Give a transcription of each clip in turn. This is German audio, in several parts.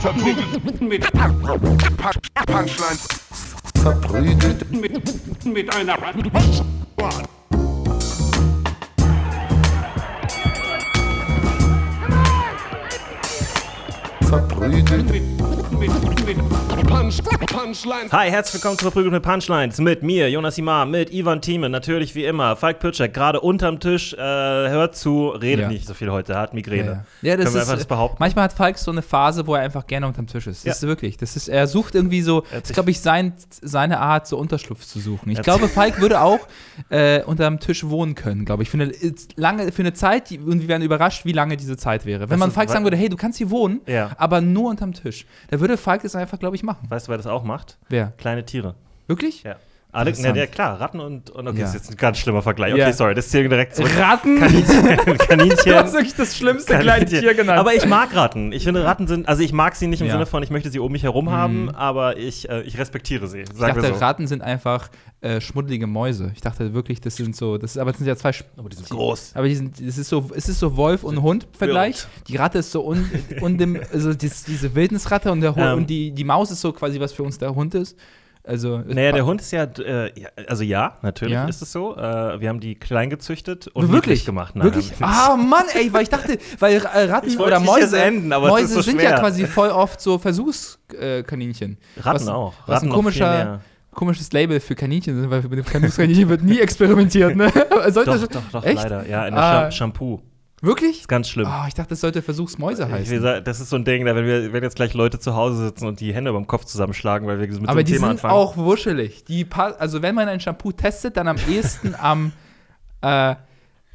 Verprügelt. Mit Punchlines. Verprügelt. Mit, mit einer verprügelt. Mit, Punchlines. Hi, herzlich willkommen zu Verprügelt mit Punchlines mit mir, Jonas Imar, mit Ivan Thieme, natürlich wie immer. Falk Pütschek, gerade unterm Tisch, äh, hört zu, redet Ja. nicht so viel heute, hat Migräne. Ja, das Können wir ist, einfach das behaupten? Manchmal hat Falk so eine Phase, wo er einfach gerne unterm Tisch ist. Das Ja. ist wirklich. Das ist, er sucht irgendwie so, das ist, glaube ich, sein, seine Art, so Unterschlupf zu suchen. Ich glaube, Falk würde auch äh, unterm Tisch wohnen können, glaube ich. Für eine, lange, für eine Zeit, und wir wären überrascht, wie lange diese Zeit wäre. Wenn Das man Falk sagen würde, hey, du kannst hier wohnen, Ja. aber nur unterm Tisch, da würde Falk das einfach, glaube ich, machen. Weißt du, wer das auch macht? Wer? Kleine Tiere. Wirklich? Ja. Alex, ne, der, klar, Ratten und, und okay, Ja. das ist jetzt ein ganz schlimmer Vergleich. Okay, Ja. sorry, das zählen direkt zurück. Ratten? Kaninchen. Du hast Kaninchen. wirklich das schlimmste kleine Kaninchen. Tier genannt. Aber ich mag Ratten. Ich finde, Ratten sind, also ich mag sie nicht im Ja. Sinne von, ich möchte sie um mich herum haben, Mhm. aber ich, äh, ich respektiere sie. ich dachte, so. Ratten sind einfach äh, schmuddelige Mäuse. Ich dachte wirklich, das sind so, das ist, aber das sind ja zwei Sch- aber die sind groß. Aber die sind, es ist so, es ist so Wolf und Hund Vergleich. Wild. Die Ratte ist so un, un dem, also dies, diese Wildnisratte und der Hund Ähm. und die, die Maus ist so quasi was für uns der Hund ist. Also Naja, der Hund ist ja, äh, also ja, natürlich Ja. ist es so. Äh, wir haben die klein gezüchtet und wirklich gemacht. Nein, wirklich? Ah Mann, ey, weil ich dachte, weil Ratten oder Mäuse, enden, Mäuse so sind schwer. ja quasi voll oft so Versuchskaninchen. Ratten was, auch. Was Ratten ein noch viel komischer, komisches Label für Kaninchen sind, weil mit dem Versuchskaninchen wird nie experimentiert, ne? Sollte Doch, doch, doch, Echt? leider. Ja, in der Ah. Shampoo. Wirklich? Ist ganz schlimm. Ah, ich dachte, das sollte Versuchsmäuse Ich heißen. sagen, das ist so ein Ding, da wenn wir wenn jetzt gleich Leute zu Hause sitzen und die Hände beim Kopf zusammenschlagen, weil wir mit so Aber einem die Thema sind anfangen. auch wuschelig. Die also wenn man ein Shampoo testet, dann am ehesten am äh,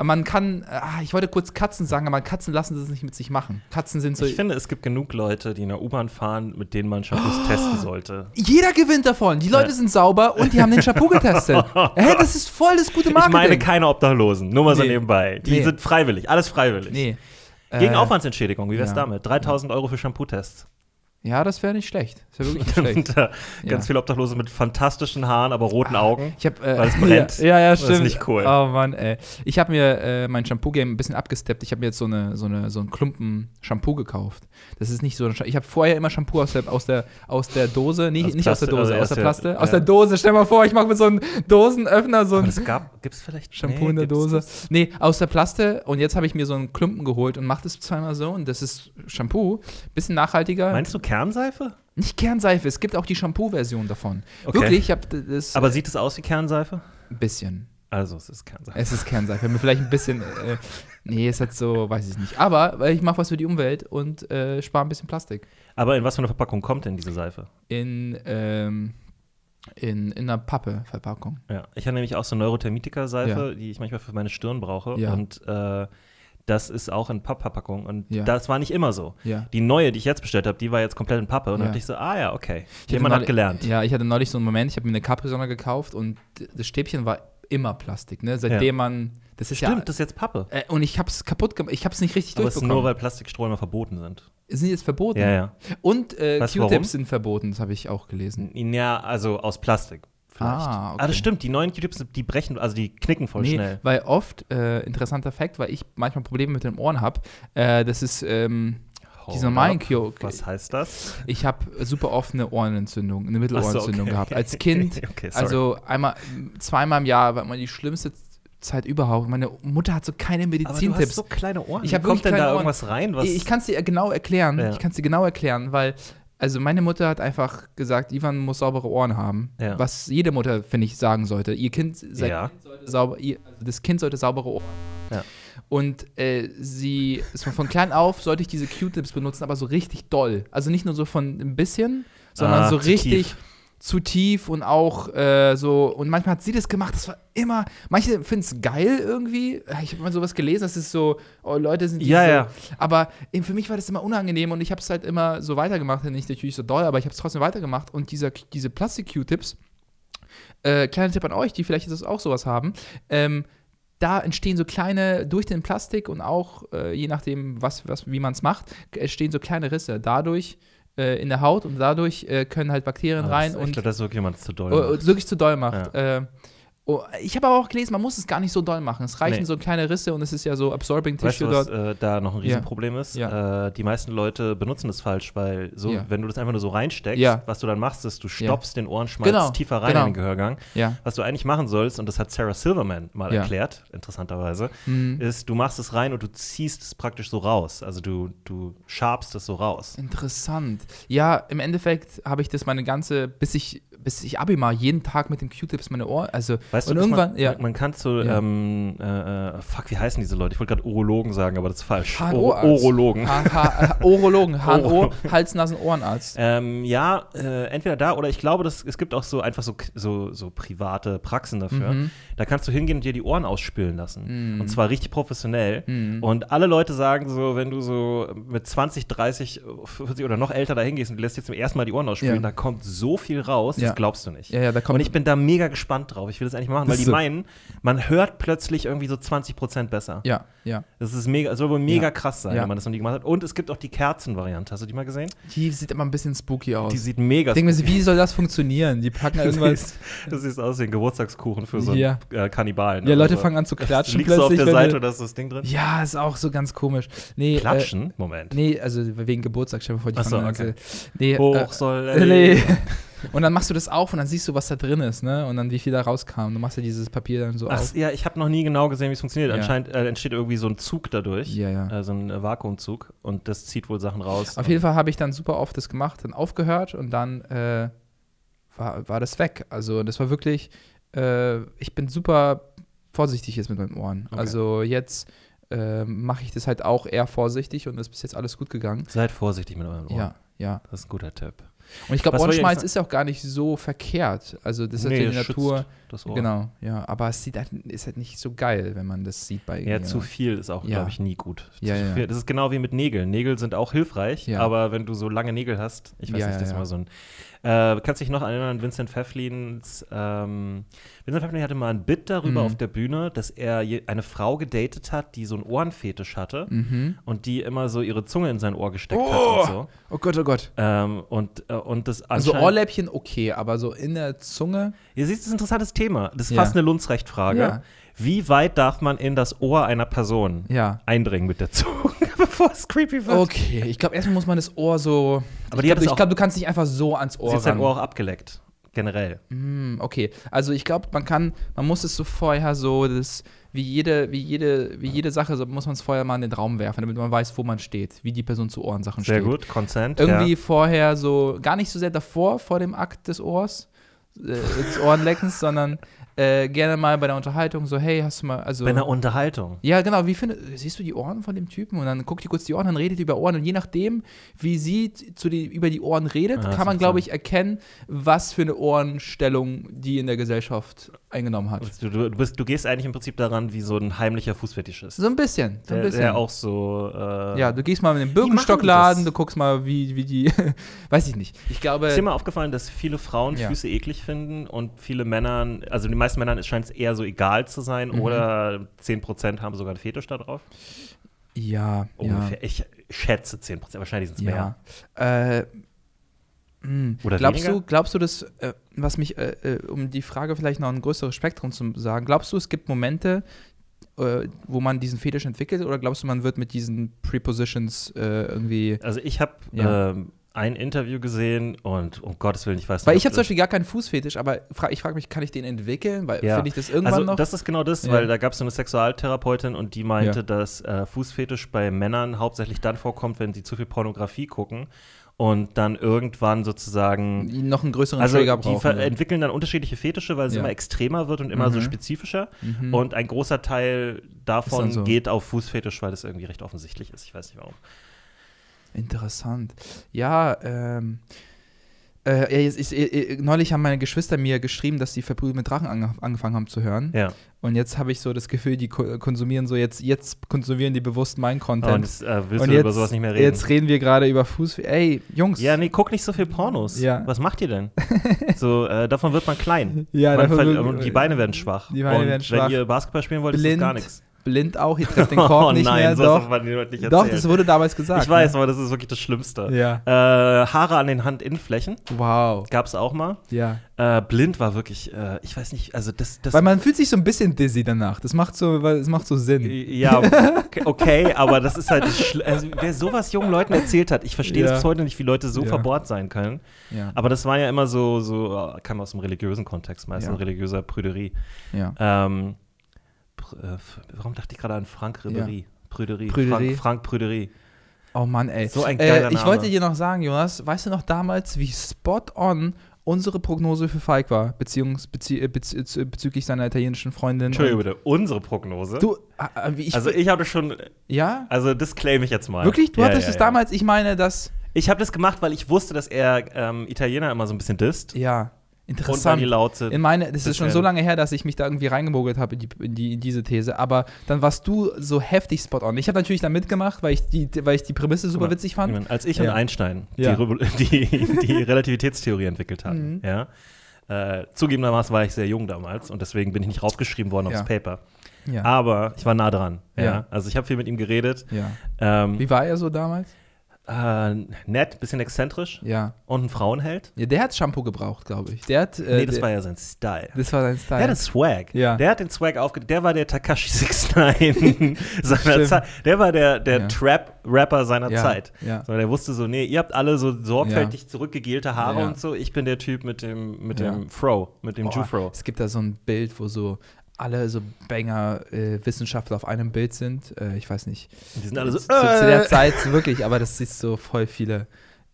man kann, ah, ich wollte kurz Katzen sagen, aber Katzen lassen das nicht mit sich machen. Katzen sind so. ich finde, es gibt genug Leute, die in der U-Bahn fahren, mit denen man Shampoos testen sollte. jeder gewinnt davon. Die Leute Ja. sind sauber und die haben den Shampoo getestet. Hä, das ist voll das gute Ich Marketing. meine keine Obdachlosen, nur mal so Nee. nebenbei. Die Nee. sind freiwillig, alles freiwillig. Nee. Gegen Äh, Aufwandsentschädigung, wie wär's ja. damit? 3000 Euro für Shampoo-Tests. Ja, das wäre nicht schlecht. Das wäre wirklich nicht schlecht. Äh, Ja. Ganz viele Obdachlose mit fantastischen Haaren, aber roten Augen. Ich hab, äh, Weil es brennt. Ja, ja, ja Das ist stimmt. nicht cool. Oh Mann, ey. Ich habe mir äh, mein Shampoo-Game ein bisschen abgesteppt. Ich habe mir jetzt so, eine, so, eine, so einen Klumpen Shampoo gekauft. Das ist nicht so. ein Ich habe vorher immer Shampoo aus der, aus der, aus der Dose, nee, Aus nicht aus der Plastik, Dose, also aus der Plaste. ja. Aus der Dose. Stell mal vor, ich mache mit so einem Dosenöffner so ein es gab, gibt's vielleicht Shampoo nee, in der Dose. das? Nee, aus der Plaste. Und jetzt habe ich mir so einen Klumpen geholt und mache das zweimal so. Und das ist Shampoo. Bisschen nachhaltiger. Meinst du Kernseife? nicht Kernseife. Es gibt auch die Shampoo-Version davon. Okay. Wirklich, ich habe das. Aber sieht es aus wie Kernseife? ein bisschen. Also, es ist Kernseife. Es ist Kernseife. Mir vielleicht ein bisschen. Äh, nee, es hat so, weiß ich nicht. Aber weil ich mache was für die Umwelt und äh, spare ein bisschen Plastik. Aber in was für eine Verpackung kommt denn diese Seife? In, ähm, in, in einer Pappe-Verpackung. Ja, ich habe nämlich auch so Neurothermitika-Seife, Ja. die ich manchmal für meine Stirn brauche. Ja. Und äh, das ist auch in Pappverpackung. Und Ja. das war nicht immer so. Ja. Die neue, die ich jetzt bestellt habe, die war jetzt komplett in Pappe. Und Ja. da dachte ich so, ah ja, okay. Jemand hatte hat gelernt. Ja, ich hatte neulich so einen Moment, ich habe mir eine Capri-Sonne gekauft und das Stäbchen war immer Plastik, ne? Seitdem man. Das ist Stimmt, ja. das ist jetzt Pappe. Äh, und ich hab's kaputt gemacht. Ich hab's nicht richtig Aber es durchbekommen. nur, weil Plastiksträume verboten sind. sind jetzt verboten. Ja, ja. Und äh? Q-Tips sind verboten, das habe ich auch gelesen. Ja, also aus Plastik. Vielleicht. Ah, okay. das stimmt. Die neuen Q-Tips, die brechen, also die knicken voll schnell. Weil oft, äh, interessanter Fakt, weil ich manchmal Probleme mit den Ohren habe, äh, das ist ähm, diese normalen. Q. Was heißt das? Ich habe super oft eine Ohrenentzündung, eine Mittelohrenentzündung okay. gehabt. Als Kind, Okay, also einmal, zweimal im Jahr war immer die schlimmste Zeit überhaupt. Meine Mutter hat so keine Aber du hast Medizintipps. so kleine Ohren. Ich Wie hab kommt denn da kleine Ohren. irgendwas rein? Was ich kann es dir genau erklären. Ja. Ich kann es dir genau erklären, weil also meine Mutter hat einfach gesagt, Ivan muss saubere Ohren haben. Ja. Was jede Mutter, finde ich, sagen sollte. Ihr Kind, sein Ja. kind sollte sauber, ihr, also das Kind sollte saubere Ohren haben. Ja. Und äh, sie, von klein auf sollte ich diese Q-Tips benutzen, aber so richtig doll. Also nicht nur so von ein bisschen, sondern Ah, so richtig tief. Zu tief und auch äh, so. Und manchmal hat sie das gemacht, das war immer. Manche finden es geil irgendwie. Ich habe mal sowas gelesen, das ist so, oh, Leute sind Ja, so. ja. Aber eben für mich war das immer unangenehm und ich habe es halt immer so weitergemacht. Nicht natürlich so doll, aber ich habe es trotzdem weitergemacht. Und dieser, diese Plastik-Q-Tips, äh, kleiner Tipp an euch, die vielleicht das auch sowas haben, ähm, da entstehen so kleine, durch den Plastik und auch äh, je nachdem, was, was, wie man es macht, entstehen so kleine Risse. Dadurch äh, in der Haut und dadurch äh, können halt Bakterien rein ich und glaube, das ist wirklich jemand zu doll. äh, macht. wirklich zu doll macht. Äh, Oh, ich habe aber auch gelesen, man muss es gar nicht so doll machen. Es reichen Nee. so kleine Risse und es ist ja so Absorbing Weißt Tissue du, was dort. äh, da noch ein Riesenproblem ist? Ja. Äh, die meisten Leute benutzen das falsch, weil so, Ja. wenn du das einfach nur so reinsteckst, Ja. was du dann machst, ist, du stopfst den Ohrenschmalz Genau, tiefer rein genau. in den Gehörgang. Ja. Was du eigentlich machen sollst, und das hat Sarah Silverman mal Ja. erklärt, interessanterweise, Mhm. ist, du machst es rein und du ziehst es praktisch so raus. Also du, du schabst es so raus. Interessant. Ja, im Endeffekt habe ich das meine ganze, bis ich, bis ich Abi mal jeden Tag mit den Q-Tips meine Ohren, also Weißt und du, irgendwann, man, ja. man, kann zu, Ja. ähm, äh, äh, fuck, wie heißen diese Leute? Ich wollte gerade Urologen sagen, aber das ist falsch. Urologen. Urologen, HNO, Hals, Nasen, Ohrenarzt. Ähm, ja, äh, entweder da oder ich glaube, dass, es gibt auch so einfach so, so, so private Praxen dafür. Mhm. Da kannst du hingehen und dir die Ohren ausspülen lassen. Und zwar richtig professionell. Mhm. Und alle Leute sagen so, wenn du so mit 20, 30, 40 oder noch älter da hingehst und du lässt dir zum ersten Mal die Ohren ausspülen, Ja. da kommt so viel raus, Ja. Das glaubst du nicht. Ja, ja, da kommt und ich bin da mega gespannt drauf. Ich will das eigentlich machen, weil Das die meinen, man hört plötzlich irgendwie so 20 Prozent besser. Ja, ja. Das ist mega, soll wohl mega Ja. krass sein, wenn man das noch nie gemacht hat. Und es gibt auch die Kerzenvariante. Hast du die mal gesehen? Die sieht immer ein bisschen spooky aus. Die sieht mega ich denke mir, so, wie soll das funktionieren? Die packen irgendwas. du siehst aus wie ein Geburtstagskuchen für so einen Ja. äh, Kannibalen. Ja, Leute Also, fangen an zu klatschen Liegst du auf plötzlich. der Seite da ist das Ding drin? Ja, ist auch so ganz komisch. Nee, Klatschen? Moment. Äh, nee, also wegen Geburtstag, stell dir vor, die Ach so, fangen an okay. zu- Nee, Hoch äh, soll äh, nee. Und dann machst du das auf und dann siehst du, was da drin ist, ne? Und dann wie viel da rauskam. Du machst ja dieses Papier dann so Ach, auf. ja, ich habe noch nie genau gesehen, wie es funktioniert. Ja. Anscheinend äh, entsteht irgendwie so ein Zug dadurch. Ja, ja. Äh, so ein äh, Vakuumzug. Und das zieht wohl Sachen raus. Auf jeden Fall habe ich dann super oft das gemacht, dann aufgehört und dann äh, war, war das weg. Also das war wirklich, äh, ich bin super vorsichtig jetzt mit meinen Ohren. Okay. Also jetzt äh, mache ich das halt auch eher vorsichtig und das ist bis jetzt alles gut gegangen. Seid vorsichtig mit euren Ohren. Ja, ja. Das ist ein guter Tipp. Und ich glaube, Ohrenschmalz ist ja auch gar nicht so verkehrt. Also das ist Nee, ja die Natur. das Ohr. Genau, ja. Aber es sieht halt, ist halt nicht so geil, wenn man das sieht bei Ja, zu viel ist auch, Ja. glaube ich, nie gut. Ja, zu ja. Das ist genau wie mit Nägeln. Nägel sind auch hilfreich, aber wenn du so lange Nägel hast, ich weiß nicht, das ist immer so ein. Äh, kannst dich noch erinnern an Vincent Pfefflins? Ähm, Vincent Pfefflin hatte mal ein Bit darüber Mhm. auf der Bühne, dass er eine Frau gedatet hat, die so einen Ohrenfetisch hatte Mhm. und die immer so ihre Zunge in sein Ohr gesteckt Oh! hat und so. Oh Gott, oh Gott. Ähm, und, äh, und das Also Ohrläppchen okay, aber so in der Zunge. Ihr seht, das ist ein interessantes Thema. Das ist Ja. fast eine Lunzrecht-Frage. Ja. Wie weit darf man in das Ohr einer Person Ja. eindringen mit der Zunge, bevor es creepy wird? Okay, ich glaube, erstmal muss man das Ohr so. Aber ich glaube, glaub, du kannst nicht einfach so ans Ohr Sie hat sein. Ohr auch abgeleckt. Generell. Hm, okay, also ich glaube, man kann, man muss es so vorher so, das, wie jede, wie jede, wie jede Sache, so muss man es vorher mal in den Raum werfen, damit man weiß, wo man steht, wie die Person zu Ohrensachen Sehr steht. gut. Consent. Irgendwie Ja. vorher so, gar nicht so sehr davor, vor dem Akt des Ohrs, äh, des Ohrenleckens, sondern äh, gerne mal bei der Unterhaltung so, hey, hast du mal, also. Bei einer Unterhaltung. Ja, genau. Wie findest siehst du die Ohren von dem Typen? Und dann guckt ihr kurz die Ohren, dann redet ihr über Ohren. Und je nachdem, wie sie zu die, über die Ohren redet, Ah, das kann man, glaube ich, erkennen, was für eine Ohrenstellung die in der Gesellschaft eingenommen hat. Du, du, du, bist, du gehst eigentlich im Prinzip daran, wie so ein heimlicher Fußfetischist. So ein bisschen. So ein der, bisschen. der auch so. Äh, ja, du gehst mal in den Birkenstockladen, du guckst mal, wie, wie die. weiß ich nicht. Ich glaube. Ist dir mal aufgefallen, dass viele Frauen Ja. Füße eklig finden und viele Männern, also den meisten Männern scheint es eher so egal zu sein Mhm. oder 10% haben sogar einen Fetisch da drauf? Ja, Ungefähr. Ich schätze 10%, wahrscheinlich sind es mehr. ja. Äh, mh. Oder glaubst weniger? du, glaubst du, dass, äh, was mich, äh, äh, um die Frage vielleicht noch ein größeres Spektrum zu sagen, glaubst du, es gibt Momente, äh, wo man diesen Fetisch entwickelt oder glaubst du, man wird mit diesen Prepositions äh, irgendwie. Also ich habe Ja. ähm, ein Interview gesehen und um Gottes Willen, ich weiß nicht. Weil ich habe zum Beispiel gar keinen Fußfetisch, aber fra ich frage mich, kann ich den entwickeln? Weil Ja. finde ich das irgendwann also noch. das ist genau das, Ja. weil da gab es so eine Sexualtherapeutin und die meinte, dass äh, Fußfetisch bei Männern hauptsächlich dann vorkommt, wenn sie zu viel Pornografie gucken und dann irgendwann sozusagen die noch einen größeren also Trigger die brauchen. ver- so. entwickeln dann unterschiedliche Fetische, weil es Ja. immer extremer wird und immer so Mhm. spezifischer. Mhm. Und ein großer Teil davon so. geht auf Fußfetisch, weil das irgendwie recht offensichtlich ist. Ich weiß nicht warum. Interessant. Ja, ähm. Äh, jetzt, ich, äh, neulich haben meine Geschwister mir geschrieben, dass sie Verbrüht mit Drachen ange angefangen haben zu hören. Ja. Und jetzt habe ich so das Gefühl, die ko konsumieren so jetzt, jetzt konsumieren die bewusst meinen Und Content. jetzt äh, willst Und du jetzt, über sowas nicht mehr reden. jetzt reden wir gerade über Fuß. Ey, Jungs. ja, nee, guck nicht so viel Pornos. Ja. Was macht ihr denn? so, äh, davon wird man klein. Ja, man davon wird- und die Beine werden schwach. Die Beine und werden schwach. wenn ihr Basketball spielen wollt, ist Blind. das gar nichts. Blind auch, ihr trefft den Korb oh nicht nein, mehr. so Doch, nicht doch, das wurde damals gesagt. ich weiß, Ne? aber das ist wirklich das Schlimmste. Ja. Äh, Haare an den Handinnenflächen Wow. gab es auch mal. Ja. Äh, blind war wirklich, äh, ich weiß nicht, also das, das Weil man fühlt sich so ein bisschen dizzy danach. Das macht so, weil es macht so Sinn. Ja, okay, okay, aber das ist halt, das also, wer sowas jungen Leuten erzählt hat, ich verstehe Ja. bis heute nicht, wie Leute so Ja. verbohrt sein können. Ja. Aber das war ja immer so, so äh, kam aus dem religiösen Kontext, meistens religiöser Prüderie. ja. Ähm, Pr- äh, warum dachte ich gerade an Frank Ribery? Prüderie. Prüderie. Frank, Frank Prüderie. Oh Mann, ey. So ein geiler äh, ich Name. wollte dir noch sagen, Jonas, weißt du noch damals, wie spot on unsere Prognose für Falk war, beziehungs bezie äh, bezü bezüglich seiner italienischen Freundin? Entschuldigung bitte, unsere Prognose. Du, äh, wie ich, also ich habe schon, ja? also das claim ich jetzt mal. Wirklich? Du Ja, hattest ja, es ja. damals, ich meine, dass, Ich habe das gemacht, weil ich wusste, dass er ähm, Italiener immer so ein bisschen disst. ja, interessant. In meine, das ist schon so lange her, dass ich mich da irgendwie reingemogelt habe in, die, in, die, in diese These. Aber dann warst du so heftig spot on. Ich habe natürlich da mitgemacht, weil ich die, weil ich die Prämisse super witzig fand. meine, Als ich Ja. und Einstein Ja. die, Revo- die, die Relativitätstheorie entwickelt hatten, Mhm. ja, äh, zugegebenermaßen war ich sehr jung damals und deswegen bin ich nicht raufgeschrieben worden Ja. aufs Paper. Ja. Aber ich war nah dran. Ja. Ja. Also ich habe viel mit ihm geredet. ja. Ähm, Wie war er so damals? Äh, nett, bisschen exzentrisch Ja. und ein Frauenheld. ja der hat Shampoo gebraucht, glaube ich. Der hat, äh, nee, das der, war ja sein Style. das war sein Style. Der hatte Swag. Ja. Der hat den Swag aufgedeckt. Der war der Takashi 69 seiner Stimmt. Zeit. Der war der, der Ja. Trap-Rapper seiner Ja, Zeit. ja. So, der wusste so, nee, ihr habt alle so sorgfältig zurückgegelte Haare Ja. und so. Ich bin der Typ mit dem, mit Ja. dem Fro, mit dem Jufro. Es gibt da so ein Bild, wo so alle so Banger äh, Wissenschaftler auf einem Bild sind. Äh, ich weiß nicht. Die sind alle so, zu, zu der äh. Zeit wirklich, aber das ist so voll viele.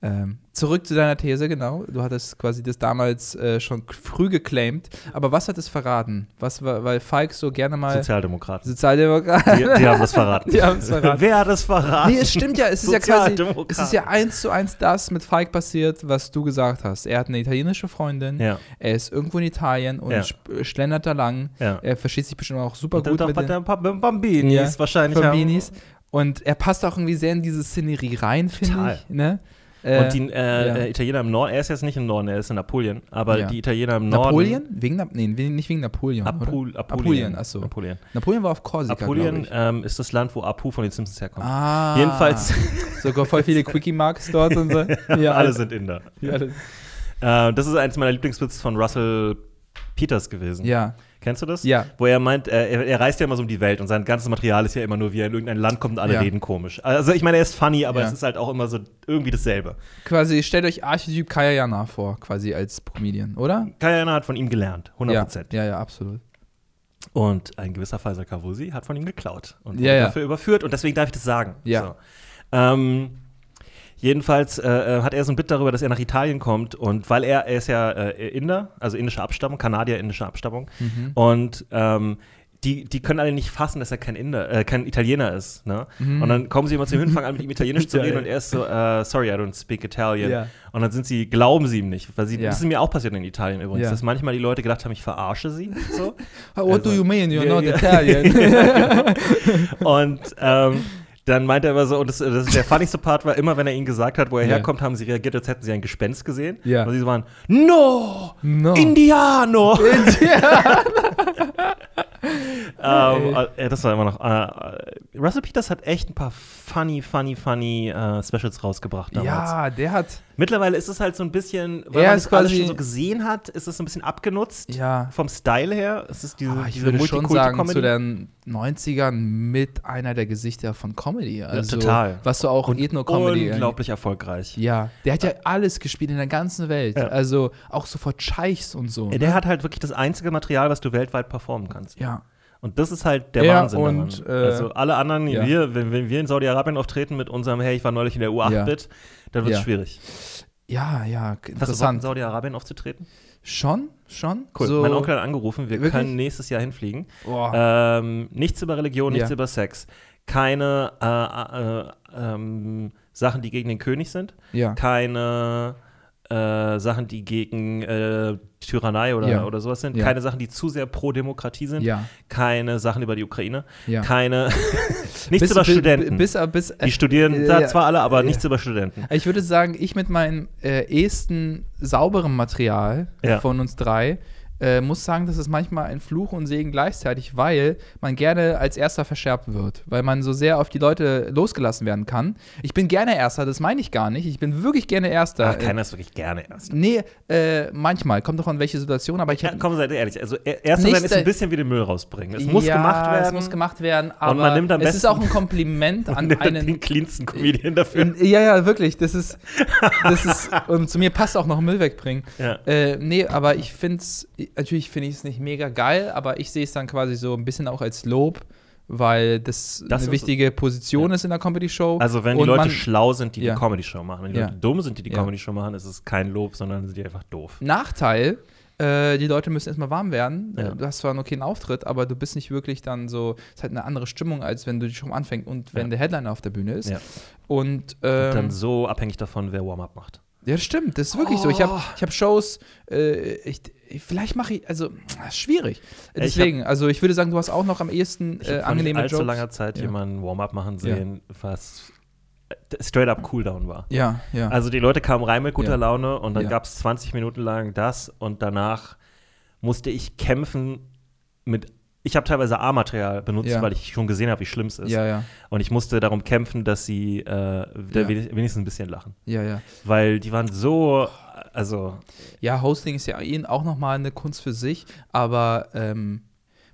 Ähm, zurück zu deiner These, genau. Du hattest quasi das damals äh, schon früh geclaimed. Aber was hat es verraten? Was war, weil Falk so gerne mal Sozialdemokraten. Sozialdemokrat. Die, die haben das verraten. Die haben es verraten. Wer hat das verraten? Nee, es stimmt ja, es ist ja quasi, Sozialdemokraten. es ist ja eins zu eins das mit Falk passiert, was du gesagt hast. Er hat eine italienische Freundin, Ja. er ist irgendwo in Italien und Ja. schlendert da lang. Ja. Er versteht sich bestimmt auch super Und gut doch mit den Bambinis wahrscheinlich. Bambinis. Und er passt auch irgendwie sehr in diese Szenerie rein, finde ich. Ne? Äh, Und die äh, ja. äh, Italiener im Norden, er ist jetzt nicht im Norden, er ist in Napoleon, aber Ja. die Italiener im Norden. Napoleon? Wegen, nee, nicht wegen Napoleon. Apul, oder? Apulien. Apulien, achso. Napoleon. Napoleon war auf Korsika, Apulien ähm, ist das Land, wo Apu von den Simpsons herkommt. Ah. Jedenfalls, Sogar voll viele Quickie-Marks dort und so. Ja, alle sind Inder. Ja, alle- Äh, das ist eins meiner Lieblingswitze von Russell Peters gewesen. ja. Kennst du das? Ja. Wo er meint, äh, er, er reist ja immer so um die Welt und sein ganzes Material ist ja immer nur, wie er in irgendein Land kommt und alle Ja. reden komisch. Also ich meine, er ist funny, aber Ja. es ist halt auch immer so irgendwie dasselbe. Quasi, stellt euch Archetyp Kaya Jana vor, quasi als Comedian, oder? Kayana hat von ihm gelernt, 100 Ja, Prozent. ja, ja, absolut. Und ein gewisser Faisal Kavusi hat von ihm geklaut und ja. dafür überführt und deswegen darf ich das sagen. Ja. So. Ähm, jedenfalls äh, äh, hat er so ein Bit darüber, dass er nach Italien kommt und weil er, er ist ja äh, Inder, also indische Abstammung, Kanadier indische Abstammung Mhm. und ähm, die, die können alle nicht fassen, dass er kein Inder, äh, kein Italiener ist. Ne? Mhm. Und dann kommen sie immer zu ihm hin, fangen an, mit ihm Italienisch zu reden und er ist so, äh, sorry, I don't speak Italian. Ja. Und dann sind sie, glauben sie ihm nicht. Weil sie, Ja. Das ist mir auch passiert in Italien übrigens, Ja. dass manchmal die Leute gedacht haben, ich verarsche sie. So. What do Also- you mean? You're Ja, not. Italian. Und ähm, dann meinte er immer so, und das, das der funnyste Part war immer, wenn er ihnen gesagt hat, wo er Ja. herkommt, haben sie reagiert, als hätten sie ein Gespenst gesehen. Ja. Und sie waren, no, No. Indiano. ja. ähm, äh, das war immer noch. Äh, äh, Russell Peters hat echt ein paar funny, funny, funny äh, Specials rausgebracht damals. ja, der hat, Mittlerweile ist es halt so ein bisschen, weil Er man alles quasi- schon so gesehen hat, ist es so ein bisschen abgenutzt. ja. Vom Style her. Es ist diese, Ah, ich diese würde schon sagen, zu den 90ern mit einer der Gesichter von Comedy. Also, total. Was so auch Ethno-Comedy. Unglaublich erfolgreich. Ja, der hat ja alles gespielt in der ganzen Welt. Ja. Also auch so vor Scheichs und so. Der hat halt wirklich das einzige Material, was du weltweit performen kannst. ja. Und das ist halt der Er Wahnsinn. und, äh, also alle anderen, ja. wir, wenn, wenn wir in Saudi-Arabien auftreten mit unserem, hey, ich war neulich in der U8-Bit, dann wird es Ja. schwierig. Ja, ja, Hast du Bock, in interessant. Saudi-Arabien aufzutreten? Schon, schon. Cool. So, mein Onkel hat angerufen, wir Wirklich? können nächstes Jahr hinfliegen. Boah. Ähm, nichts über Religion, nichts Ja. über Sex. Keine äh, äh, ähm, Sachen, die gegen den König sind. ja. Keine äh, Sachen, die gegen äh, Tyrannei oder, Ja. oder sowas sind. Ja. Keine Sachen, die zu sehr pro Demokratie sind. Ja. Keine Sachen über die Ukraine. Keine. nichts Bis- über bi- Studenten. Bis, bis, die studieren äh, da zwar alle, aber äh, nichts über Studenten. Ich würde sagen, ich mit meinem äh, ehesten sauberen Material von uns drei äh, muss sagen, das ist manchmal ein Fluch und Segen gleichzeitig, weil man gerne als Erster verschärft wird, weil man so sehr auf die Leute losgelassen werden kann. Ich bin gerne Erster, das meine ich gar nicht. Ich bin wirklich gerne Erster. Ach, keiner ist wirklich gerne erst. Nee, äh, manchmal. Kommt doch an welche Situation, aber ich Ja, komm, seid ehrlich. Also, er- erster sein ist ein bisschen wie den Müll rausbringen. Es muss ja, gemacht werden. Es muss gemacht werden, aber man nimmt am es ist auch ein Kompliment und an nimmt einen. den cleansten Comedian dafür. In, ja, ja, wirklich. Das ist, das ist, und zu mir passt auch noch Müll wegbringen. Ja. Äh, nee, aber ich finde es, natürlich finde ich es nicht mega geil, aber ich sehe es dann quasi so ein bisschen auch als Lob, weil das, Das eine wichtige Position ist in der Comedy-Show. Also, wenn die Und Leute man- schlau sind, die Ja. die Comedy-Show machen. Wenn die Ja. Leute dumm sind, die die Ja. Comedy-Show machen, ist es kein Lob, sondern sind die einfach doof. Nachteil, äh, die Leute müssen erstmal warm werden. Ja. Du hast zwar einen okayen Auftritt, aber du bist nicht wirklich dann so, es ist halt eine andere Stimmung, als wenn du die Show anfängst und wenn Ja. der Headliner auf der Bühne ist. Ja. Und, ähm, Dann so abhängig davon, wer Warm-up macht. Ja, stimmt, das ist wirklich so. Ich habe Oh. ich hab Shows, äh, ich, ich, vielleicht mache ich, also, das ist schwierig. Ja, ich Deswegen, also ich würde sagen, du hast auch noch am ehesten Ich äh, habe angenehme allzu Jokes. langer Zeit Ja. jemanden Warm-up machen Ja. sehen, was äh, straight up Cooldown war. Ja, ja. Also die Leute kamen rein mit guter Ja. Laune und dann Ja. gab es 20 Minuten lang das und danach musste ich kämpfen mit. Ich habe teilweise A-Material benutzt, Ja. weil ich schon gesehen habe, wie schlimm es ist. ja, ja, Und ich musste darum kämpfen, dass sie äh, da wenigstens ein bisschen lachen. ja, ja. Weil die waren so, also Ja, Hosting ist ja auch nochmal eine Kunst für sich, aber ähm,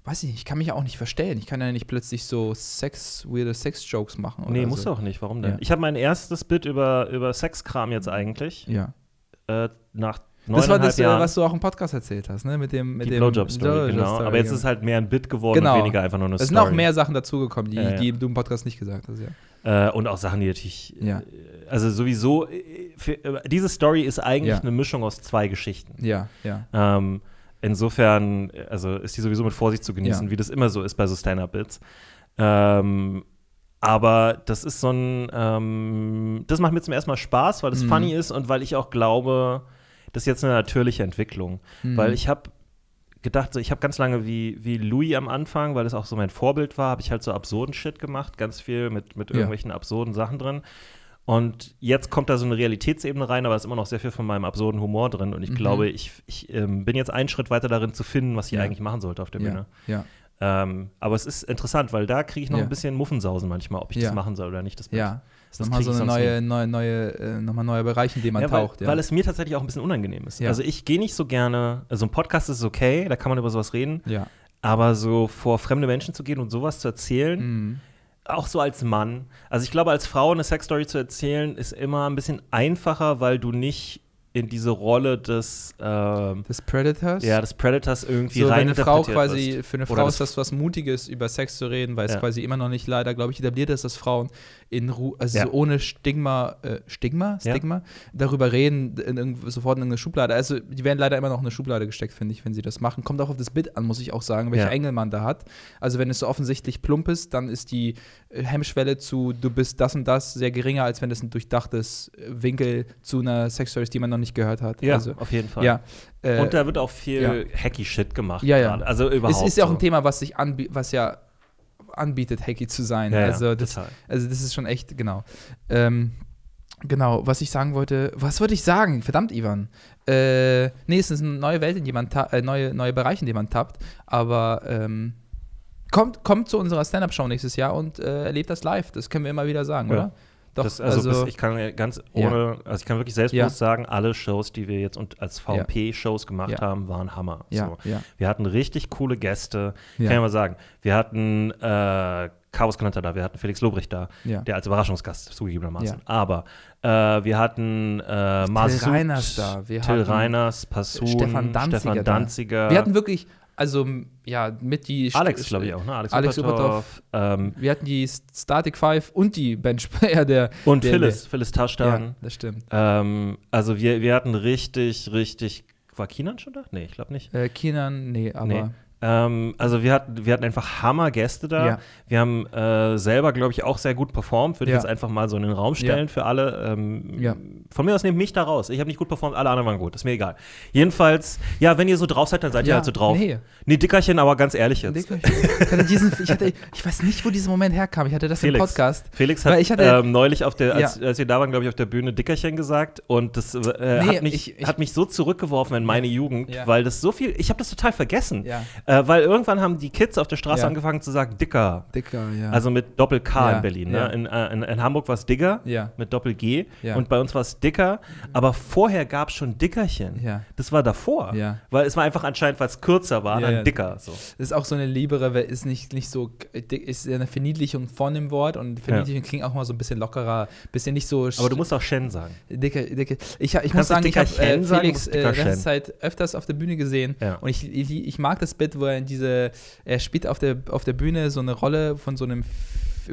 weiß ich nicht, ich kann mich ja auch nicht verstellen. Ich kann ja nicht plötzlich so Sex, weirde Sex-Jokes machen. nee, oder musst so. du auch nicht. Warum denn? Ich habe mein erstes Bit über, über Sexkram jetzt eigentlich Ja. äh, nach Das war das, äh, Jahren. was du auch im Podcast erzählt hast, ne? Mit dem, mit die Blowjob-Story, Blowjob genau. Story, Aber jetzt ist halt mehr ein Bit geworden Genau. und weniger einfach nur eine Es sind Story. auch mehr Sachen dazugekommen, die, Ja, ja. die du im Podcast nicht gesagt hast, ja. Äh, und auch Sachen, die natürlich, Ja. äh, also sowieso, für, diese Story ist eigentlich Ja. eine Mischung aus zwei Geschichten. Ja, ja. Ähm, insofern, also ist die sowieso mit Vorsicht zu genießen, Ja. wie das immer so ist bei so Stand-Up-Bits. Ähm, aber das ist so ein, ähm, das macht mir zum ersten Mal Spaß, weil es Mhm. funny ist und weil ich auch glaube, das ist jetzt eine natürliche Entwicklung. Mhm. Weil ich habe gedacht, so, ich habe ganz lange wie, wie Louis am Anfang, weil das auch so mein Vorbild war, habe ich halt so absurden Shit gemacht, ganz viel mit, mit Ja. irgendwelchen absurden Sachen drin. Und jetzt kommt da so eine Realitätsebene rein, aber es ist immer noch sehr viel von meinem absurden Humor drin. Und ich Mhm. glaube, ich, ich ähm, bin jetzt einen Schritt weiter darin zu finden, was ich Ja. eigentlich machen sollte auf der ja, Bühne. ja, Ähm, aber es ist interessant, weil da kriege ich noch Ja. ein bisschen Muffensausen manchmal, ob ich Ja. das machen soll oder nicht. Das ja. Das ist nochmal so eine neue, neue, neue, äh, nochmal neuer Bereich, in dem man Ja, weil, taucht. Ja. weil es mir tatsächlich auch ein bisschen unangenehm ist. Ja. Also ich gehe nicht so gerne, also ein Podcast ist okay, da kann man über sowas reden, ja. aber so vor fremde Menschen zu gehen und sowas zu erzählen, Mhm. auch so als Mann. Also ich glaube, als Frau eine Sexstory zu erzählen, ist immer ein bisschen einfacher, weil du nicht in diese Rolle des, ähm, Des Predators? ja, des Predators irgendwie so, wenn rein eine Frau quasi, für eine Frau das- ist das was Mutiges, über Sex zu reden, weil es Ja. quasi immer noch nicht leider, glaube ich, etabliert ist, dass Frauen in Ruhe, also Ja. so ohne Stigma, äh, Stigma? Ja. Stigma, darüber reden, in sofort in irgendeine Schublade. Also, die werden leider immer noch in eine Schublade gesteckt, finde ich, wenn sie das machen. Kommt auch auf das Bit an, muss ich auch sagen, welcher Ja. Engel man da hat. Also, wenn es so offensichtlich plump ist, dann ist die äh, Hemmschwelle zu, du bist das und das, sehr geringer, als wenn es ein durchdachtes Winkel zu einer Sexstory ist, die man noch nicht gehört hat. Ja, also, auf jeden Fall. ja. Äh, Und da wird auch viel ja. hacky Shit gemacht. Ja, ja. Also überhaupt. es ist ja auch so. ein Thema, was sich anbietet, was ja anbietet, hacky zu sein. Ja, also, das, total. also das ist schon echt, genau. Ähm, genau, was ich sagen wollte, was wollte ich sagen? Verdammt, Ivan. Äh, nee, es ist eine neue Welt, in die man äh, neue, neue Bereiche, in die man tappt, aber ähm, kommt, kommt zu unserer Stand-Up-Show nächstes Jahr und äh, erlebt das live. Das können wir immer wieder sagen, Ja. oder? Doch, das, also, bis, ich kann ja ganz ohne, also ich kann wirklich selbstbewusst sagen, alle Shows, die wir jetzt und als VMP-Shows gemacht Ja. haben, waren Hammer. ja, So. ja, Wir hatten richtig coole Gäste. Ja. Kann ich mal sagen. Wir hatten äh, Chaos Konanta da, wir hatten Felix Lobrecht da, ja. der als Überraschungsgast zugegebenermaßen. Ja. Aber äh, wir hatten äh, Masud, Reiners da, wir Till hatten Reiners, Passun, Stefan Danziger Stefan da. Danziger. Wir hatten wirklich, also ja, mit die Alex, glaube ich auch, ne? Alex, Alex Upertorf, ähm, Wir hatten die Static Five und die Benchplayer der. und der, Phyllis, Phyllis Der, Taschdan. ja, das stimmt. Ähm, also wir, wir hatten richtig, richtig. War Kinan schon da? Nee, ich glaube nicht. Äh, Kinan, nee, aber. Nee. Ähm, also wir hatten, wir hatten einfach Hammer-Gäste da. Ja. Wir haben äh, selber, glaube ich, auch sehr gut performt. Würde ich Ja. jetzt einfach mal so in den Raum stellen Ja. für alle. Ähm. Von mir aus nehmt mich da raus. Ich habe nicht gut performt, alle anderen waren gut. Ist mir egal. Jedenfalls, ja, wenn ihr so drauf seid, dann seid ihr halt so drauf. nee. Nee, Dickerchen, aber ganz ehrlich jetzt. Ich hatte diesen, ich, hatte, ich weiß nicht, wo dieser Moment herkam. Ich hatte das im Felix. Podcast. Felix hat ich hatte- ähm, neulich auf der, als, als wir da waren, glaube ich, auf der Bühne Dickerchen gesagt und das äh, Nee, hat, mich, ich- ich- hat mich so zurückgeworfen in meine Jugend, weil das so viel, ich habe das total vergessen, Ja. Äh, weil irgendwann haben die Kids auf der Straße Ja. angefangen zu sagen Dicker, Dicker, ja. also mit Doppel K Ja, in Berlin. Ne? In, äh, in, in Hamburg war es Digger mit Doppel G Ja. und bei uns war es Dicker, aber vorher gab es schon Dickerchen. Das war davor, weil es war einfach anscheinend, weil es kürzer war, dann. Dicker. So. Das ist auch so eine liebere, weil ist nicht, nicht so, ist ja eine Verniedlichung von dem Wort und Verniedlichung klingt auch mal so ein bisschen lockerer, bisschen nicht so. Aber du musst auch Shen sagen. Dicke, dicke. Ich, ich muss sagen, ich habe äh? Felix äh. Zeit öfters auf der Bühne gesehen und ich, ich, ich mag das Bit, wo er in diese, er spielt auf der, auf der Bühne so eine Rolle von so einem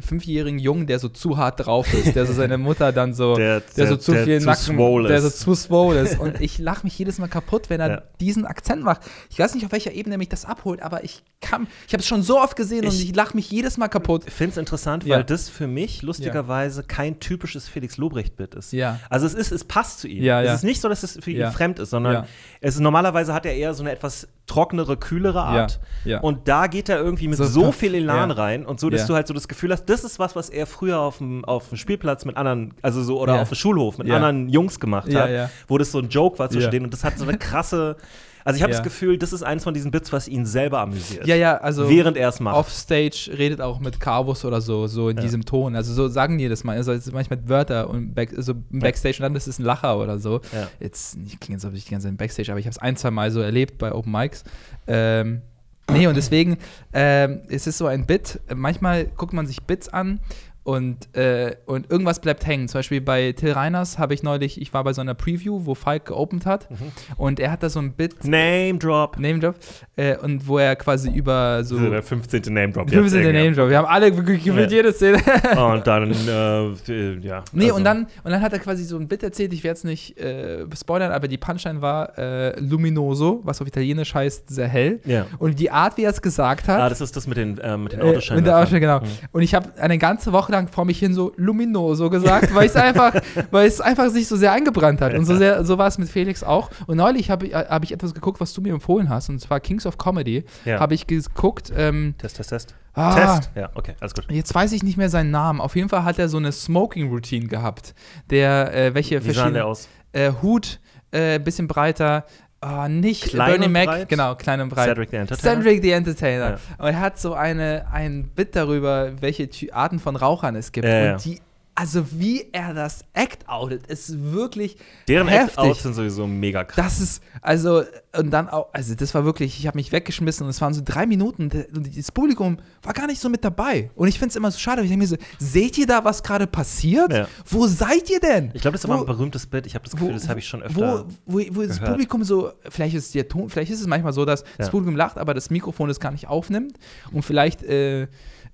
fünfjährigen Jungen, der so zu hart drauf ist, der so seine Mutter dann so, Der- der, so der- zu der viel zu Nacken, der so zu swole ist und ich lache mich jedes Mal kaputt, wenn er Ja. diesen Akzent macht. Ich weiß nicht, auf welcher Ebene mich das abholt, aber ich kann, ich habe es schon so oft gesehen und Ich- lache mich jedes Mal kaputt. Ich finde es interessant, Ja. weil das für mich lustigerweise kein typisches Felix Lobrecht-Bit ist. Ja. Also es ist, es passt zu ihm. Ja, es ja. ist nicht so, dass es für Ja. ihn fremd ist, sondern Ja. es ist normalerweise hat er eher so eine etwas trocknere, kühlere Art. Ja, ja. Und da geht er irgendwie mit So so, viel Elan ja. rein und so, dass du halt so das Gefühl hast, das ist was, was er früher auf dem, auf dem Spielplatz mit anderen, also so, oder auf dem Schulhof mit anderen Jungs gemacht hat, wo das so ein Joke war zwischen denen. Und das hat so eine krasse, also ich habe Ja. das Gefühl, das ist eins von diesen Bits, was ihn selber amüsiert. Ja, ja, also Während er es macht. Offstage redet auch mit Carvus oder so, so in Ja. diesem Ton. Also so sagen die das mal. Also es manchmal Wörter und back, so Backstage und dann ist es ein Lacher oder so. Ja. Jetzt, ich klinge jetzt, ob ich die ganze Zeit Backstage, aber ich habe es ein, zwei Mal so erlebt bei Open Mics. Ähm, nee, und deswegen, ähm, es ist so ein Bit. Manchmal guckt man sich Bits an und, äh, und irgendwas bleibt hängen. Zum Beispiel bei Till Reiners habe ich neulich, ich war bei so einer Preview, wo Falk geopend hat Mhm. und er hat da so ein Bit, Name Drop. Name Drop, äh, und wo er quasi über so. Der 15. Name Drop. Wir sind der Name Drop. Wir haben alle wirklich gefühlt Ja. jede Szene. Und dann, äh, ja. nee, also- und, dann, und dann hat er quasi so ein Bit erzählt, ich werde es nicht äh, spoilern, aber die Punchline war äh, luminoso, was auf Italienisch heißt sehr hell. Ja. Und die Art, wie er es gesagt hat. Ah, das ist das mit den, äh, mit den äh, mit der. Autoschein, genau. Mhm. Und ich habe eine ganze Woche lang vor mich hin so luminoso gesagt, weil es einfach, weil es einfach sich so sehr eingebrannt hat. Und so sehr, so war es mit Felix auch. Und neulich habe ich, hab ich etwas geguckt, was du mir empfohlen hast, und zwar Kings of Comedy. Ja. Habe ich geguckt. Ähm, Test, Test, Test. Ah. Test. Ja, okay, alles gut. Jetzt weiß ich nicht mehr seinen Namen. Auf jeden Fall hat er so eine Smoking-Routine gehabt. Der, äh, welche Wie sah der aus? Äh, Hut, äh, bisschen breiter. Ah, nicht Klein Bernie Mac, genau, klein und breit. Cedric the Entertainer? Cedric the Entertainer. Ja. Und er hat so eine, ein Bit darüber, welche Arten von Rauchern es gibt. Ja, und ja. die, also wie er das Act-outet, ist wirklich Deren. Act-Outs sind sowieso mega krass. Das ist, also, und dann auch, also das war wirklich, ich habe mich weggeschmissen und es waren so drei Minuten und das Publikum war gar nicht so mit dabei. Und ich finde es immer so schade, weil ich denke mir so, seht ihr da, was gerade passiert? Ja. Wo seid ihr denn? Ich glaube, das ist Wo- aber ein berühmtes Bit. Ich habe das Gefühl, das habe ich schon öfter. Wo, wo, wo das. Publikum so, vielleicht ist der Ton, vielleicht ist es manchmal so, dass das Ja. Publikum lacht, aber das Mikrofon es gar nicht aufnimmt. Und vielleicht äh,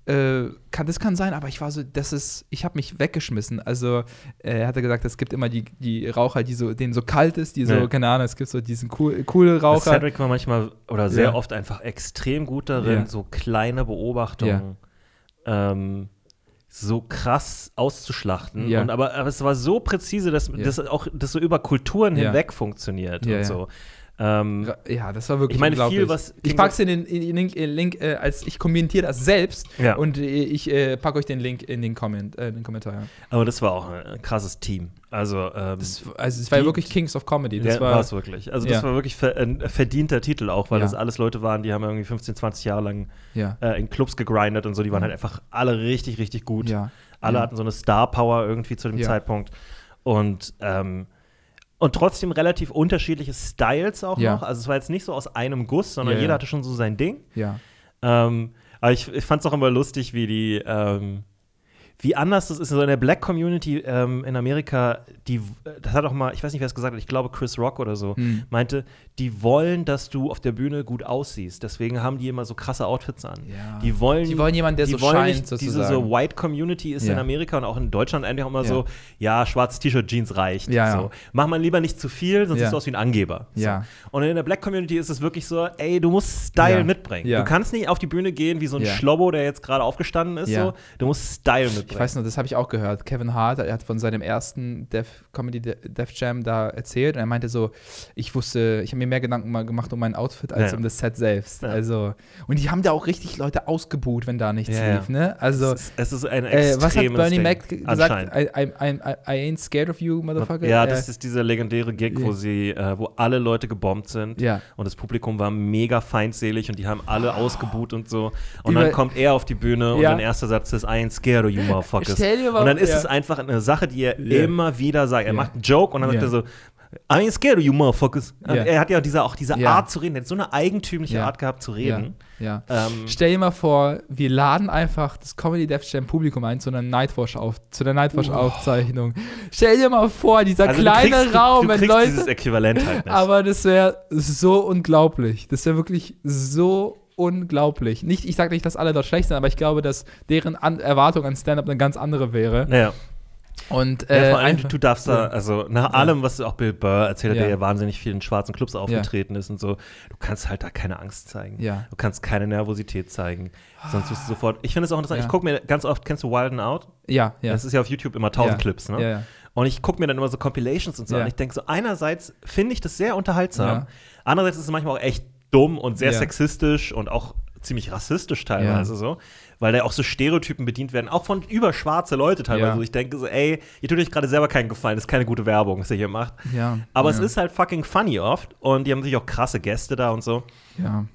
äh, kann das kann sein, aber ich war so, das ist, ich habe mich weggeschmissen. Also äh, er hatte gesagt, es gibt immer die, die Raucher, die so, denen so kalt ist, die so, Ja. keine Ahnung, es gibt so diesen cool, coole Raucher. Cedric war manchmal oder sehr Ja. oft einfach extrem gut darin, Ja. so kleine Beobachtungen ähm, so krass auszuschlachten. Ja. Und aber, aber es war so präzise, dass Ja. das auch das so über Kulturen hinweg funktioniert und so. Ähm, Ja, das war wirklich Ich meine, viel, was ich King pack's in den, in den Link, den Link äh, als ich kommentiere das selbst Ja. und äh, ich äh, packe euch den Link in den, Comment, äh, in den Kommentar. ja. aber das war auch ein krasses Team. Also, ähm, Das, also es war ja Die- wirklich Kings of Comedy. Das ja, war, es wirklich. Also, das war wirklich ver ein verdienter Titel auch, weil das alles Leute waren, die haben irgendwie 15, 20 Jahre lang äh, in Clubs gegrindet und so. Die waren halt einfach alle richtig, richtig gut. Alle hatten so eine Star-Power irgendwie zu dem. Zeitpunkt. Und, ähm, und trotzdem relativ unterschiedliche Styles auch Ja. noch. Also es war jetzt nicht so aus einem Guss, sondern Ja, jeder hatte schon so sein Ding. Ja. Ähm, aber ich, ich fand es auch immer lustig, wie die, ähm, wie anders das ist. So in der Black Community ähm, in Amerika, die, das hat auch mal, ich weiß nicht, wer es gesagt hat, ich glaube Chris Rock oder so, Hm. meinte, die wollen, dass du auf der Bühne gut aussiehst. Deswegen haben die immer so krasse Outfits an. Ja. Die wollen, Die wollen jemanden, der so wollen scheint, nicht, Diese sozusagen. so White Community ist Ja. in Amerika und auch in Deutschland eigentlich auch immer Ja. so, ja, schwarzes T-Shirt, Jeans reicht. So. Mach mal lieber nicht zu viel, sonst siehst du aus wie ein Angeber. So. Und in der Black Community ist es wirklich so, ey, du musst Style mitbringen. Du kannst nicht auf die Bühne gehen wie so ein Ja. Schlobbo, der jetzt gerade aufgestanden ist. So. Du musst Style mitbringen. Ich weiß noch, das habe ich auch gehört. Kevin Hart, er hat von seinem ersten Def Comedy De- Def Jam da erzählt und er meinte so, ich wusste, ich habe mir mehr Gedanken mal gemacht um mein Outfit als Ja. um das Set selbst. Ja. Also und die haben da auch richtig Leute ausgebuht, wenn da nichts Ja, lief, ne? Also es, ist, es ist ein äh, was hat extremes Bernie Ding, Mac gesagt? I, I, I, I ain't scared of you, motherfucker. Ja, Äh, das ist dieser legendäre Gig, wo sie, äh, wo alle Leute gebombt sind und das Publikum war mega feindselig und die haben alle ausgebuht und so. Und Über- dann kommt er auf die Bühne und sein erster Satz ist I ain't scared of you motherfuckers. Stell dir mal- und dann ist ja. es einfach eine Sache, die er Ja. immer wieder sagt. Er Ja. macht einen Joke und dann sagt Ja. er so I ain't scared of you motherfuckers. Und Ja. Er hat ja diese, auch diese Ja. Art zu reden, er hat so eine eigentümliche Ja. Art gehabt zu reden. ja. Ähm, Stell dir mal vor, wir laden einfach das Comedy Def Jam Publikum ein zu einer Nightwatch auf, zu der Nightwatch Aufzeichnung. Stell dir mal vor, dieser also kleine du kriegst, Raum, du, du wenn kriegst dieses Leute. Äquivalent halt nicht. Aber das wäre so unglaublich. Das wäre wirklich so unglaublich. Nicht, ich sage nicht, dass alle dort schlecht sind, aber ich glaube, dass deren an Erwartung an Stand-up eine ganz andere wäre. naja. Und Ja, äh, vor allem, einfach- du darfst da, ja. also nach allem, was auch Bill Burr erzählt hat, Ja. der ja wahnsinnig viel in schwarzen Clubs aufgetreten ist und so, du kannst halt da keine Angst zeigen. Ja. Du kannst keine Nervosität zeigen. Sonst wirst du sofort. Ich finde es auch interessant, Ja. ich gucke mir ganz oft, kennst du Wild Out? ja, ja. Das ist ja auf YouTube immer 1000 Ja. Clips, ne? Ja, ja. Und ich gucke mir dann immer so Compilations und so Ja. an. Ich denke so, einerseits finde ich das sehr unterhaltsam, Ja. andererseits ist es manchmal auch echt dumm und sehr Ja. sexistisch und auch ziemlich rassistisch teilweise Ja. so, weil da auch so Stereotypen bedient werden, auch von über schwarze Leute teilweise. Ja. Ich denke so, ey, ihr tut euch gerade selber keinen Gefallen, das ist keine gute Werbung, was ihr hier macht. Ja, Aber es ist halt fucking funny oft und die haben natürlich auch krasse Gäste da und so. Ja.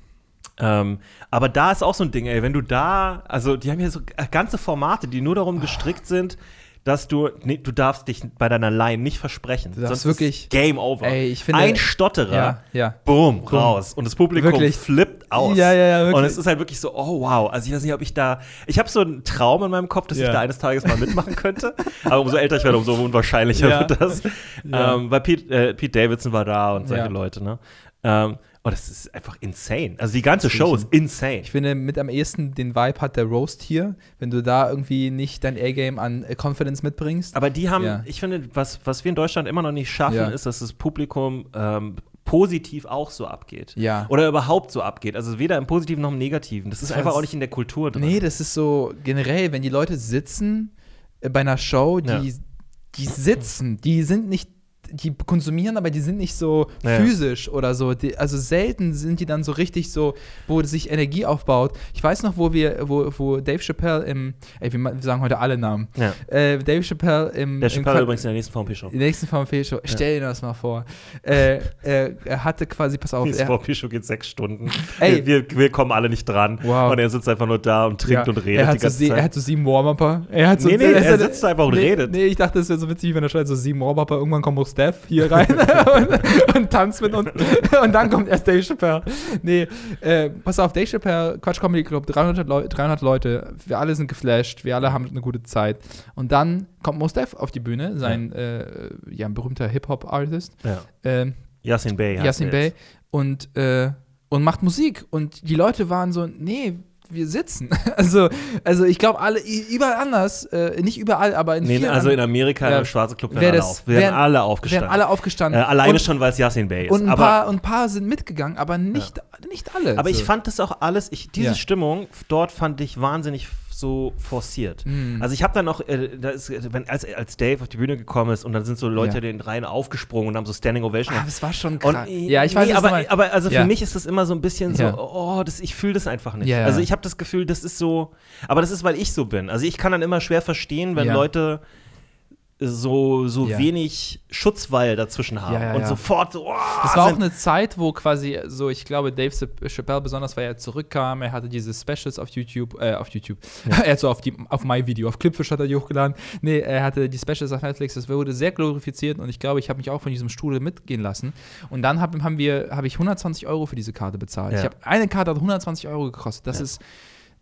Ähm, aber da ist auch so ein Ding, ey, wenn du da, also die haben ja so ganze Formate, die nur darum gestrickt sind, dass du, nee, du darfst dich bei deiner Line nicht versprechen. Du darfst Sonst wirklich- Game over. Ey, ich finde- Ein Stotterer, Ja, ja. boom, raus. Und das Publikum Wirklich. flippt aus. Ja, ja, ja, wirklich. Und es ist halt wirklich so, oh wow. Also ich weiß nicht, ob ich da, ich habe so einen Traum in meinem Kopf, dass Ja. ich da eines Tages mal mitmachen könnte. aber umso älter ich werde, umso unwahrscheinlicher Ja. wird das. Ja. Ähm, weil Pete, äh, Pete Davidson war da und solche. Leute, ne? Ähm, und das ist einfach insane. Also die ganze Show ist insane. Ich finde, mit am ehesten den Vibe hat der Roast hier, wenn du da irgendwie nicht dein A-Game an äh, Confidence mitbringst. Aber die haben, Ja. ich finde, was, was wir in Deutschland immer noch nicht schaffen, Ja. ist, dass das Publikum ähm, positiv auch so abgeht. Ja. Oder überhaupt so abgeht. Also weder im Positiven noch im Negativen. Das ist Das einfach auch nicht in der Kultur drin. Nee, das ist so generell, wenn die Leute sitzen äh, bei einer Show, die, Ja. die sitzen, die sind nicht, die konsumieren, aber die sind nicht so Ja. physisch oder so. Die, also selten sind die dann so richtig so, wo sich Energie aufbaut. Ich weiß noch, wo wir, wo, wo Dave Chappelle im, ey, wir, sagen heute alle Namen. Ja. Äh, Dave Chappelle im, Der im Chappelle Qua- übrigens in der nächsten VMP-Show. Die nächsten VMP-Show. Stell dir das mal vor. Äh, äh, er hatte quasi, pass auf, Die er, VMP-Show geht sechs Stunden. Ey. Wir, wir kommen alle nicht dran. Wow. Und er sitzt einfach nur da und trinkt ja, und redet er hat, die so ganze sie, Zeit. er hat so sieben Warm-Upper. Er hat so, Nee, nee, er so- sitzt einfach und nee, redet. Nee, ich dachte, es wäre so witzig, wenn er schnell so sieben Warm-Upper, irgendwann kommt Steph hier rein und, und tanzt mit uns. Und dann kommt erst Dave Chappelle. Nee, äh, pass auf, Dave Chappelle, Quatsch Comedy Club, 300, Leu 300 Leute, wir alle sind geflasht, wir alle haben eine gute Zeit. Und dann kommt Mos Def auf die Bühne, sein äh, ja, ein berühmter Hip-Hop-Artist. ja. Ähm, Yasin Bey. Yasin Bey und, äh, und macht Musik. Und die Leute waren so, nee, wir sitzen. Also, also ich glaube, alle, überall anders, äh, nicht überall, aber in Nee, vielen also in Amerika, Ja. im Schwarze Club, werden alle, das- auf, werden wären- alle aufgestanden. wären alle aufgestanden. äh, alleine und, schon, weil es Yasin Bey ist. Und ein, aber, paar, und ein paar sind mitgegangen, aber nicht, nicht alle. aber ich so. fand das auch alles, ich, diese Ja. Stimmung dort fand ich wahnsinnig so forciert. Mhm. Also ich habe dann noch, äh, da ist, wenn, als, als Dave auf die Bühne gekommen ist und dann sind so Leute Ja. den Reihen aufgesprungen und haben so Standing Ovation Ah, gemacht. das war schon Und, krass. ja, ich weiß nee, aber, aber also für Ja. mich ist das immer so ein bisschen so, Ja. oh, das, ich fühle das einfach nicht. Also ich habe das Gefühl, das ist so, aber das ist, weil ich so bin. Also ich kann dann immer schwer verstehen, wenn. Leute so, so Ja. wenig Schutzwall dazwischen haben Ja, ja, und sofort so, oh, Das war auch eine Zeit, wo quasi so, ich glaube, Dave Chapp- Chappelle besonders, weil er zurückkam, er hatte diese Specials auf YouTube, äh, auf YouTube, er hat so auf, die, auf mein Video, auf Clipfish hat er die hochgeladen. Nee, er hatte die Specials auf Netflix, das wurde sehr glorifiziert und ich glaube, ich habe mich auch von diesem Stuhl mitgehen lassen. Und dann hab, haben wir, habe ich 120 Euro für diese Karte bezahlt. Ich habe eine Karte hat 120 Euro gekostet. Das ist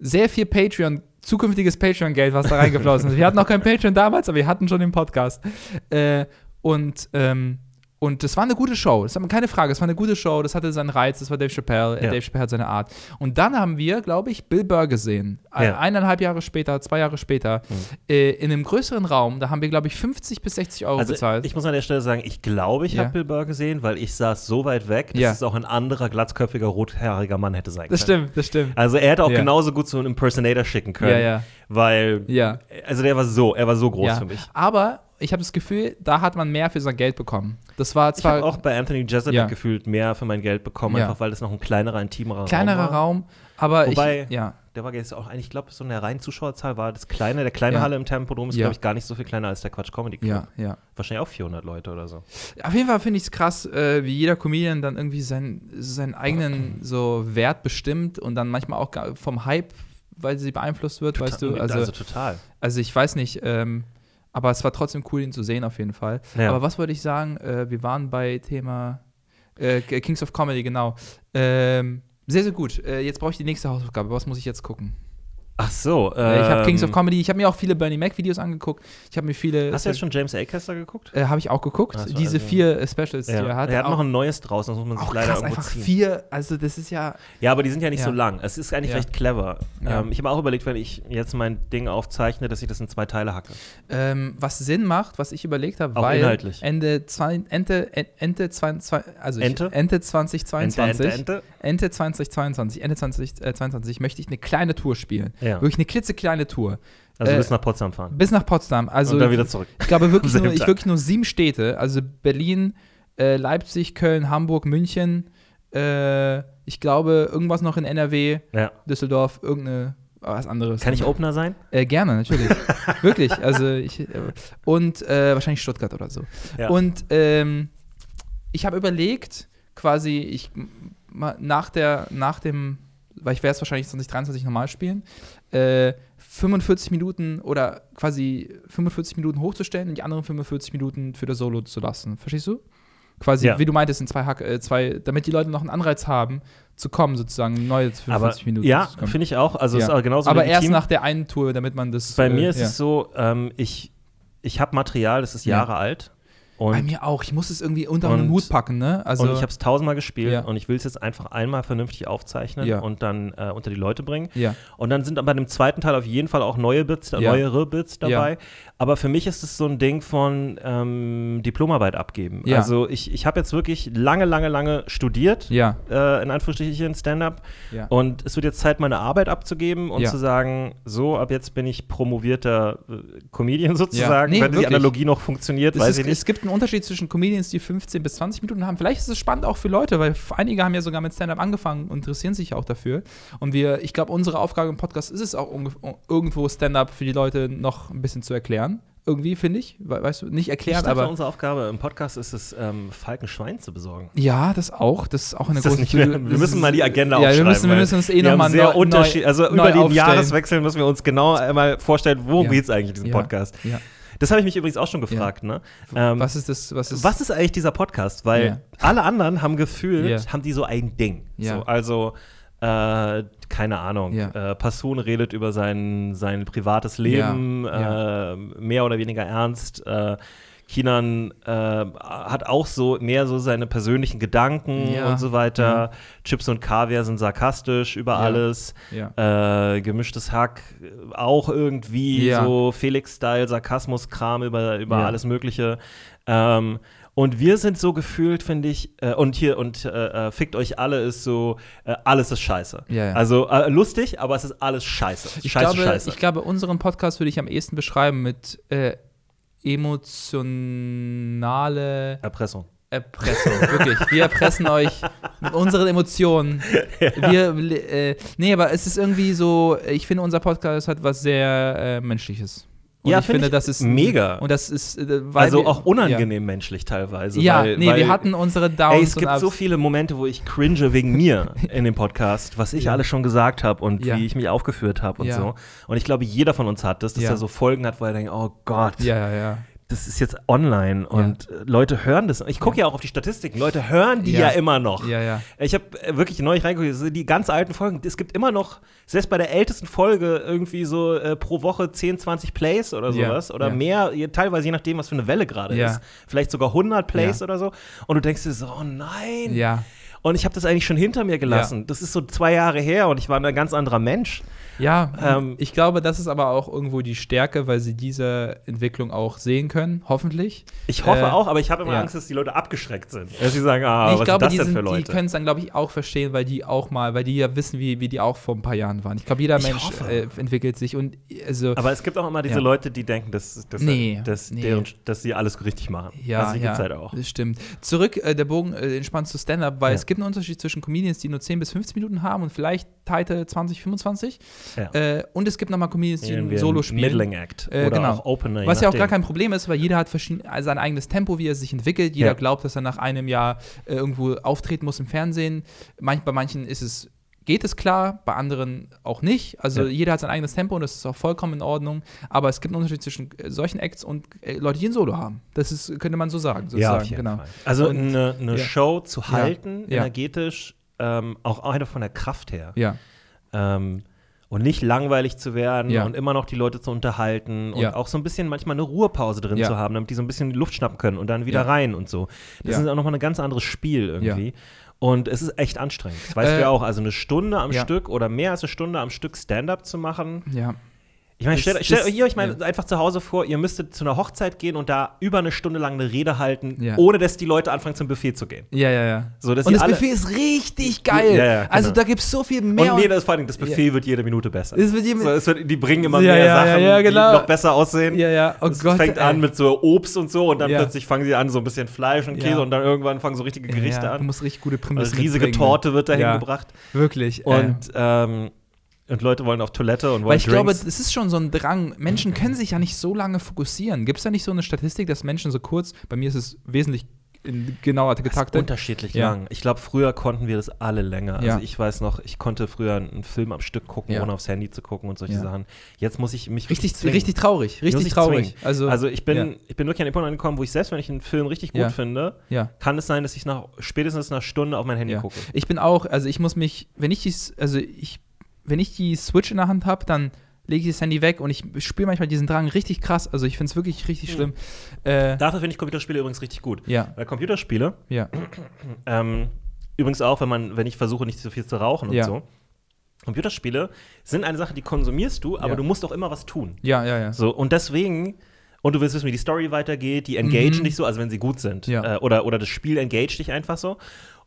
sehr viel Patreon, zukünftiges Patreon-Geld, was da reingeflossen ist. Wir hatten noch kein Patreon damals, aber wir hatten schon den Podcast. Äh, und, ähm, und das war eine gute Show. Das war keine Frage. Es war eine gute Show. Das hatte seinen Reiz. Das war Dave Chappelle. Äh, Ja. Dave Chappelle hat seine Art. Und dann haben wir, glaube ich, Bill Burr gesehen. Ein- Ja. Eineinhalb Jahre später, zwei Jahre später. Äh, in einem größeren Raum. Da haben wir, glaube ich, 50 bis 60 Euro Also bezahlt. ich muss an der Stelle sagen, ich glaube, ich Ja. habe Bill Burr gesehen, weil ich saß so weit weg, dass Ja. es auch ein anderer, glatzköpfiger, rothaariger Mann hätte sein das können. stimmt, das stimmt. Also er hätte auch genauso gut so einen Impersonator schicken können. Ja, ja. Weil, Ja. also der war so, er war so groß für mich. Aber ich habe das Gefühl, da hat man mehr für sein Geld bekommen. Das war Ich zwar habe auch bei Anthony Jeselnik Ja. gefühlt mehr für mein Geld bekommen, Ja. einfach weil es noch ein kleinerer, intimerer ein kleinerer Raum war. Raum, aber Wobei- ich, ja. Der war jetzt auch eigentlich, ich glaube, so eine reine Zuschauerzahl war das kleine, der kleine Ja. Halle im Tempodrom ist, glaube ich, gar nicht so viel kleiner als der Quatsch Comedy Club. Ja, ja. Wahrscheinlich auch 400 Leute oder so. Auf jeden Fall finde ich es krass, äh, wie jeder Comedian dann irgendwie sein, seinen eigenen so Wert bestimmt und dann manchmal auch vom Hype, weil sie beeinflusst wird, weißt du. Also, also total. also ich weiß nicht, ähm, aber es war trotzdem cool, ihn zu sehen auf jeden Fall. Ja. Aber was wollte ich sagen? Äh, wir waren bei Thema äh, Kings of Comedy, genau. Ähm, sehr, sehr gut. Äh, jetzt brauche ich die nächste Hausaufgabe. Was muss ich jetzt gucken? Ach so. Äh, ich habe Kings of ähm, Comedy, ich habe mir auch viele Bernie Mac Videos angeguckt. Ich habe mir viele. Hast du jetzt schon James Acaster geguckt? Äh, habe ich auch geguckt. So, Diese also- vier äh, Specials, die Ja. er hat. er hat noch ein neues draußen, das muss man sich auch leider krass, irgendwo einfach ziehen. vier. Also das ist ja. Ja, aber die sind ja nicht Ja. so lang. Es ist eigentlich Ja. recht clever. Ähm, ich habe auch überlegt, wenn ich jetzt mein Ding aufzeichne, dass ich das in zwei Teile hacke. Ähm, was Sinn macht, was ich überlegt habe, weil inhaltlich. Ende, zwei, Ende, Ende, 22, also ich, Ente? Ende 2022, Ente, Ente, Ende 2022, Ende 2022 möchte ich eine kleine Tour spielen. Ja. Wirklich eine klitzekleine Tour. Also Äh, willst nach Potsdam fahren. Bis nach Potsdam. Also und dann wieder zurück. ich glaube wirklich nur, ich wirklich nur sieben Städte. Also Berlin, äh, Leipzig, Köln, Hamburg, München. Äh, ich glaube irgendwas noch in NRW, Ja. Düsseldorf, irgendeine was anderes. Kann ich Opener sein? Äh, gerne, natürlich. Wirklich. Also ich äh, und äh, wahrscheinlich Stuttgart oder so. Ja. Und ähm, ich habe überlegt, quasi, ich nach der, nach dem, weil ich werde es wahrscheinlich 2023 normal spielen, äh, 45 Minuten oder quasi 45 Minuten hochzustellen und die anderen 45 Minuten für das Solo zu lassen. Verstehst du? Quasi, Ja. wie du meintest, in zwei Hack, äh, zwei, damit die Leute noch einen Anreiz haben, zu kommen, sozusagen, neue 45 Aber Minuten. ja, finde ich auch. Also Ja. ist aber genauso Aber legitim. erst nach der einen Tour, damit man das. Bei äh, mir ist ja. es so, ähm, ich, ich habe Material, das ist Ja. Jahre alt. Und, Bei mir auch. Ich muss es irgendwie unter Und- einen Hut packen, ne? Also, und ich habe es tausendmal gespielt Ja. und ich will es jetzt einfach einmal vernünftig aufzeichnen Ja. und dann äh, unter die Leute bringen. ja. Und dann sind bei dem zweiten Teil auf jeden Fall auch neue Bits, neuere Bits dabei. Aber für mich ist es so ein Ding von ähm, Diplomarbeit abgeben. Ja. Also ich, ich habe jetzt wirklich lange, lange, lange studiert, Ja. äh, in Anführungsstrichen Stand-up. Ja. Und es wird jetzt Zeit, meine Arbeit abzugeben und zu sagen, so, ab jetzt bin ich promovierter äh, Comedian sozusagen. Nee, Wenn die. Analogie noch funktioniert, Es, weiß ist, ich nicht. es gibt einen Unterschied zwischen Comedians, die 15 bis 20 Minuten haben. Vielleicht ist es spannend auch für Leute, weil einige haben ja sogar mit Stand-Up angefangen und interessieren sich auch dafür. Und wir, ich glaube, unsere Aufgabe im Podcast ist es auch irgendwo Stand-Up für die Leute noch ein bisschen zu erklären. Irgendwie, finde ich. We weißt du, nicht Ich erklären, dachte, aber. unsere Aufgabe im Podcast ist es, ähm, Falkenschwein zu besorgen. Ja, das auch. Das ist auch eine Ist große nicht wir müssen mal die Agenda Ja, wir aufschreiben. müssen, wir müssen uns eh wir nochmal neu, Unterschied, Also neu über den aufstellen. Jahreswechsel müssen wir uns genau einmal vorstellen, worum Ja. geht es eigentlich in diesem Ja. Podcast. Ja. Das habe ich mich übrigens auch schon gefragt. Ne? Ähm, Was ist das? Was ist, was ist eigentlich dieser Podcast? Weil Ja. alle anderen haben gefühlt, Ja. haben die so ein Ding. Ja. So, also, äh, keine Ahnung. Ja. Äh, Passun redet über sein, sein privates Leben, Ja. Äh, mehr oder weniger ernst. Äh, Kinan äh, hat auch so mehr so seine persönlichen Gedanken Ja. und so weiter. Chips und Kaviar sind sarkastisch über alles. Äh, gemischtes Hack auch irgendwie so Felix-Style, Sarkasmus-Kram über, über alles Mögliche. Ähm, und wir sind so gefühlt, finde ich, äh, und hier, und äh, äh, fickt euch alle ist so, äh, alles ist scheiße. Ja, ja. Also äh, lustig, aber es ist alles scheiße. Ich, scheiße, glaube, scheiße. ich glaube, unseren Podcast würde ich am ehesten beschreiben mit äh, emotionale Erpressung. Erpressung. Wirklich. Wir erpressen euch mit unseren Emotionen. Wir, äh, nee, aber es ist irgendwie so, ich finde, unser Podcast hat was sehr Menschliches. Und Ja, ich find finde, ich das ist mega. Und das ist, äh, also wir- auch unangenehm menschlich teilweise. Ja, weil, nee, weil, wir hatten unsere Downs Ey, es gibt so viele Momente, wo ich cringe wegen mir in dem Podcast, was ich Ja. alles schon gesagt habe und Ja. wie ich mich aufgeführt habe und Ja. so. Und ich glaube, jeder von uns hat das, dass Ja. er so Folgen hat, wo er denkt, oh Gott, Ja, ja, ja. Das ist jetzt online und äh, Leute hören das. Ich gucke ja. auch auf die Statistiken. Leute hören die ja, Ja. immer noch. Ja, ja. Ich habe wirklich neulich reingeguckt, die ganz alten Folgen. Es gibt immer noch, selbst bei der ältesten Folge, irgendwie so äh, pro Woche 10, 20 Plays oder Ja, sowas. Oder ja. mehr, teilweise je nachdem, was für eine Welle gerade Ja. ist. Vielleicht sogar 100 Plays Ja. oder so. Und du denkst dir so, oh nein. Ja. Und ich habe das eigentlich schon hinter mir gelassen. Das ist so zwei Jahre her und ich war ein ganz anderer Mensch. Ja, Ähm, ich glaube, das ist aber auch irgendwo die Stärke, weil sie diese Entwicklung auch sehen können, hoffentlich. Ich hoffe Äh, auch, aber ich habe immer ja. Angst, dass die Leute abgeschreckt sind. Dass sie sagen, ah, ich was glaube, ist die, das denn sind, für die Leute? können es dann, glaube ich, auch verstehen, weil die auch mal, weil die ja wissen, wie, wie die auch vor ein paar Jahren waren. Ich glaube, jeder Ich Mensch äh, entwickelt sich und also aber es gibt auch immer diese Ja. Leute, die denken, dass, dass, Nee, dass, nee. Deren, dass sie alles richtig machen. Ja, also die ja, halt auch. das stimmt. Zurück, äh, der Bogen äh, entspannt zu Stand-Up, weil es gibt einen Unterschied zwischen Comedians, die nur 10 bis 15 Minuten haben und vielleicht Title 20, 25. Ja. Äh, und es gibt nochmal Comedians, die ein Solo spielen. Middling Act Äh, oder genau. auch Opener. Was ja auch gar kein Problem ist, weil jeder hat also sein eigenes Tempo, wie er sich entwickelt. Jeder Ja. glaubt, dass er nach einem Jahr äh, irgendwo auftreten muss im Fernsehen. Manch, bei manchen ist es, geht es klar, bei anderen auch nicht. Also Ja. jeder hat sein eigenes Tempo und das ist auch vollkommen in Ordnung. Aber es gibt einen Unterschied zwischen äh, solchen Acts und äh, Leute, die ein Solo haben. Das ist, könnte man so sagen. Sozusagen. Ja, auf jeden genau. Fall. Also Und- eine, eine ja. Show zu halten, Ja. energetisch, ähm, auch einfach von der Kraft her. Ja, Ähm, und nicht langweilig zu werden Ja. und immer noch die Leute zu unterhalten und Ja. auch so ein bisschen manchmal eine Ruhepause drin Ja. zu haben, damit die so ein bisschen Luft schnappen können und dann wieder rein und so. Das ist auch nochmal ein ganz anderes Spiel irgendwie. Und es ist echt anstrengend. Das weißt Äh, du ja auch. Also eine Stunde am. Stück oder mehr als eine Stunde am Stück Stand-up zu machen. ja. Ich meine, stellt stellt euch mal ja. einfach zu Hause vor, ihr müsstet zu einer Hochzeit gehen und da über eine Stunde lang eine Rede halten, Ja. ohne dass die Leute anfangen zum Buffet zu gehen. Ja, ja, ja. So, und das Buffet ist richtig geil. Ja, ja, genau. Also da gibt es so viel mehr. Und nee, das, vor allem, das Buffet wird jede Minute besser. Es wird so, es wird, die bringen immer mehr Sachen, genau. die noch besser aussehen. ja, ja. Oh es Gott. fängt an ey. mit so Obst und so und dann plötzlich fangen sie an, so ein bisschen Fleisch und. Käse und dann irgendwann fangen so richtige Gerichte ja, Du an. musst richtig gute Eine Prämissen riesige. Torte wird dahin Ja. gebracht. Wirklich. Und, ähm, und Leute wollen auf Toilette und wollen Weil ich glaube, Drinks. es ist schon so ein Drang. Menschen können sich ja nicht so lange fokussieren. Gibt es da nicht so eine Statistik, dass Menschen so kurz, bei mir ist es wesentlich genauer getaktet. unterschiedlich Ja. lang. Ich glaube, früher konnten wir das alle länger. Ja. Also ich weiß noch, ich konnte früher einen Film am Stück gucken, Ja. ohne aufs Handy zu gucken und solche. Sachen. Jetzt muss ich mich Richtig, zwingen. richtig traurig. Richtig traurig. Also, Also ich bin, ich bin wirklich an den Punkt angekommen, wo ich selbst, wenn ich einen Film richtig gut finde, Ja. kann es sein, dass ich nach spätestens nach einer Stunde auf mein Handy gucke. Ich bin auch, also ich muss mich, wenn ich die, also ich, wenn ich die Switch in der Hand habe, dann lege ich das Handy weg und ich spüre manchmal diesen Drang richtig krass. Also ich finde es wirklich richtig schlimm. Äh, Dafür finde ich Computerspiele übrigens richtig gut. ja, Weil Computerspiele, ja, ähm, übrigens auch, wenn man, wenn ich versuche, nicht so viel zu rauchen und Ja. so. Computerspiele sind eine Sache, die konsumierst du, aber Ja. du musst auch immer was tun. ja, ja, ja. So, und deswegen, und du willst wissen, wie die Story weitergeht, die engagen Mhm. dich so, also wenn sie gut sind. Ja. Äh, oder, oder das Spiel engage dich einfach so.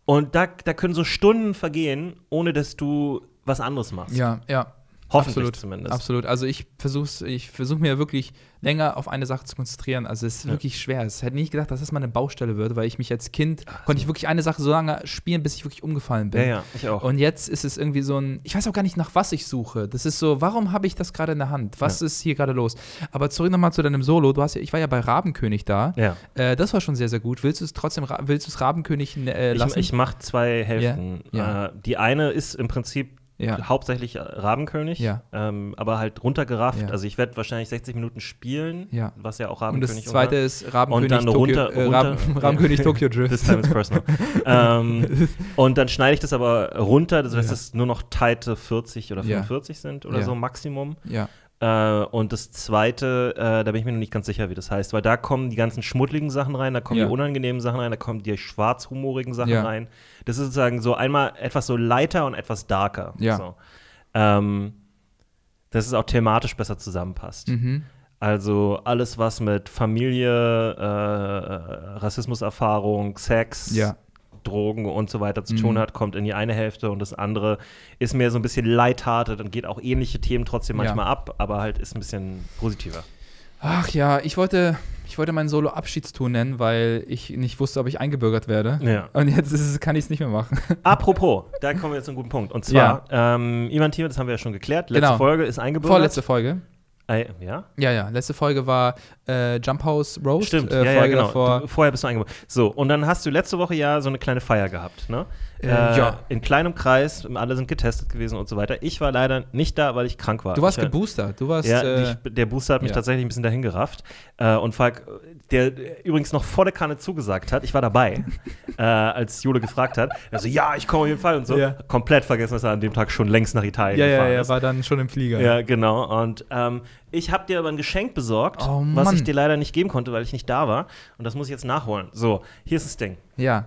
Und da, da können so Stunden vergehen, ohne dass du was anderes machst. Ja, ja. Hoffentlich absolut, zumindest. Absolut. Also ich versuche ich versuch mir wirklich länger auf eine Sache zu konzentrieren. Also es ist Ja. wirklich schwer. Ich hätte nicht gedacht, dass das mal eine Baustelle wird, weil ich mich als Kind konnte ich wirklich eine Sache so lange spielen, bis ich wirklich umgefallen bin. Ja, ja, ich auch. Und jetzt ist es irgendwie so ein, ich weiß auch gar nicht, nach was ich suche. Das ist so, warum habe ich das gerade in der Hand? Was ist hier gerade los? Aber zurück nochmal zu deinem Solo. Du hast ja, ich war ja bei Rabenkönig da. ja. Äh, das war schon sehr, sehr gut. Willst du es trotzdem, willst du es Rabenkönig äh, Ich, lassen? ich mache zwei Hälften. Ja. Äh, die eine ist im Prinzip ja. hauptsächlich äh, Rabenkönig, Ja. ähm, aber halt runtergerafft. Ja. Also ich werde wahrscheinlich 60 Minuten spielen, Ja. was ja auch Und Rabenkönig das zweite war. ist Rabenkönig Und dann Tokyo, runter- äh, runter- Raben, Rabenkönig Tokyo Drift. This time is personal. ähm, und dann schneide ich das aber runter, dass Ja. es nur noch Teite 40 oder Ja. 45 sind oder Ja. so Maximum. Äh, und das zweite, äh, da bin ich mir noch nicht ganz sicher, wie das heißt, weil da kommen die ganzen schmuddeligen Sachen rein, da kommen Ja. die unangenehmen Sachen rein, da kommen die schwarzhumorigen Sachen Ja. rein. Das ist sozusagen so einmal etwas so lighter und etwas darker. Ja. So. Ähm, dass es auch thematisch besser zusammenpasst. Mhm. Also alles, was mit Familie, äh, Rassismuserfahrung, Sex, Ja. Drogen und so weiter zu Mhm. tun hat, kommt in die eine Hälfte und das andere ist mehr so ein bisschen lighthearted und geht auch ähnliche Themen trotzdem Ja. manchmal ab, aber halt ist ein bisschen positiver. Ach ja, ich wollte, ich wollte meinen Solo Abschiedstour nennen, weil ich nicht wusste, ob ich eingebürgert werde. Ja. Und jetzt es, kann ich es nicht mehr machen. Apropos, da kommen wir jetzt zu einem guten Punkt. Und zwar, ähm, Ivan Thieme, das haben wir ja schon geklärt, letzte Genau. Folge ist eingebürgert. Vorletzte Folge. Äh, ja? Ja, ja, letzte Folge war äh, Jump House Roast. Stimmt, äh, ja, ja, genau. davor. Vorher bist du eingebaut. So, und dann hast du letzte Woche ja so eine kleine Feier gehabt, ne? Äh, ja. In kleinem Kreis, alle sind getestet gewesen und so weiter. Ich war leider nicht da, weil ich krank war. Du warst ich, geboostert. Du warst. Ja, äh, ich, der Booster hat mich ja. tatsächlich ein bisschen dahin gerafft. Äh, und Falk, der übrigens noch vor der Kanne zugesagt hat, ich war dabei, äh, als Jule gefragt hat. Er so, ja, ich komme auf jeden Fall und so. Ja. Komplett vergessen, dass er an dem Tag schon längst nach Italien ja, ja, gefahren ja, ist. war dann schon im Flieger. Ja, genau. Und ähm, ich habe dir aber ein Geschenk besorgt, Oh, was ich dir leider nicht geben konnte, weil ich nicht da war. Und das muss ich jetzt nachholen. So, hier ist das Ding. ja.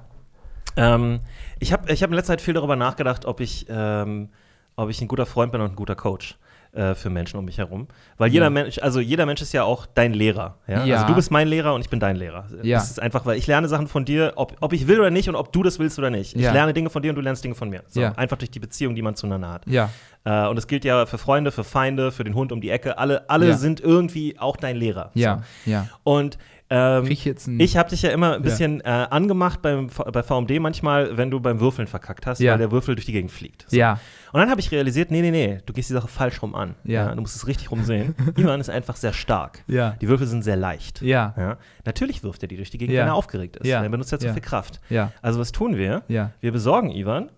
Ähm, ich habe ich hab in letzter Zeit viel darüber nachgedacht, ob ich, ähm, ob ich ein guter Freund bin und ein guter Coach äh, für Menschen um mich herum. Weil jeder Ja. Mensch, also jeder Mensch ist ja auch dein Lehrer. Ja? Ja. Also du bist mein Lehrer und ich bin dein Lehrer. Ja. Das ist einfach, weil ich lerne Sachen von dir, ob, ob ich will oder nicht und ob du das willst oder nicht. Ich Ja. lerne Dinge von dir und du lernst Dinge von mir. So, Ja. Einfach durch die Beziehung, die man zueinander hat. Ja. Äh, und das gilt ja für Freunde, für Feinde, für den Hund um die Ecke. Alle, alle Ja. sind irgendwie auch dein Lehrer. Ja. Ja. So. Und ähm, ich jetzt ein. ich habe dich ja immer ein bisschen äh, angemacht beim, bei VMD manchmal, wenn du beim Würfeln verkackt hast, Ja. weil der Würfel durch die Gegend fliegt. So. Ja. Und dann habe ich realisiert, nee, nee, nee, du gehst die Sache falsch rum an. Ja. du musst es richtig rum sehen. Ivan ist einfach sehr stark. Ja. Die Würfel sind sehr leicht. Ja. Ja. Natürlich wirft er die durch die Gegend, Ja. wenn er aufgeregt ist. Ja. Er benutzt ja zu Ja. viel Kraft. Ja. Also was tun wir? Ja. Wir besorgen Ivan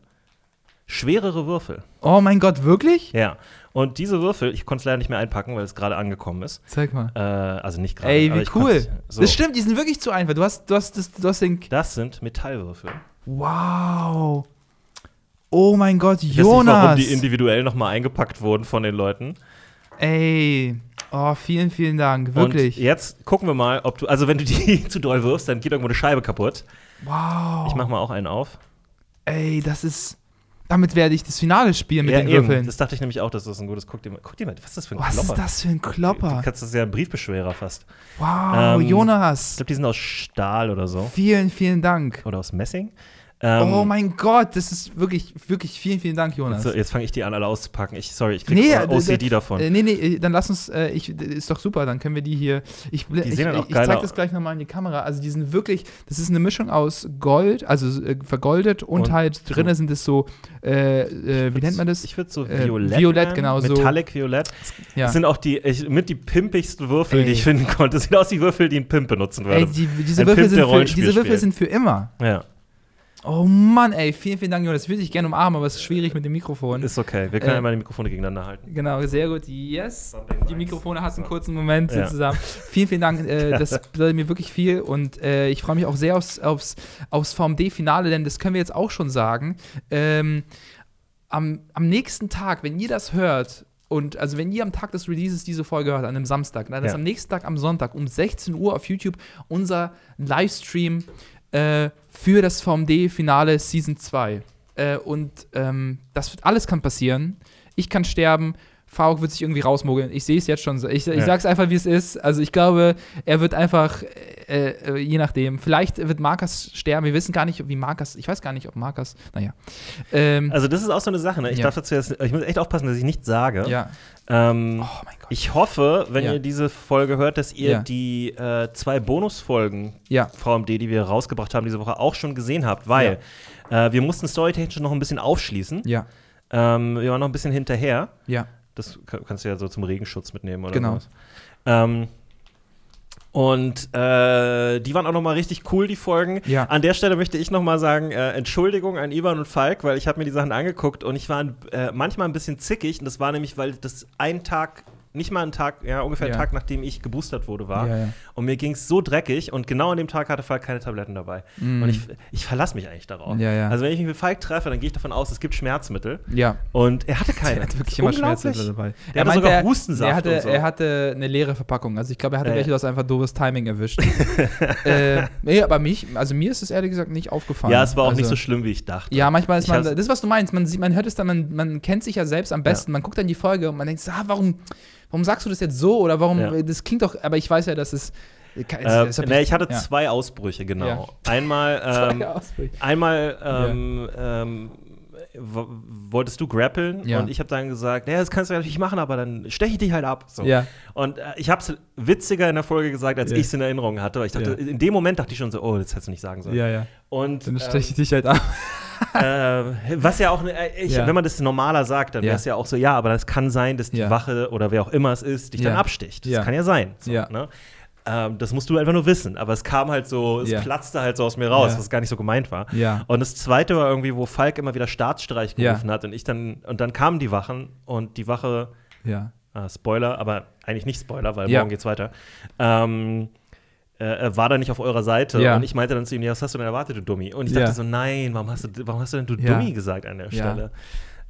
schwerere Würfel. Oh mein Gott, wirklich? Ja. Und diese Würfel, ich konnte es leider nicht mehr einpacken, weil es gerade angekommen ist. Zeig mal. Äh, also nicht gerade. Ey, wie cool. So. Das stimmt, die sind wirklich zu einfach. Du hast, du hast, das, du hast den. Das sind Metallwürfel. Wow. Oh mein Gott, Ich weiß nicht, warum Jonas. die individuell nochmal eingepackt wurden von den Leuten. Ey. Oh, vielen, vielen Dank. Wirklich. Und jetzt gucken wir mal, ob du, also wenn du die zu doll wirfst, dann geht irgendwo eine Scheibe kaputt. Wow. Ich mach mal auch einen auf. Ey, das ist. Damit werde ich das Finale spielen mit ja, den eben. Würfeln. Das dachte ich nämlich auch, dass das ein gutes. Guck dir mal, guck dir mal was ist das für ein Was Klopper? ist das für ein Du Klopper? kannst das ja ein Briefbeschwerer fast. Wow, Ähm, Ich Jonas. glaube, die sind aus Stahl oder so. Vielen, vielen Dank. Oder aus Messing. Ähm, oh mein Gott, das ist wirklich, wirklich vielen, vielen Dank, Jonas. so, jetzt fange ich die an, alle auszupacken. Ich, sorry, ich krieg Nee, äh, OCD d- davon. Äh, nee, nee, äh, dann lass uns, äh, ich, ist doch super, dann können wir die hier, ich, bl- ich, sehen dann auch ich, zeig das gleich nochmal in die Kamera, also die sind wirklich, das ist eine Mischung aus Gold, also äh, vergoldet und, Und halt so- drinnen sind es so, äh, äh, wie nennt man das? Ich würde so Äh, violett. violett, genau, so. Metallic Violett. ja. Das sind auch die ich, mit die pimpigsten Würfel, Ey. die ich finden konnte. Das sieht aus wie Würfel, die ein Pimp benutzen würde. Ey, die, diese, Würfel Pimp, für, diese Würfel sind für immer. ja, Oh Mann, ey, vielen, vielen Dank, Jonas. Ich würde dich gerne umarmen, aber es ist schwierig mit dem Mikrofon. ist okay. Wir können Äh, einmal die Mikrofone gegeneinander halten. Genau, sehr gut. Yes. Die Mikrofone hatten einen kurzen Moment Ja. zusammen. Vielen, vielen Dank. Äh, das bedeutet mir wirklich viel und äh, ich freue mich auch sehr aufs, aufs, aufs VMD-Finale, denn das können wir jetzt auch schon sagen. Ähm, am, am nächsten Tag, wenn ihr das hört, und also wenn ihr am Tag des Releases diese Folge hört, an einem Samstag, dann ist Ja. am nächsten Tag am Sonntag um 16 Uhr auf YouTube unser Livestream äh, für das VMD-Finale Season 2. Äh, und ähm, das alles kann passieren. Ich kann sterben. Faruk wird sich irgendwie rausmogeln. Ich sehe es jetzt schon so. Ich, ich Ja. sag's einfach, wie es ist. Also ich glaube, er wird einfach, äh, äh, je nachdem, vielleicht wird Markus sterben. Wir wissen gar nicht, wie Markus, ich weiß gar nicht, ob Markus, naja. Ähm, Also, das ist auch so eine Sache. Ne? Ich Ja. darf dazu jetzt, ich muss echt aufpassen, dass ich nichts sage. ja. Ähm, Oh mein Gott. Ich hoffe, wenn Ja. ihr diese Folge hört, dass ihr Ja. die äh, zwei Bonusfolgen Ja. VMD, die wir rausgebracht haben diese Woche, auch schon gesehen habt, weil äh, wir mussten storytechnisch noch ein bisschen aufschließen. Ja. Ähm, wir waren noch ein bisschen hinterher. Ja. Das ka- kannst du ja so zum Regenschutz mitnehmen oder Genau. sowas. Ähm, und äh, die waren auch noch mal richtig cool, die Folgen. Ja. An der Stelle möchte ich noch mal sagen, äh, Entschuldigung an Ivan und Falk, weil ich habe mir die Sachen angeguckt und ich war äh, manchmal ein bisschen zickig. Und das war nämlich, weil das ein Tag, nicht mal ein Tag, ja, ungefähr Ja. ein Tag, nachdem ich geboostert wurde, war. Ja, ja. Und mir ging es so dreckig und genau an dem Tag hatte Falk keine Tabletten dabei. Mm. Und ich, ich verlasse mich eigentlich darauf. Also wenn ich mich mit Falk treffe, dann gehe ich davon aus, es gibt Schmerzmittel. Ja. Und er hatte keine. Er hat wirklich immer. Schmerzmittel dabei. Der hatte sogar er- Hustensaft Er hatte, und so. er hatte eine leere Verpackung. Also ich glaube, er hatte Ja, welche, das einfach doofes Timing erwischt. äh, nee, aber mich, also mir ist es ehrlich gesagt nicht aufgefallen. Ja, es war auch also, nicht so schlimm, wie ich dachte. Ja, manchmal ist Ich man, das ist, was du meinst, man, sieht, man hört es dann, man, man kennt sich ja selbst am besten, man guckt dann die Folge und man denkt, ah, warum, warum sagst du das jetzt so oder warum, Ja. das klingt doch, aber ich weiß ja, dass es, Äh, hab nee, ich hatte ja. zwei Ausbrüche, genau. Einmal, ähm, Ausbrüche. einmal ähm, ähm, wolltest du grappeln Ja. und ich habe dann gesagt, ja, das kannst du natürlich machen, aber dann steche ich dich halt ab. So. Ja. Und äh, ich habe es witziger in der Folge gesagt, als Ja. ich es in Erinnerung hatte. Weil ich dachte, in dem Moment dachte ich schon so, oh, das hättest du nicht sagen sollen. Ja, ja. Und Dann ähm, steche ich dich halt ab. Äh, was ja auch, äh, ich, Ja. wenn man das normaler sagt, dann Ja. wäre es ja auch so, ja, aber das kann sein, dass die Ja. Wache oder wer auch immer es ist, dich Ja. dann absticht. Das Ja. kann ja sein. So, Ja. Ne? Ähm, das musst du einfach nur wissen. Aber es kam halt so, es Ja. platzte halt so aus mir raus, Ja. was gar nicht so gemeint war. Ja. Und das zweite war irgendwie, wo Falk immer wieder Staatsstreich Ja. gerufen hat und ich dann, und dann kamen die Wachen und die Wache, Ja. äh, Spoiler, aber eigentlich nicht Spoiler, weil Ja. morgen geht's weiter. Ähm, äh, er war da nicht auf eurer Seite Ja. und ich meinte dann zu ihm, ja, was hast du denn erwartet, du Dummi? Und ich Ja. dachte so, nein, warum hast du, warum hast du denn du Ja. Dummi gesagt an der Ja. Stelle?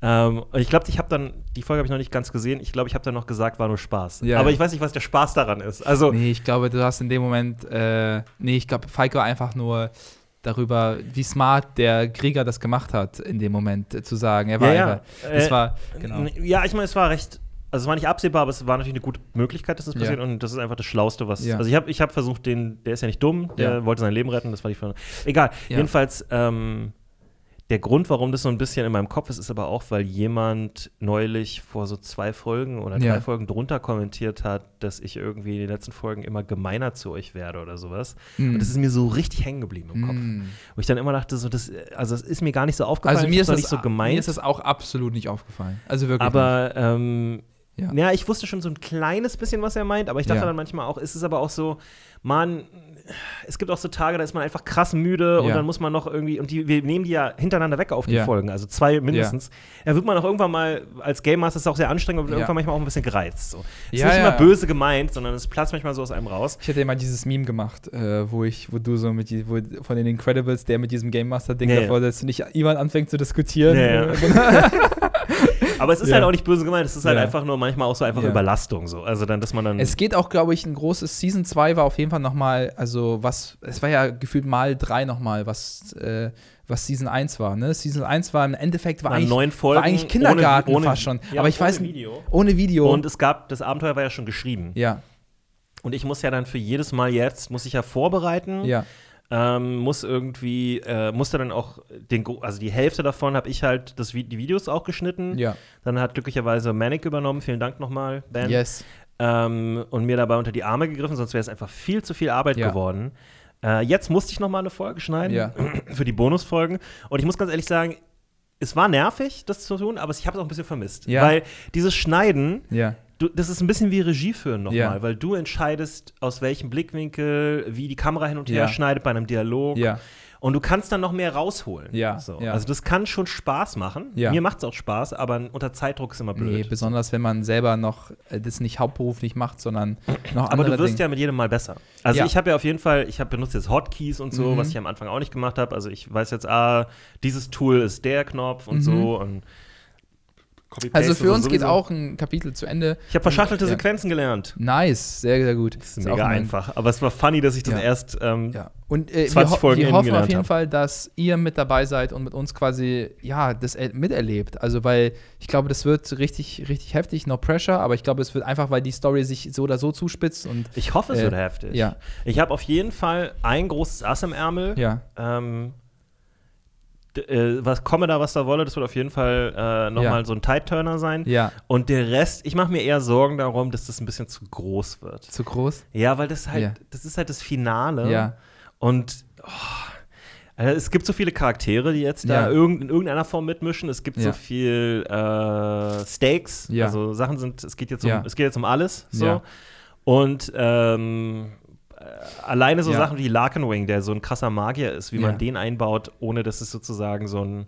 Ähm, und ich glaube, ich habe dann, die Folge habe ich noch nicht ganz gesehen, ich glaube, ich habe dann noch gesagt, war nur Spaß. Ja. Aber ich weiß nicht, was der Spaß daran ist. Also, Nee, ich glaube, du hast in dem Moment, äh, nee, ich glaube, Falk war einfach nur darüber, wie smart der Krieger das gemacht hat, in dem Moment äh, zu sagen. Er war Ja, ja. einfach, es Äh, war, genau. Ja, ich meine, es war recht. Also es war nicht absehbar, aber es war natürlich eine gute Möglichkeit, dass das Ja. passiert und das ist einfach das Schlauste, was. Ja. Also ich habe ich hab versucht, den, der ist ja nicht dumm, der Ja. wollte sein Leben retten, das war die Frage. Egal. Ja. Jedenfalls, ähm, der Grund, warum das so ein bisschen in meinem Kopf ist, ist aber auch, weil jemand neulich vor so zwei Folgen oder drei Ja. Folgen drunter kommentiert hat, dass ich irgendwie in den letzten Folgen immer gemeiner zu euch werde oder sowas. Mm. Und das ist mir so richtig hängen geblieben im Kopf. Mm. Wo ich dann immer dachte, so, das, also das ist mir gar nicht so aufgefallen, Also mir ist, das, nicht so gemeint. mir ist das auch absolut nicht aufgefallen. Also wirklich. Aber ähm, Ja. ja. ich wusste schon so ein kleines bisschen, was er meint, aber ich dachte Ja. dann manchmal auch, ist es aber auch so, man, es gibt auch so Tage, da ist man einfach krass müde und Ja. dann muss man noch irgendwie, und die, wir nehmen die ja hintereinander weg auf die. Folgen, also zwei mindestens. Da wird man auch irgendwann mal, als Game Master ist es auch sehr anstrengend, aber wird irgendwann manchmal auch ein bisschen gereizt. So. Ist Ja, nicht immer böse gemeint, sondern es platzt manchmal so aus einem raus. Ich hätte immer dieses Meme gemacht, äh, wo ich, wo du so mit die, wo, von den Incredibles, der mit diesem Game Master Ding Ja, ja. davor sitzt und nicht jemand anfängt zu diskutieren. Ja, ja. Aber es ist Ja. halt auch nicht böse gemeint, es ist halt Ja. einfach nur manchmal auch so einfach Ja. Überlastung. So. Also dann, dass man dann. Es geht auch, glaube ich, ein großes Season 2 war auf jeden Fall nochmal, also was, es war ja gefühlt mal drei nochmal, was, äh, was Season 1 war, ne? Season 1 war im Endeffekt war eigentlich, neun Folgen war eigentlich Kindergarten ohne- ohne- fast schon. Aber ich ohne weiß Video. ohne Video. und es gab, das Abenteuer war ja schon geschrieben. ja, Und ich muss ja dann für jedes Mal jetzt, muss ich ja vorbereiten. ja, Ähm, muss irgendwie, äh, musste dann auch den, also die Hälfte davon habe ich halt das, die Videos auch geschnitten. ja. Dann hat glücklicherweise Manic übernommen. Vielen Dank nochmal, Ben. Yes. Ähm, und mir dabei unter die Arme gegriffen, sonst wäre es einfach viel zu viel Arbeit Ja. geworden. Äh, jetzt musste ich nochmal eine Folge schneiden Ja. für die Bonusfolgen. Und ich muss ganz ehrlich sagen, es war nervig, das zu tun, aber ich habe es auch ein bisschen vermisst. Ja. Weil dieses Schneiden, Ja. Du, das ist ein bisschen wie Regie führen nochmal, Ja. weil du entscheidest, aus welchem Blickwinkel, wie die Kamera hin und her Ja. schneidet bei einem Dialog. Ja. Und du kannst dann noch mehr rausholen. Ja, So. ja. Also das kann schon Spaß machen. Ja. Mir macht es auch Spaß, aber unter Zeitdruck ist immer blöd. Nee, besonders wenn man selber noch äh, das nicht hauptberuflich macht, sondern noch aber andere du wirst Dinge. ja mit jedem Mal besser. Also ich habe ja auf jeden Fall, ich habe benutzt jetzt Hotkeys und so, Mhm. was ich am Anfang auch nicht gemacht habe. Also ich weiß jetzt, ah, dieses Tool ist der Knopf und Mhm. so und Also für uns geht sowieso. auch ein Kapitel zu Ende. Ich habe verschachtelte Ja. Sequenzen gelernt. Nice, sehr, sehr gut. Das ist Ist mega einfach. Aber es war funny, dass ich das Ja. erst ähm, Ja. Und äh, wir, 20 ho Folgen wir hoffen auf jeden hab. Fall, dass ihr mit dabei seid und mit uns quasi, ja, das er- miterlebt. Also, weil ich glaube, das wird richtig, richtig heftig, no pressure, aber ich glaube, es wird einfach, weil die Story sich so oder so zuspitzt und Ich hoffe, es Äh, wird heftig. ja. Ich habe auf jeden Fall ein großes Ass im Ärmel. ja, Ähm, äh, was komme da, was da wolle, das wird auf jeden Fall äh, nochmal Ja. so ein Tide-Turner sein. ja, Und der Rest, ich mache mir eher Sorgen darum, dass das ein bisschen zu groß wird. zu groß. Ja, weil das halt, Ja. das ist halt das Finale. Ja. Und oh, also es gibt so viele Charaktere, die jetzt da irgend, in irgendeiner Form mitmischen. Es gibt so viel äh, Stakes. Ja. Also Sachen sind, es geht jetzt um, es geht jetzt um alles. So. Ja. Und ähm, äh, alleine so Ja. Sachen wie Larkenwing, der so ein krasser Magier ist, wie Ja. man den einbaut, ohne dass es sozusagen so ein,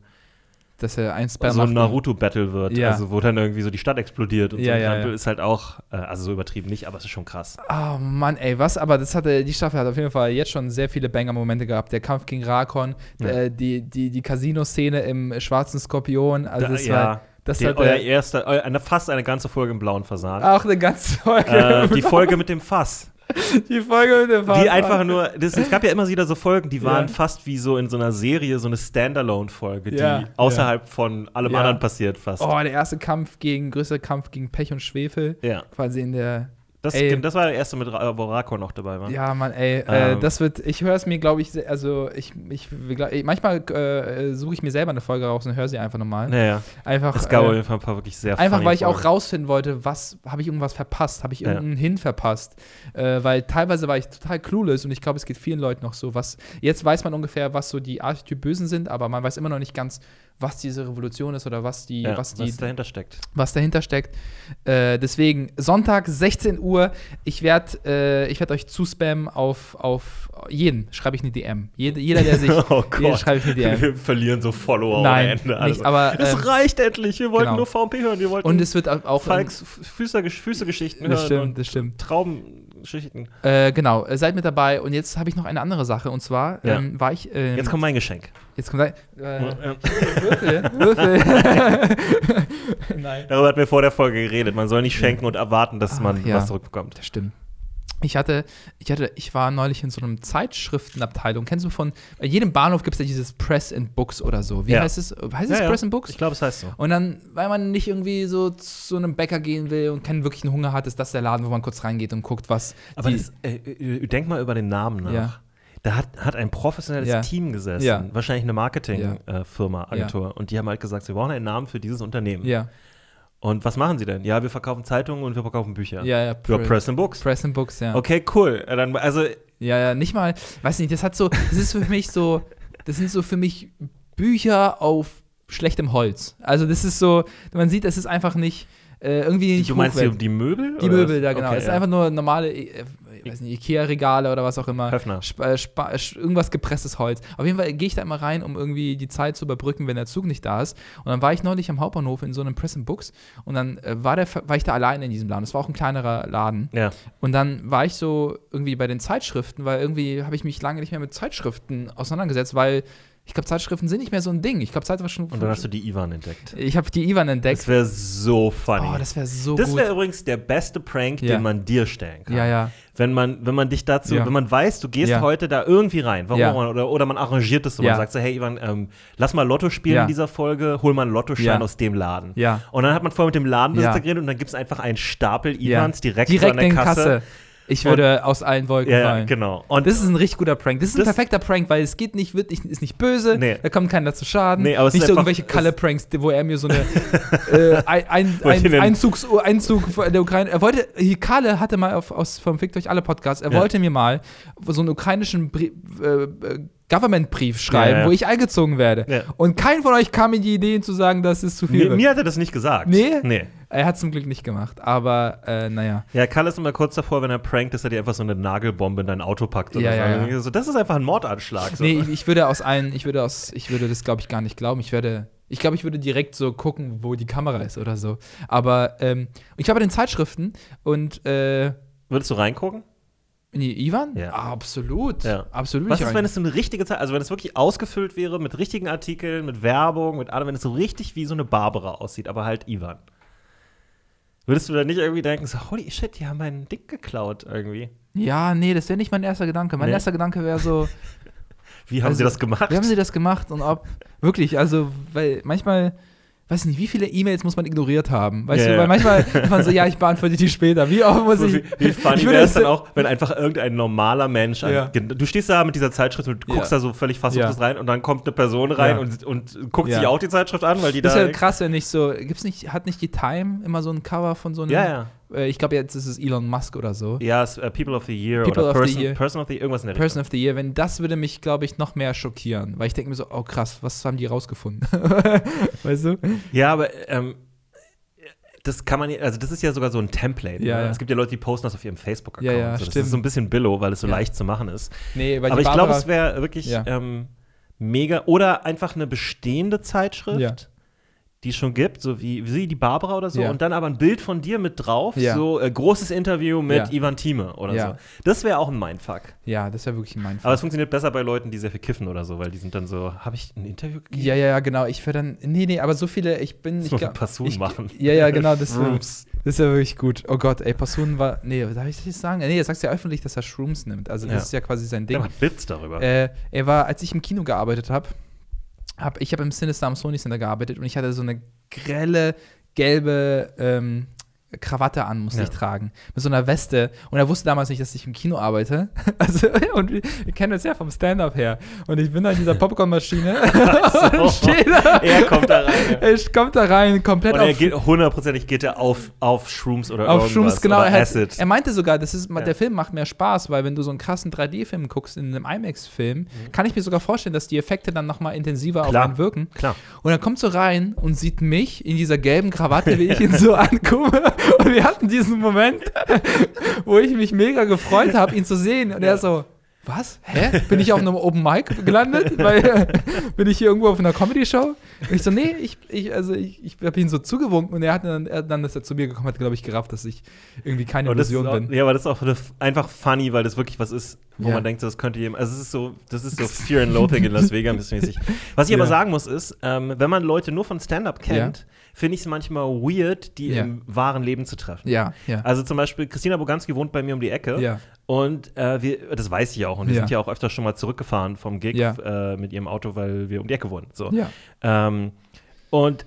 Dass er ein Spell so ein. Naruto-Battle wird. Ja. Also wo dann irgendwie so die Stadt explodiert und Ja, so. ja, ja. ist halt auch, äh, also so übertrieben nicht, aber es ist schon krass. Oh Mann, ey, was? Aber das hatte, die Staffel hat auf jeden Fall jetzt schon sehr viele Banger-Momente gehabt. Der Kampf gegen Rakon, Ja. äh, die, die, die Casino-Szene im Schwarzen Skorpion. Also Da- das ja, war, das der, euer der, erster, eu, eine, fast eine ganze Folge im blauen Fasan. auch eine ganze Folge. äh, die Folge mit dem Fass. die Folge mit dem Die Fahrrad. einfach nur, das, es gab ja immer wieder so Folgen, die waren Ja. fast wie so in so einer Serie, so eine Standalone-Folge, die Ja, außerhalb von allem Ja. anderen passiert fast. Oh, der erste Kampf gegen, größere Kampf gegen Pech und Schwefel. Ja, Quasi in der. Das, Ey. das war der erste, mit, Ra- wo Rakon noch dabei war. Ja, Mann, ey, äh, Ähm. das wird, ich höre es mir, glaube ich, also ich, ich, manchmal äh, suche ich mir selber eine Folge raus und höre sie einfach nochmal. Naja, Einfach, es gab auf äh, jeden Fall ein paar wirklich sehr Einfach weil ich auch rausfinden wollte, was habe ich irgendwas verpasst, habe ich Ja. irgendeinen Hin verpasst, äh, weil teilweise war ich total clueless und ich glaube, es geht vielen Leuten noch so, was jetzt weiß man ungefähr, was so die Archetyp Bösen sind, aber man weiß immer noch nicht ganz, was diese Revolution ist oder was die, ja, was was, die, dahinter steckt. was dahinter steckt. Äh, deswegen Sonntag 16 Uhr Uhr. Ich werde äh, ich werd euch zuspammen auf, auf jeden, schreibe ich eine DM. Jede, jeder, der sich, Oh Gott. schreibe ich eine DM. Wir verlieren so Follower Nein, ohne Ende. Also. nicht, aber, es ähm, reicht endlich. Wir wollten genau. nur VMP hören. Wir wollten Und es wird auch. Falks Füße, Füße-Geschichten das hören. stimmt, und das stimmt. Traumgeschichten. Äh, genau, äh, seid mit dabei. Und jetzt habe ich noch eine andere Sache. Und zwar Ja. ähm, war ich. Ähm, Jetzt kommt mein Geschenk. Jetzt kommt. Äh, Ja. Würfel. Würfel. Nein. Darüber hatten wir vor der Folge geredet. Man soll nicht schenken und erwarten, dass Ach, man ja. was zurückbekommt. Das stimmt. Ich hatte, ich hatte, ich war neulich in so einem Zeitschriftenabteilung. Kennst du von, bei jedem Bahnhof gibt es ja dieses Press and Books oder so. Wie Ja. heißt es? Heißt es Ja. Press and Books? Ich glaube, es heißt so. Und dann, weil man nicht irgendwie so zu einem Bäcker gehen will und keinen wirklichen Hunger hat, ist das der Laden, wo man kurz reingeht und guckt, was. Aber das, äh, äh, denk mal über den Namen nach. Da hat, hat ein professionelles. Team gesessen, wahrscheinlich eine Marketingfirma, Ja. Agentur. Und die haben halt gesagt, wir brauchen einen Namen für dieses Unternehmen. ja, Und was machen sie denn? Ja, wir verkaufen Zeitungen und wir verkaufen Bücher. ja, ja. Ja, Pre- Press and Books. Press and Books, ja. Okay, cool. Dann, also, Ja, ja, nicht mal, weiß nicht, das hat so, das ist für mich so, das sind so für mich Bücher auf schlechtem Holz. Also das ist so, man sieht, es ist einfach nicht, äh, irgendwie nicht du meinst die, die Möbel? Die Möbel, da genau. Okay, es ist ja. einfach nur normale, äh, ich weiß nicht, Ikea-Regale oder was auch immer. Höfner. Sp äh, äh, irgendwas gepresstes Holz. Auf jeden Fall gehe ich da immer rein, um irgendwie die Zeit zu überbrücken, wenn der Zug nicht da ist. Und dann war ich neulich am Hauptbahnhof in so einem Press and Books und dann äh, war, der, war ich da alleine in diesem Laden. Das war auch ein kleinerer Laden. Ja. Und dann war ich so irgendwie bei den Zeitschriften, weil irgendwie habe ich mich lange nicht mehr mit Zeitschriften auseinandergesetzt, weil ich glaube, Zeitschriften sind nicht mehr so ein Ding. Ich glaube, Zeit war schon. Und dann hast du die Ivan entdeckt. ich habe die Ivan entdeckt. Das wäre so funny. oh, das wäre so das wäre übrigens der beste Prank, Ja. den man dir stellen kann. Ja, ja. Wenn man, wenn man dich dazu, Ja. wenn man weiß, du gehst Ja. heute da irgendwie rein, warum oder, oder man arrangiert es so, man sagt so, hey Ivan, ähm, lass mal Lotto spielen in dieser Folge, hol mal einen Lottoschein aus dem Laden. Ja. Und dann hat man vorher mit dem Ladenbesitzer geredet und dann gibt es einfach einen Stapel. Ivans direkt, Direkt an der in Kasse. Kasse. Ich würde aus allen Wolken Ja, fallen. genau. Und Das ist ein richtig guter Prank. Das ist ein Das- perfekter Prank, weil es geht nicht, wird nicht, ist nicht böse, Nee. da kommt keiner zu Schaden. Nee, aber es nicht so irgendwelche Kalle-Pranks, wo er mir so eine äh, ein, ein, ein, Einzugs, Einzug der Ukraine. Er wollte, hier, Kalle hatte mal auf, aus, vom Fickt euch alle Podcasts, er Ja. wollte mir mal so einen ukrainischen Brie äh, äh, Government-Brief schreiben, Ja, ja. wo ich eingezogen werde. Ja. Und kein von euch kam in die Idee zu sagen, das ist zu viel. mir, wird. mir hat er das nicht gesagt. Nee? Nee. Er hat es zum Glück nicht gemacht, aber äh, naja. Ja, Karl ist immer kurz davor, wenn er prankt, dass er dir einfach so eine Nagelbombe in dein Auto packt oder Ja, so. ja, ja. Und ich So, das ist einfach ein Mordanschlag. So. Nee, ich, ich würde aus allen, ich würde aus, ich würde das, glaube ich, gar nicht glauben. Ich werde, ich glaube, ich würde direkt so gucken, wo die Kamera ist oder so. Aber ähm, ich habe den Zeitschriften und äh, Würdest du reingucken? Nee, Ivan? Ja. Absolut. Ja. Absolut. Was ist, wenn es so eine richtige Zeit, also wenn es wirklich ausgefüllt wäre mit richtigen Artikeln, mit Werbung, mit allem, wenn es so richtig wie so eine Barbara aussieht, aber halt Ivan. Würdest du da nicht irgendwie denken, so, holy shit, die haben meinen Dick geklaut irgendwie? ja, nee, das wäre nicht mein erster Gedanke. Mein Nee? erster Gedanke wäre so, Wie haben Also, sie das gemacht? wie haben sie das gemacht und ob, wirklich, also, weil manchmal, weiß nicht, wie viele E-Mails muss man ignoriert haben? Weißt Ja, du, weil manchmal ist man so, ja, ich beantworte die später. Wie oft muss ich. wie, wie funny wäre es dann auch, wenn einfach irgendein normaler Mensch, an- Ja. du stehst da mit dieser Zeitschrift und guckst Ja. da so völlig fast Ja. rein und dann kommt eine Person rein und, und guckt sich auch die Zeitschrift an, weil die Das da. ist ja krass, wenn nicht so. Gibt's nicht, hat nicht die Time immer so ein Cover von so einem. ja, ja. Äh, ich glaube, jetzt ist es Elon Musk oder so. Ja, es, äh, People of the Year People oder of the Person, Year. Person of the irgendwas in der Person of the Year, wenn das würde mich, glaube ich, noch mehr schockieren. Weil ich denke mir so, oh krass, was haben die rausgefunden? weißt du? Richtung. Ja, aber ähm, das kann man, also das ist ja sogar so ein Template. Ja, ne? ja. Es gibt ja Leute, die posten das auf ihrem Facebook-Account. Ja, ja, so. Das stimmt. ist so ein bisschen Billo, weil es so leicht zu machen ist. Nee, weil aber ich glaube, es wäre wirklich ähm, mega. Oder einfach eine bestehende Zeitschrift. Die es schon gibt, so wie, wie die Barbara oder so, Ja. und dann aber ein Bild von dir mit drauf, Ja. so äh, großes Interview mit Ja. Ivan Thieme oder so. Das wäre auch ein Mindfuck. Ja, das wäre wirklich mein Aber es funktioniert besser bei Leuten, die sehr viel kiffen oder so, weil die sind dann so, habe ich ein Interview gegeben? Ja, ja, ja, genau. Ich wäre dann. Nee, nee, aber so viele, ich bin. Ich glaub- Passun ich, machen. Ja, ja, genau, das wäre das wär wirklich gut. Oh Gott, ey, Passun war. Nee, darf ich das sagen? Nee, er sagt ja öffentlich, dass er Shrooms nimmt. Also, das ist ja quasi sein Ding. macht Witz darüber. Äh, er war, als ich im Kino gearbeitet habe, hab, ich habe im Sinister am Sony Center gearbeitet und ich hatte so eine grelle, gelbe ähm, Krawatte an, musste Ja. ich tragen. Mit so einer Weste. Und er wusste damals nicht, dass ich im Kino arbeite. Also, und wir, wir kennen das ja vom Stand-up her. Und ich bin da in dieser Popcornmaschine so. und stehe da. Er kommt da rein. ja. Er kommt da rein, komplett Und er auf, geht hundertprozentig geht er auf, auf Shrooms oder auf irgendwas. Shrooms, genau. Oder Er, hat, er meinte sogar, das ist, Ja. der Film macht mehr Spaß, weil wenn du so einen krassen 3D-Film guckst in einem IMAX-Film, Mhm. kann ich mir sogar vorstellen, dass die Effekte dann noch mal intensiver Klar. auf einen wirken. Klar. Und er kommt so rein und sieht mich in dieser gelben Krawatte, wie ich ihn so angucke Und wir hatten diesen Moment, wo ich mich mega gefreut habe, ihn zu sehen. Und er so, was? Hä? Bin ich auf einem Open Mic gelandet? Weil, bin ich hier irgendwo auf einer Comedy-Show? Und ich so, nee, ich, ich, also ich, ich habe ihn so zugewunken und er hat dann, er, dann ist er zu mir gekommen, hat, glaube ich, gerafft, dass ich irgendwie keine Illusion auch, bin. ja, aber das ist auch einfach funny, weil das wirklich was ist, wo Ja. man denkt, das könnte jemand. Also es ist so, das ist so Fear and Loathing in Las Vegas mäßig. Was ich aber Ja. sagen muss, ist, ähm, wenn man Leute nur von Stand-up kennt, finde ich es manchmal weird, die Ja. im wahren Leben zu treffen. Ja, ja. Also zum Beispiel, Christina Boganski wohnt bei mir um die Ecke. Ja. Und äh, wir, das weiß ich auch. Und wir Ja. sind ja auch öfter schon mal zurückgefahren vom Gig Ja. äh, mit ihrem Auto, weil wir um die Ecke wohnen. So. Ja. Ähm, und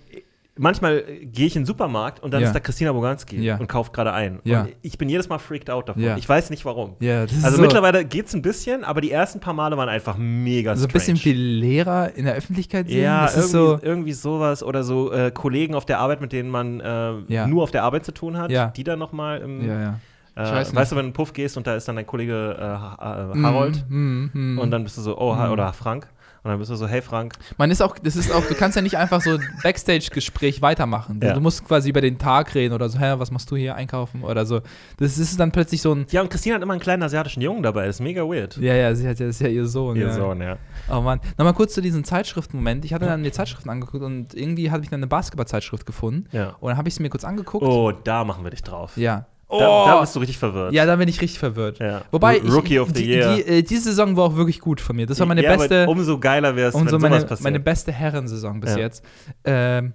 manchmal äh, gehe ich in den Supermarkt und dann Ja. ist da Christina Boganski Ja. und kauft gerade ein. Ja. Und ich bin jedes Mal freaked out davon. Ich weiß nicht warum. Also so, mittlerweile geht es ein bisschen, aber die ersten paar Male waren einfach mega so ein bisschen wie Lehrer in der Öffentlichkeit sehen. Ja, irgendwie, so, irgendwie sowas oder so äh, Kollegen auf der Arbeit, mit denen man äh, nur auf der Arbeit zu tun hat, die dann nochmal im, ja, ja. äh, weiß weißt du, wenn du in den Puff gehst und da ist dann dein Kollege äh, äh, Harold Mm, mm, mm. und dann bist du so, oh, oder Frank. Und dann bist du so, hey Frank, Man ist auch, das ist auch, du kannst ja nicht einfach so Backstage-Gespräch weitermachen. Ja. Du musst quasi über den Tag reden oder so, hä, was machst du hier einkaufen oder so. Das ist dann plötzlich so ein, ja, und Christine hat immer einen kleinen asiatischen Jungen dabei, das ist mega weird. ja, ja, sie hat ja, das ist ja ihr Sohn. Ihr ja. Sohn, ja. Oh Mann. Nochmal kurz zu diesem Zeitschriften-Moment. Ich hatte dann mir Zeitschriften angeguckt und irgendwie habe ich dann eine Basketball-Zeitschrift gefunden. ja. Und dann habe ich sie mir kurz angeguckt. Oh, da machen wir dich drauf. Ja. Oh, Da, da bist du richtig verwirrt. ja, da bin ich richtig verwirrt. Ja. Wobei, R- Rookie ich, of the die, Year. Die, äh, diese Saison war auch wirklich gut von mir. Das war meine ja, beste. Umso geiler wäre es, wenn so sowas meine, passiert. meine beste Herrensaison bis Ja. jetzt. Ähm,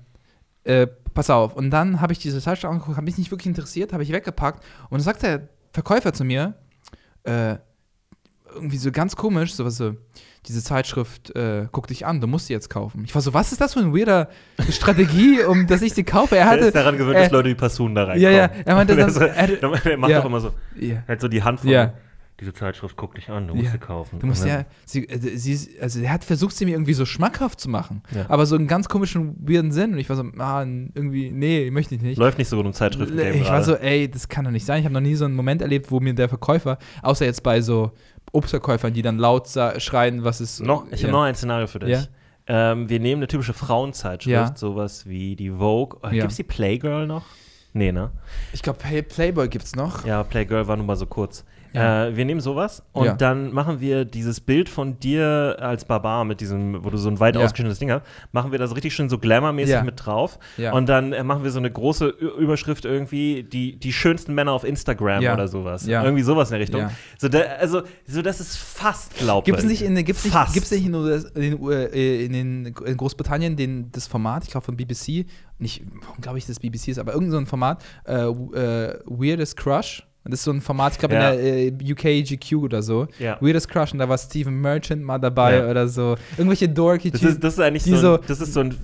äh, pass auf. Und dann habe ich diese Zeitschrift angeguckt, habe mich nicht wirklich interessiert, habe ich weggepackt. Und dann sagt der Verkäufer zu mir, äh, irgendwie so ganz komisch, sowas so, diese Zeitschrift, äh, guck dich an, du musst sie jetzt kaufen. Ich war so, was ist das für eine weirder Strategie, um dass ich sie kaufe? Er Er hatte. ist daran gewöhnt, äh, dass Leute wie Passun da reinkommen. ja, ja, er meinte dann, er Er macht ja. doch immer so, ja. halt so die Hand von, Ja. diese Zeitschrift guck dich an, du musst Ja. sie kaufen. Du musst ja, sie, äh, sie, also er hat versucht, sie mir irgendwie so schmackhaft zu machen. Aber so einen ganz komischen, weirden Sinn. Und ich war so, ah, irgendwie, nee, möchte ich nicht. Läuft nicht so gut im Zeitschriften-Game Ich war gerade. so, ey, das kann doch nicht sein. Ich habe noch nie so einen Moment erlebt, wo mir der Verkäufer, außer jetzt bei so Obstverkäufern, die dann laut schreien, was ist. noch, ich ja. habe noch ein Szenario für dich. Ja. Ähm, wir nehmen eine typische Frauenzeitschrift, Ja. sowas wie die Vogue. Oh, Ja. Gibt es die Playgirl noch? Nee, ne? Ich glaube, Play Playboy gibt's noch. Ja, Playgirl war nun mal so kurz. Ja. Äh, wir nehmen sowas und Ja. dann machen wir dieses Bild von dir als Barbar mit diesem, wo du so ein weit Ja. ausgeschnittenes Ding hast, machen wir das richtig schön so glamourmäßig mit drauf. Und dann äh, machen wir so eine große Überschrift irgendwie, die, die schönsten Männer auf Instagram oder sowas. Irgendwie sowas in der Richtung. So, da, also, so dass es fast glaubwürdig Gibt es nicht in, gibt's nicht, Fast. gibt's nicht in, in, äh, in, in Großbritannien den, das Format, ich glaube von BBC, nicht, warum glaube ich, das BBC ist, aber irgendein so ein Format, äh, äh, Weirdest Crush. Das ist so ein Format, ich glaube Ja. in der äh, UK GQ oder so. Ja. Weirdest Crush und da war Stephen Merchant mal dabei Ja. oder so. Irgendwelche dorky Das Typen. ist, das ist eigentlich so, so- ein, das ist so ein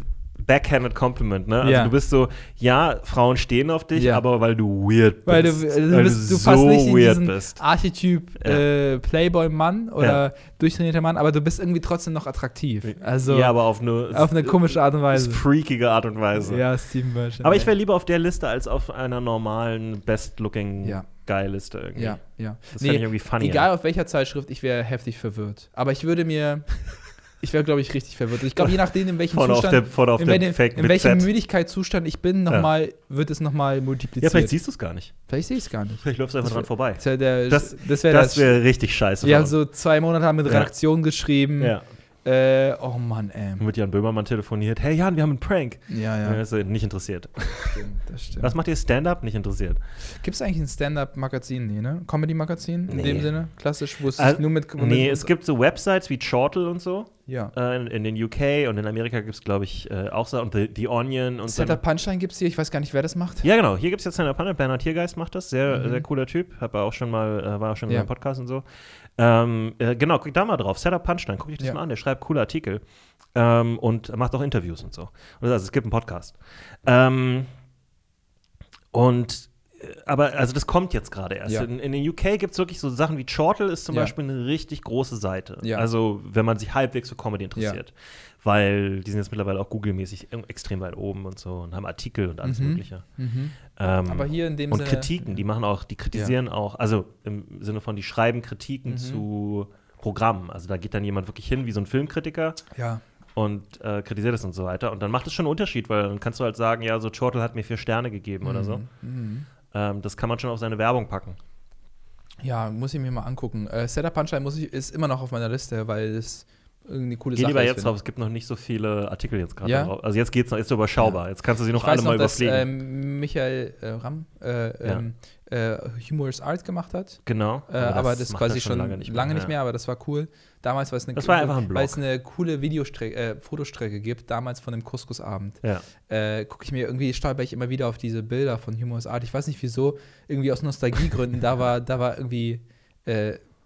backhanded Compliment, ne? Also Ja. du bist so, ja, Frauen stehen auf dich, Ja. aber weil du weird bist. Weil du, du, weil bist, du so passt nicht in weird diesen bist. Archetyp Ja. äh, Playboy-Mann oder durchtrainierter Mann, aber du bist irgendwie trotzdem noch attraktiv. Also ja, aber auf eine, auf eine komische Art und Weise. freakige Art und Weise. Ja, Steven Merchant. Aber ich wäre lieber auf der Liste als auf einer normalen Best-Looking Ja. Guy-Liste irgendwie. Ja, ja. Das fände ich irgendwie funny. Egal auf welcher Zeitschrift, ich wäre heftig verwirrt. Aber ich würde mir. Ich wäre, glaube ich, richtig verwirrt. Ich glaube, je nachdem, in welchem Vorne auf Zustand. der, vorne auf in der welchem, in welchem. Müdigkeitszustand ich bin, noch mal, wird es nochmal multipliziert. Ja, vielleicht siehst du es gar nicht. Vielleicht sehe ich es gar nicht. Vielleicht läufst du einfach dran wär- vorbei. Das wäre der- Das- das, wäre das. Das wäre richtig scheiße. wir haben so zwei Monate mit Ja. Redaktion geschrieben. ja. Äh, oh Mann, ey. Mit Jan Böhmermann telefoniert. Hey Jan, wir haben einen Prank. Ja, Ja. ja. ist er nicht interessiert. Stimmt, das stimmt. Was macht ihr Stand-up? Nicht interessiert. Gibt es eigentlich ein Stand-Up-Magazin? Nee, ne? Comedy-Magazin in Nee. dem Sinne? Klassisch, wo es Äh, sich nur mit. Nee, mit es gibt so Websites wie Chortle und so. Ja. Äh, in, in den UK und in Amerika gibt es, glaube ich, äh, auch so. Und The, The Onion und so. Setup Punchline gibt es hier, ich weiß gar nicht, wer das macht. Ja, genau. Hier gibt es jetzt eine Panne. Bernhard Tiergeist macht das. Sehr, Mhm. sehr cooler Typ. Hab er auch schon mal, äh, war auch schon in Ja. seinem Podcast und so. Ähm, äh, genau, guck da mal drauf. Setup Punchline. Guck dich das Ja. mal an. Der schreibt coole Artikel. Ähm, und macht auch Interviews und so. Und also es gibt einen Podcast. Ähm, und äh, aber also das kommt jetzt gerade erst. Ja. In, in den UK gibt es wirklich so Sachen wie Chortle ist zum Ja. Beispiel eine richtig große Seite. Ja. Also wenn man sich halbwegs für Comedy interessiert. Weil die sind jetzt mittlerweile auch Google-mäßig extrem weit oben und so und haben Artikel und alles Mhm. Mögliche. Mhm. Ähm, Aber hier in dem und Sinne. Kritiken, die machen auch, die kritisieren auch, also im Sinne von, die schreiben Kritiken Mhm. zu Programmen. Also da geht dann jemand wirklich hin wie so ein Filmkritiker Ja. und äh, kritisiert es und so weiter. Und dann macht es schon einen Unterschied, weil dann kannst du halt sagen, ja, so Chortle hat mir vier Sterne gegeben oder so. Mhm. Ähm, das kann man schon auf seine Werbung packen. Ja, muss ich mir mal angucken. Äh, Setup Punchline muss ich, ist immer noch auf meiner Liste, weil es irgendwie eine coole Geh Sache lieber jetzt finde drauf, es gibt noch nicht so viele Artikel jetzt gerade Ja? drauf. Also jetzt geht's noch, ist überschaubar. Jetzt kannst du sie noch Ich weiß alle mal noch, dass überfliegen. ähm, Michael äh, Ramm äh, ähm, äh, Humorous Art gemacht hat. genau. Äh, aber das, macht quasi schon lange nicht, mehr, ja. aber das war cool. Damals war es eine, Das war einfach ein Blog. eine coole Videostrecke, äh, Fotostrecke gibt, damals von dem Couscous-Abend. Ja. Äh, Gucke ich mir irgendwie, stolper ich immer wieder auf diese Bilder von Humorous Art. Ich weiß nicht wieso, irgendwie aus Nostalgiegründen, da war, da war irgendwie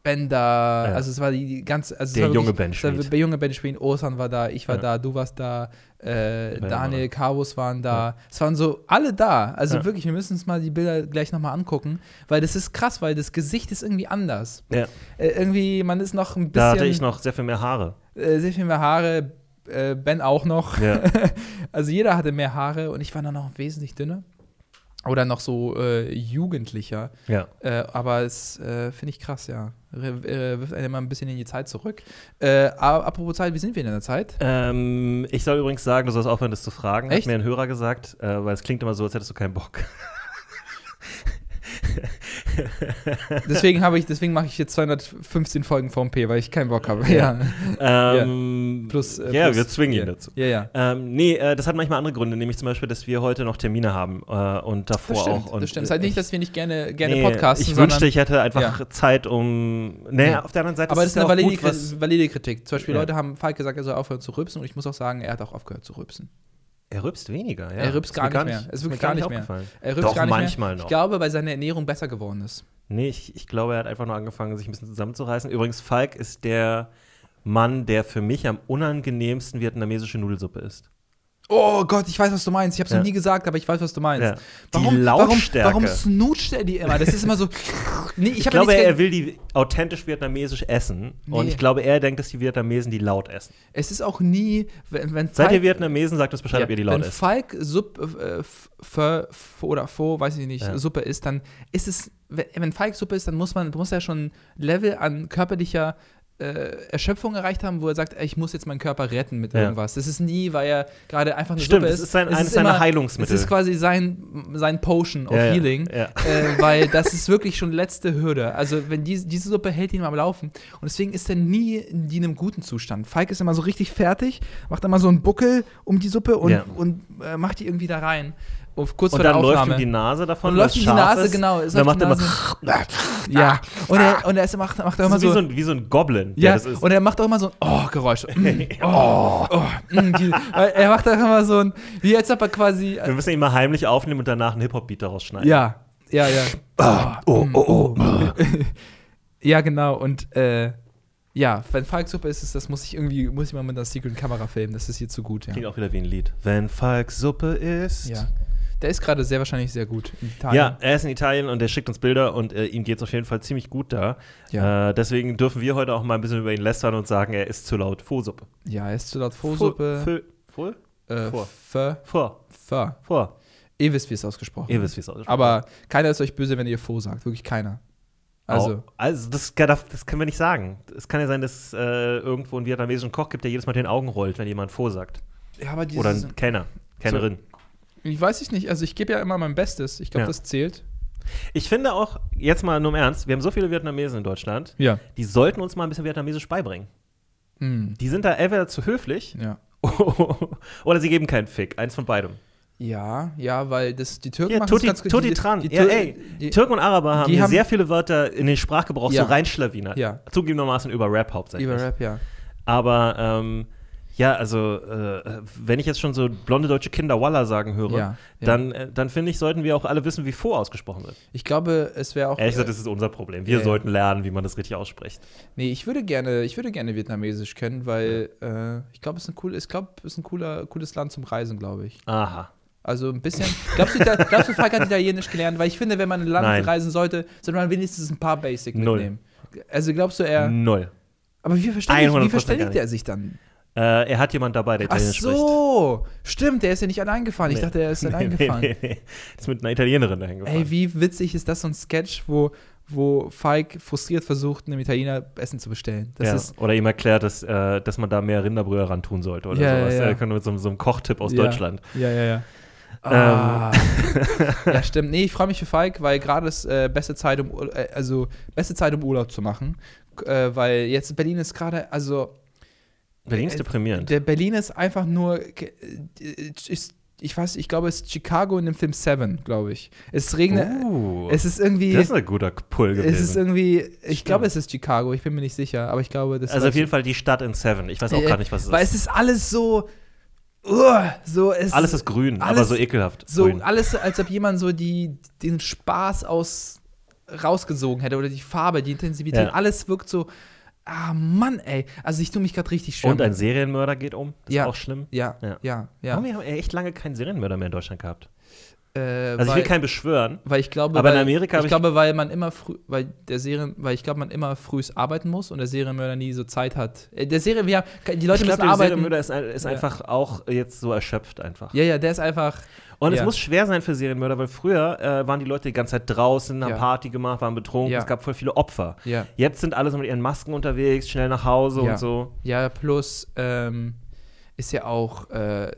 äh, Ben da, Ja. also es war die, die ganze, also Der junge wirklich- Ben Schmid. Der junge Ben Schmid, Osan war da, ich war Ja. da, du warst da, äh, Daniel, da. Carvus waren da. Es waren so alle da. Also Ja. wirklich, wir müssen uns mal die Bilder gleich nochmal angucken, weil das ist krass, weil das Gesicht ist irgendwie anders. ja. Äh, irgendwie, man ist noch ein bisschen. Da hatte ich noch sehr viel mehr Haare. Äh, sehr viel mehr Haare, äh, Ben auch noch. Ja. Also jeder hatte mehr Haare und ich war dann noch wesentlich dünner. Oder noch so äh, jugendlicher. ja. Äh, aber es äh, finde ich krass, ja. Äh, wirft einen immer ein bisschen in die Zeit zurück. Äh, apropos Zeit, wie sind wir in der Zeit? Ähm, ich soll übrigens sagen, du sollst aufhören, das zu fragen. Echt? Hat mir ein Hörer gesagt, äh, weil es klingt immer so, als hättest du keinen Bock. Deswegen habe ich, deswegen mache ich jetzt 215 Folgen VMP, weil ich keinen Bock habe. Ja. Ähm, Plus, äh, ja, plus wir zwingen ihn dazu. Ja, ja. Ähm, nee, äh, das hat manchmal andere Gründe, nämlich zum Beispiel, dass wir heute noch Termine haben äh, und davor Das stimmt. auch. Und das stimmt. Es ist halt nicht, dass wir nicht gerne, gerne nee, podcasten, Ich wünschte, ich hätte einfach Ja. Zeit, um. Nee, Ja. auf der anderen Seite aber das ist eine ja auch valide, gut, valide Kritik. Zum Beispiel Ja. Leute haben Falk gesagt, er soll aufhören zu rübsen und ich muss auch sagen, er hat auch aufgehört zu rübsen. Er rübst weniger, ja. Er rübst gar mir nicht mehr. Es ist wirklich gar nicht mehr. Er rübst Doch, gar nicht manchmal mehr. noch. Ich glaube, weil seine Ernährung besser geworden ist. Nee, ich, ich glaube, er hat einfach nur angefangen, sich ein bisschen zusammenzureißen. Übrigens, Falk ist der Mann, der für mich am unangenehmsten vietnamesische Nudelsuppe ist. Oh Gott, ich weiß, was du meinst. Ich habe es Ja. noch nie gesagt, aber ich weiß, was du meinst. Ja. Die Warum, Lautstärke. Warum, warum snoocht er die immer? Das ist immer so. Nee, ich Ich glaube, ja er will die authentisch vietnamesisch essen. Und Nee. ich glaube, er denkt, dass die Vietnamesen die laut essen. Es ist auch nie, wenn, wenn Seid Falk- ihr Vietnamesen, sagt uns Bescheid, ja, ob ihr die laut wenn esst. Falk Supp, äh, F- Pho- Pho oder Pho, weiß ich nicht, Ja. Suppe ist, dann ist es, wenn, wenn Falk Suppe ist, dann muss man, muss er schon ein Level an körperlicher äh, Erschöpfung erreicht haben, wo er sagt, ey, ich muss jetzt meinen Körper retten mit Ja. irgendwas. Das ist nie, weil er gerade einfach eine Stimmt, Suppe es ist. ist sein- Es eines seiner immer- Heilungsmittel. Es ist quasi sein, sein Potion of Ja, Healing, ja. Äh, weil das ist wirklich schon letzte Hürde. Also wenn die, diese Suppe hält ihn am Laufen und deswegen ist er nie in, einem guten Zustand. Falk ist immer so richtig fertig, macht immer so einen Buckel um die Suppe und, und äh, macht die irgendwie da rein. Auf, kurz Und vor der dann läuft Aufnahme. ihm die Nase davon. Und läuft ihm die Nase, ist. genau, es Und dann macht läuft er immer. ja. Und er, und er ist, macht, macht auch immer ist wie so. so, ein, wie so ein Goblin. der ja, und er macht auch immer so ein Oh-Geräusch. Mm, oh, oh, mm, die, er macht auch immer so ein, wie als ob er quasi. Wir müssen ihn mal heimlich aufnehmen und danach einen Hip-Hop-Beat daraus schneiden. Ja, ja, ja. Oh, oh, oh. Ja, genau. Und äh, ja, wenn Falk Suppe ist, ist, das muss ich irgendwie, muss ich mal mit einer Secret-Kamera filmen. Das ist hier zu gut, ja. Klingt auch wieder wie ein Lied. Wenn Falk Suppe ist. Ja. Der ist gerade sehr wahrscheinlich sehr gut in Italien. Ja, er ist in Italien und er schickt uns Bilder und äh, ihm geht es auf jeden Fall ziemlich gut da. Ja. Äh, deswegen dürfen wir heute auch mal ein bisschen über ihn lästern und sagen, er ist zu laut Fo-Suppe. Ja, er ist zu laut Fo-Suppe. Fo- Fo- Äh, Vor. Vor. Vor. Ihr wisst, wie es ausgesprochen Ihr wisst, wie es aussieht. Aber keiner ist euch böse, wenn ihr Fo sagt. Wirklich keiner. Also, also das, das können wir nicht sagen. Es kann ja sein, dass es äh, irgendwo einen vietnamesischen Koch gibt, der jedes Mal den Augen rollt, wenn jemand Fo sagt. ja, aber Oder ein Kellner. Kellnerin. Ich weiß ich nicht. Also ich gebe ja immer mein Bestes. Ich glaube, Ja. das zählt. Ich finde auch, jetzt mal nur im Ernst, wir haben so viele Vietnamesen in Deutschland, Ja. die sollten uns mal ein bisschen Vietnamesisch beibringen. Hm. Die sind da entweder zu höflich Ja. oder sie geben keinen Fick. Eins von beidem. Ja, ja, weil das, die Türken Hier, machen Tutti, ganz. Tutti Die- Tran. die ja, Tür- ey, die- Türken und Araber haben die haben- sehr viele Wörter in den Sprachgebrauch Ja. so reinschlawinert. Ja. Zugegebenermaßen über Rap hauptsächlich. Über Rap, ja. Aber ähm, ja, also äh, wenn ich jetzt schon so blonde deutsche Kinder Walla sagen höre, Ja, ja. dann, äh, dann finde ich, sollten wir auch alle wissen, wie vor ausgesprochen wird. Ich glaube, es wäre auch. Ehrlich gesagt, äh, das ist unser Problem. Wir ja, ja. sollten lernen, wie man das richtig ausspricht. nee, ich würde gerne, ich würde gerne Vietnamesisch können, weil äh, ich glaube, es ist ein cool, ich glaube, es ist ein cooler, cooles Land zum Reisen, glaube ich. Aha. Also ein bisschen. Glaubst du, glaubst du Falk hat Italienisch gelernt? Weil ich finde, wenn man ein Land Nein. reisen sollte, sollte man wenigstens ein paar Basic Null. mitnehmen. Also glaubst du, er. Null. Aber wie verständigt, 100% wie verständigt er sich dann? Äh, er hat jemand dabei, der Ach Italienisch spricht. so, stimmt, der ist ja nicht allein gefahren. Ich Nee. dachte, er ist allein Nee, gefahren. nee, nee. Ist mit einer Italienerin dahin gefahren. Ey, wie witzig ist das so ein Sketch, wo, wo Falk frustriert versucht, einem Italiener Essen zu bestellen. Das ja. ist oder ihm erklärt, dass, äh, dass man da mehr Rinderbrühe ran tun sollte oder Ja, sowas. ja, ja. Er mit so, so einem Kochtipp aus. Deutschland. Ja, ja, ja. Ähm. Ah. ja, stimmt. Nee, ich freue mich für Falk, weil gerade ist äh, beste Zeit, um äh, also beste Zeit, um Urlaub zu machen. Äh, weil jetzt Berlin ist gerade, also Berlin ist Äh, deprimierend. der Berlin ist einfach nur, äh, ist, ich weiß, ich glaube, es ist Chicago in dem Film Seven, glaube ich. Es regnet, Uh, es ist irgendwie, das ist ein guter Pull gewesen. es ist irgendwie, ich Stimmt. glaube, es ist Chicago. Ich bin mir nicht sicher, aber ich glaube, das also auf jeden Fall die Stadt in Seven. Ich weiß auch Äh, gar nicht, was es Weil ist. es ist alles so, uh, so es Alles ist grün, aber alles- so ekelhaft. So grün. alles, als ob jemand so die, den Spaß aus rausgesogen hätte oder die Farbe, die Intensivität, Ja. alles wirkt so. Ah, Mann, ey. Also ich tue mich gerade richtig schwer. Und ein Serienmörder geht um. Das Ja. ist auch schlimm. Ja, Ja. ja, ja. ja. Warum haben wir echt lange keinen Serienmörder mehr in Deutschland gehabt? Äh, Also ich weil, will keinen beschwören. weil ich glaube, aber in weil, Amerika hab ich ich- glaube, weil man immer früh, weil der Serien, weil ich glaube, man immer frühst arbeiten muss und der Serienmörder nie so Zeit hat. Äh, Der Serien, wir haben, die Leute ich müssen glaube, der arbeiten. Serienmörder ist, ein- ist Ja. einfach auch jetzt so erschöpft einfach. Ja, ja, der ist einfach. Und es ja. muss schwer sein für Serienmörder, weil früher äh, waren die Leute die ganze Zeit draußen, haben Ja. Party gemacht, waren betrunken, Ja. es gab voll viele Opfer. Jetzt sind alle so mit ihren Masken unterwegs, schnell nach Hause und so. Ja, plus ähm, ist ja auch äh,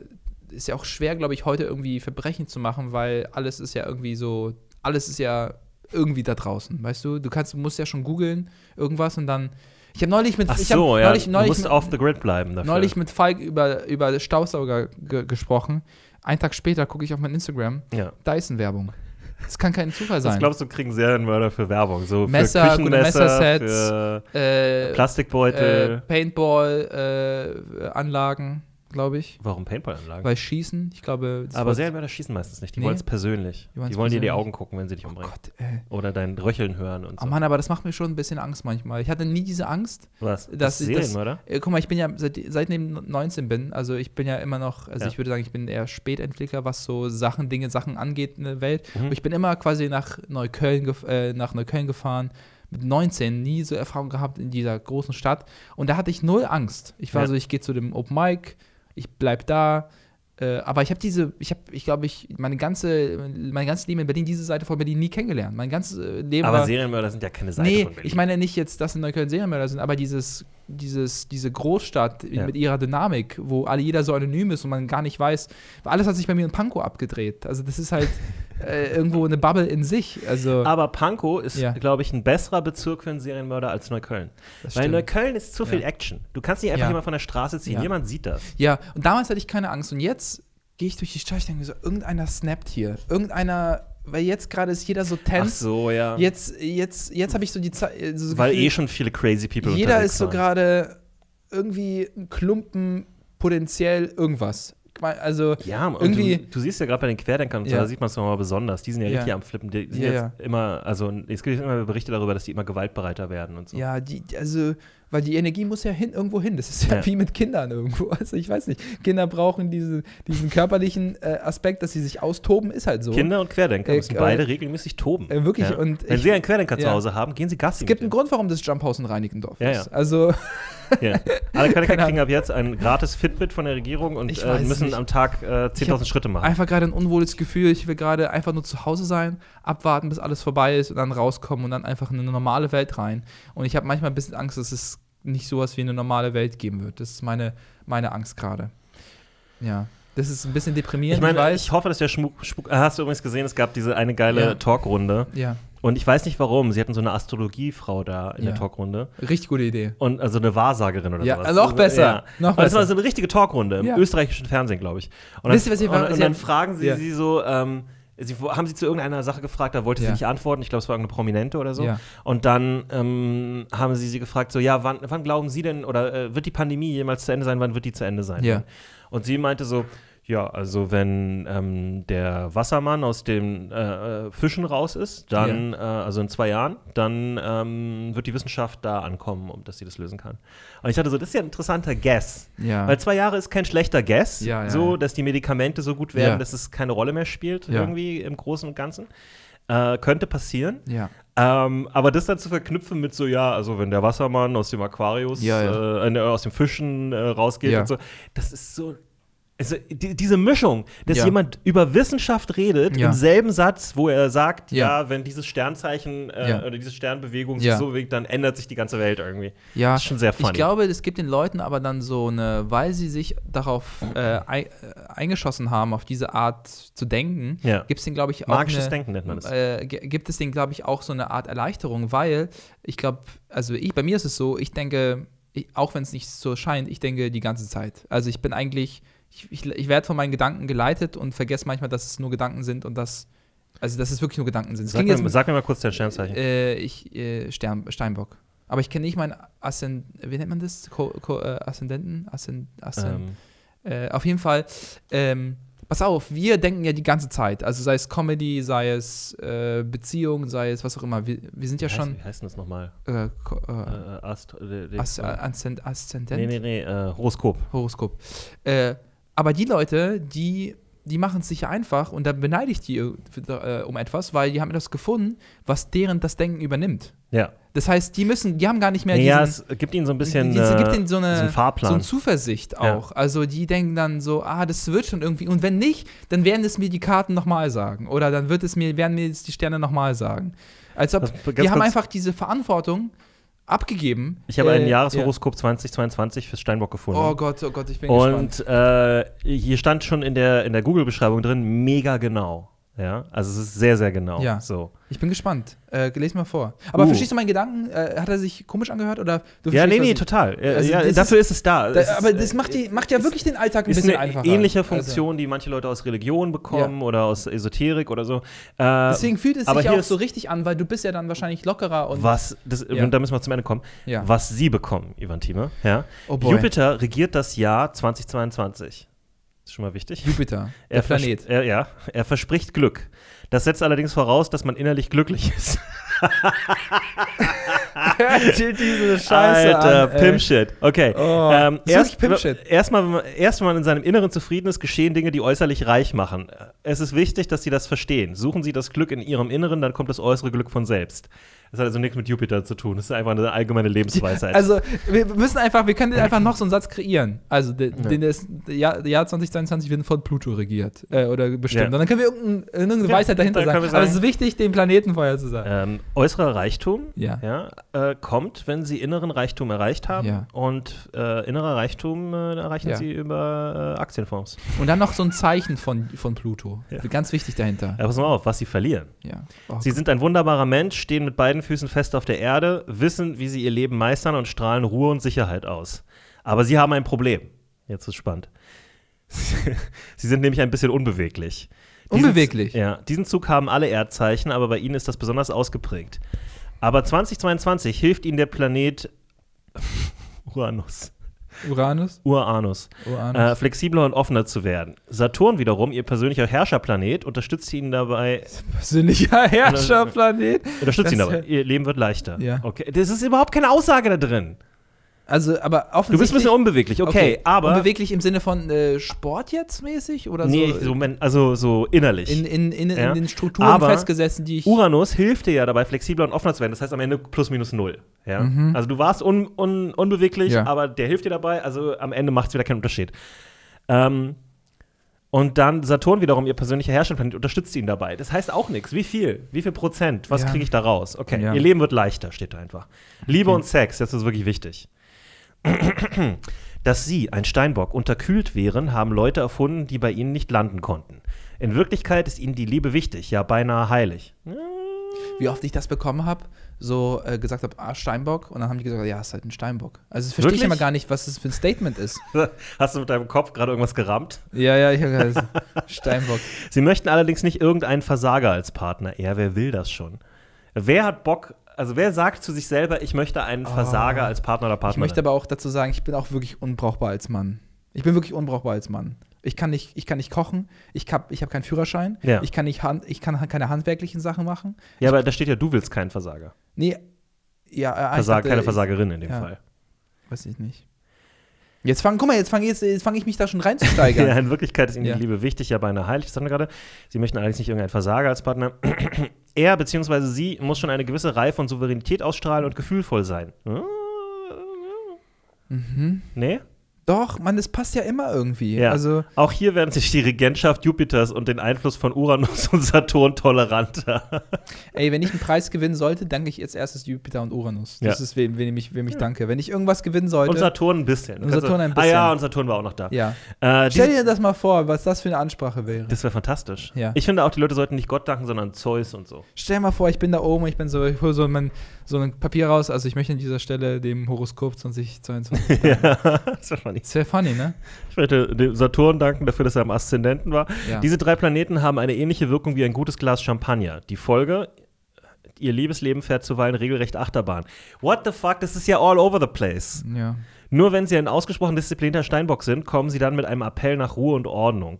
ist ja auch schwer, glaube ich, heute irgendwie Verbrechen zu machen, weil alles ist ja irgendwie so, alles ist ja irgendwie da draußen, weißt du? Du kannst, du musst ja schon googeln irgendwas und dann. Ich habe neulich mit Ach ich hab so, ja. neulich, du neulich, musst mit, off the grid bleiben dafür. neulich mit Falk über, über Staubsauger ge gesprochen. Einen Tag später gucke ich auf mein Instagram, ja. Dyson-Werbung. Das kann kein Zufall sein. glaubst du, kriegen Serienmörder für Werbung? So Messer, für Küchenmesser, Messersets, für äh, Plastikbeutel. äh, Paintball-Anlagen, glaube ich. Warum Paintballanlagen? Weil Schießen, ich glaube. Aber Serienmörder schießen meistens nicht. Die Nee. wollen es persönlich. Die Die wollen dir die. Augen gucken, wenn sie dich Oh umbringen. Gott, ey. Oder dein Röcheln hören und Oh so. Mann, aber das macht mir schon ein bisschen Angst manchmal. Ich hatte nie diese Angst. Was? dass Das Serienmörder? Äh, guck mal, ich bin ja seit, seitdem ich 19 bin, also ich bin ja immer noch, also Ja. ich würde sagen, ich bin eher Spätentwickler, was so Sachen, Dinge, Sachen angeht in der Welt. Mhm. Und ich bin immer quasi nach Neukölln, äh, nach Neukölln gefahren. Mit 19 nie so Erfahrung gehabt in dieser großen Stadt. Und da hatte ich null Angst. Ich war Ja. so, ich gehe zu dem Open Mic, ich bleib da. Äh, aber ich habe diese, ich habe, ich glaube, ich meine ganze, mein ganzes Leben in Berlin, diese Seite von Berlin nie kennengelernt. Mein ganzes äh, Leben Aber war. Serienmörder sind ja keine Seite Nee, von Berlin. ich meine nicht jetzt, dass in Neukölln Serienmörder sind, aber dieses, dieses, diese Großstadt Ja. mit ihrer Dynamik, wo alle jeder so anonym ist und man gar nicht weiß, alles hat sich bei mir in Pankow abgedreht. Also das ist halt äh, irgendwo eine Bubble in sich. Also Aber Pankow ist, Ja. glaube ich, ein besserer Bezirk für einen Serienmörder als Neukölln. das Weil stimmt. Neukölln ist zu viel Ja. Action. Du kannst nicht einfach Ja. jemand von der Straße ziehen. Jemand sieht das. Ja, und damals hatte ich keine Angst und jetzt gehe ich durch die Stadt, ich denke mir so, irgendeiner snappt hier. Irgendeiner, weil jetzt gerade ist jeder so Ach tense. so, ja. Jetzt, jetzt, jetzt habe ich so die Zeit. So Weil Gefühl, eh schon viele crazy people Jeder ist so gerade irgendwie ein Klumpen potenziell irgendwas. Also Ja, und irgendwie- du, du siehst ja gerade bei den Querdenkern, Ja. da sieht man es nochmal besonders. Die sind ja, Ja. richtig am Flippen. Die sind Ja, jetzt immer, also es gibt immer Berichte darüber, dass die immer gewaltbereiter werden und so. Ja, die, also, weil die Energie muss ja hin, irgendwo hin. Das ist ja, wie mit Kindern irgendwo. Also ich weiß nicht. Kinder brauchen diese, diesen körperlichen äh, Aspekt, dass sie sich austoben, ist halt so. Kinder und Querdenker Äh, müssen äh, beide regelmäßig toben. äh, wirklich, und Wenn ich- Sie einen Querdenker zu. Hause haben, gehen Sie Gassi. Es gibt einen Grund, warum das Jumphaus in Reinickendorf ist. ja. Also, ja. Alle Keine kriegen ab jetzt ein gratis Fitbit von der Regierung und Ich äh, müssen nicht. am Tag äh, 10.000 Schritte machen. einfach gerade ein unwohles Gefühl. Ich will gerade einfach nur zu Hause sein, abwarten, bis alles vorbei ist und dann rauskommen und dann einfach in eine normale Welt rein. Und ich habe manchmal ein bisschen Angst, dass es nicht sowas wie eine normale Welt geben wird. Das ist meine, meine Angst gerade. Ja. Das ist ein bisschen deprimierend, Ich meine, weiß. ich hoffe, dass der Schmuck, Schmuck. äh, Hast du übrigens gesehen, es gab diese eine geile Ja. Talkrunde. ja, Und ich weiß nicht warum. Sie hatten so eine Astrologiefrau da in Ja. der Talkrunde. richtig gute Idee. Und also eine Wahrsagerin oder Ja, sowas. noch besser, Ja. noch Und das war so eine richtige Talkrunde im Ja. österreichischen Fernsehen, glaube ich. Und Wisst ihr, dann, was sie- und, und sie dann fragen sie sie so, ähm, sie haben sie zu irgendeiner Sache gefragt, da wollte sie Ja. nicht antworten. Ich glaube, es war irgendeine Prominente oder so. Ja. Und dann ähm, haben sie sie gefragt, so, ja, wann, wann glauben Sie denn, oder äh, wird die Pandemie jemals zu Ende sein? Wann wird die zu Ende sein? Ja. Und sie meinte so, ja, also wenn ähm, der Wassermann aus den äh, äh, Fischen raus ist, dann, äh, also in zwei Jahren, dann ähm, wird die Wissenschaft da ankommen, um dass sie das lösen kann. Und ich dachte so, das ist ja ein interessanter Guess. Ja. Weil zwei Jahre ist kein schlechter Guess, Ja, ja, so, ja. dass die Medikamente so gut werden, Ja. dass es keine Rolle mehr spielt, Ja. irgendwie im Großen und Ganzen. Äh, könnte passieren. ja. Ähm, aber das dann zu verknüpfen mit so, ja, also wenn der Wassermann aus dem Aquarius, Ja, ja. Äh, äh, aus dem Fischen äh, rausgeht Ja. und so, das ist so Also, die, diese Mischung, dass Ja. jemand über Wissenschaft redet, Ja. im selben Satz, wo er sagt, ja, Ja. wenn dieses Sternzeichen äh, oder diese Sternbewegung sich so bewegt, dann ändert sich die ganze Welt irgendwie. Ja, Das ist schon sehr funny. Ich glaube, es gibt den Leuten aber dann so eine, weil sie sich darauf äh, ei, äh, eingeschossen haben, auf diese Art zu denken, gibt es den, glaube ich, auch Magisches eine, Denken nennt man es. Äh, gi- gibt es den, glaube ich, auch so eine Art Erleichterung, weil ich glaube, also ich, bei mir ist es so, ich denke, ich, auch wenn es nicht so scheint, ich denke die ganze Zeit. Also ich bin eigentlich, ich, ich, ich werde von meinen Gedanken geleitet und vergesse manchmal, dass es nur Gedanken sind und dass, also dass es wirklich nur Gedanken sind. Sag mir, sag mir mal kurz dein Sternzeichen. äh, ich, äh, Stern, Steinbock. Aber ich kenne nicht meinen Aszend, wie nennt man das? Ko, Ko, äh, Aszendenten? Aszend, Aszend, ähm, äh, auf jeden Fall, ähm, pass auf, wir denken ja die ganze Zeit. Also sei es Comedy, sei es äh, Beziehung, sei es was auch immer. Wir, wir sind ja wie heißt, schon wie heißt denn das nochmal? äh, Ast Aszendent? nee, nee, nee, äh, Horoskop. Horoskop. Äh, aber die Leute, die, die machen es sich ja einfach und da beneide ich die äh, um etwas, weil die haben etwas gefunden, was deren das Denken übernimmt. Ja. Das heißt, die müssen, die haben gar nicht mehr ja, diesen, es gibt ihnen so ein bisschen die, äh, gibt ihnen so eine, Fahrplan. so eine Zuversicht auch. Also die denken dann so, ah, das wird schon irgendwie. Und wenn nicht, dann werden es mir die Karten nochmal sagen. Oder dann wird es mir, werden mir jetzt die Sterne nochmal sagen. Als ob, Das- ganz die haben einfach diese Verantwortung abgegeben. ich habe ein Äh, Jahreshoroskop 2022 fürs Steinbock Ja. gefunden. Oh Gott, oh Gott, ich bin gespannt. Und äh, hier stand schon in der, in der Google-Beschreibung drin, mega genau. Ja, also es ist sehr, sehr genau. Ja. So. Ich bin gespannt. Äh, les mal vor. Aber Uh. verstehst du meinen Gedanken? Äh, hat er sich komisch angehört? Oder Ja, nee, nee, was total. Äh, Also ja, dafür ist, es da. ich- Es Da, ist, aber äh, das macht, die, macht ja wirklich den Alltag ein ist bisschen eine einfacher. ähnliche Also, Funktion, die manche Leute aus Religion bekommen oder aus Esoterik oder so. Äh, deswegen fühlt es sich ja auch ist- so richtig an, weil du bist ja dann wahrscheinlich lockerer und was, das, Ja. da müssen wir zum Ende kommen, Ja. was sie bekommen, Ivan Thieme. Ja? Oh. Jupiter regiert das Jahr 2022. Ist schon mal wichtig. Jupiter, der Er Planet. Er, ja, er verspricht Glück. Das setzt allerdings voraus, dass man innerlich glücklich ist. diese Alter, Pimp-Shit. Okay. Oh, ähm, erst, Pimp-Shit. Erstmal, erst wenn man in seinem Inneren zufrieden ist, geschehen Dinge, die äußerlich reich machen. Es ist wichtig, dass Sie das verstehen. Suchen Sie das Glück in Ihrem Inneren, dann kommt das äußere Glück von selbst. Das hat also nichts mit Jupiter zu tun. Das ist einfach eine allgemeine Lebensweisheit. Also, wir müssen einfach, wir können einfach noch so einen Satz kreieren. Also, de, den das Jahr, Jahr 2022 wird von Pluto regiert. Äh, oder bestimmt. Ja. Und dann können wir irgendein, irgendeine Ja, Weisheit dahinter sagen. wir Aber es sagen- ist wichtig, den Planeten vorher zu sagen. ähm, äußerer Reichtum Ja. äh, kommt, wenn Sie inneren Reichtum erreicht haben. Ja. Und äh, innerer Reichtum äh, erreichen Ja. Sie über äh, Aktienfonds. Und dann noch so ein Zeichen von, von Pluto. Ja. Ganz wichtig dahinter. Ja, pass mal auf, was Sie verlieren. Ja. Oh Sie sind ein wunderbarer Mensch, stehen mit beiden Füßen fest auf der Erde, wissen, wie sie ihr Leben meistern und strahlen Ruhe und Sicherheit aus. Aber sie haben ein Problem. Jetzt ist spannend. sie sind nämlich ein bisschen unbeweglich. Diesen- Unbeweglich? Ja, diesen Zug haben alle Erdzeichen, aber bei ihnen ist das besonders ausgeprägt. Aber 2022 hilft ihnen der Planet Uranus. Uranus? Uranus. Uranus. Äh, flexibler und offener zu werden. Saturn wiederum, ihr persönlicher Herrscherplanet, unterstützt ihn dabei, Persönlicher Herrscherplanet. Unterstützt ihn Das- dabei. Ihr Leben wird leichter. Ja. Okay. Das ist überhaupt keine Aussage da drin. Also, aber. Du bist ein bisschen unbeweglich, okay, aber. Unbeweglich im Sinne von äh, Sport jetzt mäßig? Oder nee, so? so, men- also so innerlich. in, in, in, Ja. in den Strukturen Aber festgesessen, die ich. Uranus hilft dir ja dabei, flexibler und offener zu werden. Das heißt am Ende plus minus null. Ja? Also du warst un, un, unbeweglich, Mhm. Ja. aber der hilft dir dabei. Also am Ende macht es wieder keinen Unterschied. Ähm, und dann Saturn wiederum, ihr persönlicher Herrscherplanet, unterstützt ihn dabei. Das heißt auch nichts. Wie viel? Wie viel Prozent? Was Ja. kriege ich da raus? Okay, Ja. ihr Leben wird leichter, steht da einfach. Liebe Okay. und Sex, das ist wirklich wichtig. Dass sie, ein Steinbock, unterkühlt wären, haben Leute erfunden, die bei ihnen nicht landen konnten. In Wirklichkeit ist ihnen die Liebe wichtig, ja beinahe heilig. Wie oft ich das bekommen habe, so äh, gesagt habe, ah, Steinbock. Und dann haben die gesagt, ja, ist halt ein Steinbock. Also, das verstehe ich Wirklich? immer gar nicht, was das für ein Statement ist. Hast du mit deinem Kopf gerade irgendwas gerammt? ja, ja, ich habe gesagt, Steinbock. Sie möchten allerdings nicht irgendeinen Versager als Partner. Ja, wer will das schon? Wer hat Bock, also wer sagt zu sich selber, ich möchte einen Versager als Partner oder Ich Partnerin? möchte aber auch dazu sagen, ich bin auch wirklich unbrauchbar als Mann. Ich bin wirklich unbrauchbar als Mann. Ich kann nicht, ich kann nicht kochen, ich habe ich hab keinen Führerschein, Ja. ich, kann nicht hand, ich kann keine handwerklichen Sachen machen. ja, aber da steht ja, du willst keinen Versager. Nee, ja, äh, ich Versag, dachte, keine ich- Versagerin in dem ja. Fall. Weiß ich nicht. Jetzt fang, guck mal, jetzt fange jetzt, jetzt fang ich mich da schon reinzusteigern. Ja, in Wirklichkeit ist ihnen Ja. die Liebe wichtig, ja beinahe heilig, das hatten wir gerade. Sie möchten allerdings nicht irgendeinen Versager als Partner. er bzw. sie muss schon eine gewisse Reife und Souveränität ausstrahlen und gefühlvoll sein. Mhm. Nee? Doch, man, das passt ja immer irgendwie. Ja. Also, Auch hier werden sich die Regentschaft Jupiters und den Einfluss von Uranus und Saturn toleranter. ey, wenn ich einen Preis gewinnen sollte, danke ich jetzt erstes Jupiter und Uranus. Das Ja. ist, wem, wem, ich, wem ich danke. Wenn ich irgendwas gewinnen sollte. Und Saturn ein bisschen. Und Saturn ein Ah ja, bisschen. und Saturn war auch noch da. ja. Äh, Stell dir das mal vor, was das für eine Ansprache wäre. das wäre fantastisch. Ja. Ich finde auch, die Leute sollten nicht Gott danken, sondern Zeus und so. Stell dir mal vor, ich bin da oben, ich bin so, ich hole so, mein, so ein Papier raus. Also ich möchte an dieser Stelle dem Horoskop 2022. ja, das wäre funny. Wäre funny, ne? Ich möchte dem Saturn danken dafür, dass er am Aszendenten war. Ja. Diese drei Planeten haben eine ähnliche Wirkung wie ein gutes Glas Champagner. Die Folge, ihr Liebesleben fährt zuweilen regelrecht Achterbahn. What the fuck, das ist ja all over the place. Ja. Nur wenn sie ein ausgesprochen disziplinierter Steinbock sind, kommen sie dann mit einem Appell nach Ruhe und Ordnung.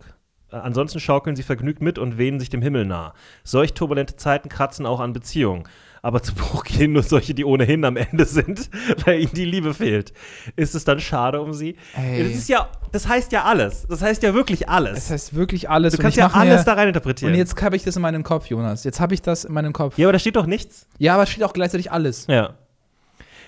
Äh, Ansonsten schaukeln sie vergnügt mit und wehnen sich dem Himmel nah. Solch turbulente Zeiten kratzen auch an Beziehungen. Aber zu Bruch gehen nur solche, die ohnehin am Ende sind, weil ihnen die Liebe fehlt. Ist es dann schade um sie? Ey. Das ist ja, das heißt ja alles. Das heißt ja wirklich alles. Das heißt wirklich alles. du und kannst ja alles mir, da rein interpretieren. Und jetzt habe ich das in meinem Kopf, Jonas. Jetzt habe ich das in meinem Kopf. ja, aber da steht doch nichts. Ja, aber es steht auch gleichzeitig alles. Ja.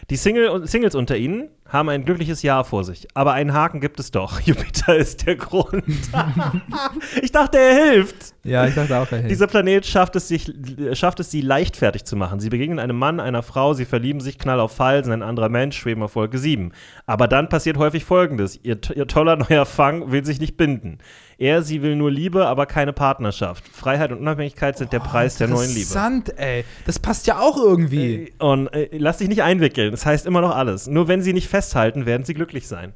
Die Single Singles unter ihnen haben ein glückliches Jahr vor sich. Aber einen Haken gibt es doch. Jupiter ist der Grund. ich dachte, er hilft. Ja, ich dachte auch, hey. Dieser Planet schafft es, sich, schafft es, sie leichtfertig zu machen. Sie begegnen einem Mann, einer Frau, sie verlieben sich, knall auf Fall, sind ein anderer Mensch, schweben auf Wolke 7. Aber dann passiert häufig Folgendes. Ihr, ihr toller neuer Fang will sich nicht binden. Er, sie will nur Liebe, aber keine Partnerschaft. Freiheit und Unabhängigkeit sind der Preis der neuen Liebe. Interessant, ey. Das passt ja auch irgendwie. Und äh, lass dich nicht einwickeln. Das heißt immer noch alles. Nur wenn sie nicht festhalten, werden sie glücklich sein.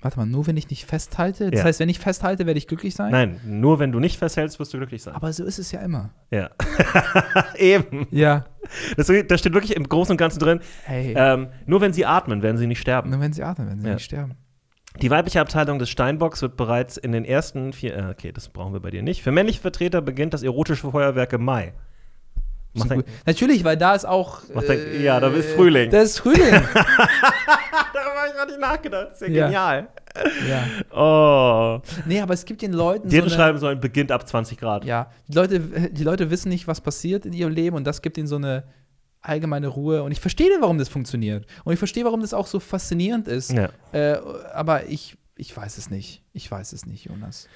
Warte mal, nur wenn ich nicht festhalte? Das Ja. heißt, wenn ich festhalte, werde ich glücklich sein? Nein, nur wenn du nicht festhältst, wirst du glücklich sein. Aber so ist es ja immer. Ja. Eben. Ja. Das, da steht wirklich im Großen und Ganzen drin, Hey. ähm, nur wenn sie atmen, werden sie nicht sterben. Nur wenn sie atmen, werden sie Ja. nicht sterben. Die weibliche Abteilung des Steinbocks wird bereits in den ersten vier. Äh, okay, das brauchen wir bei dir nicht. Für männliche Vertreter beginnt das erotische Feuerwerk im Mai. Macht ein, Natürlich, weil da ist auch. Macht ein- ja, da ist Frühling. Da ist Frühling. darüber habe ich gerade nicht nachgedacht. Das ist ja Ja. genial. ja. Oh. Nee, aber es gibt den Leuten. Die hätten so schreiben sollen, beginnt ab 20 Grad. Ja, die Leute, die Leute wissen nicht, was passiert in ihrem Leben und das gibt ihnen so eine allgemeine Ruhe. Und ich verstehe, warum das funktioniert. Und ich verstehe, warum das auch so faszinierend ist. Ja. Äh, aber ich, ich weiß es nicht. Ich weiß es nicht, Jonas.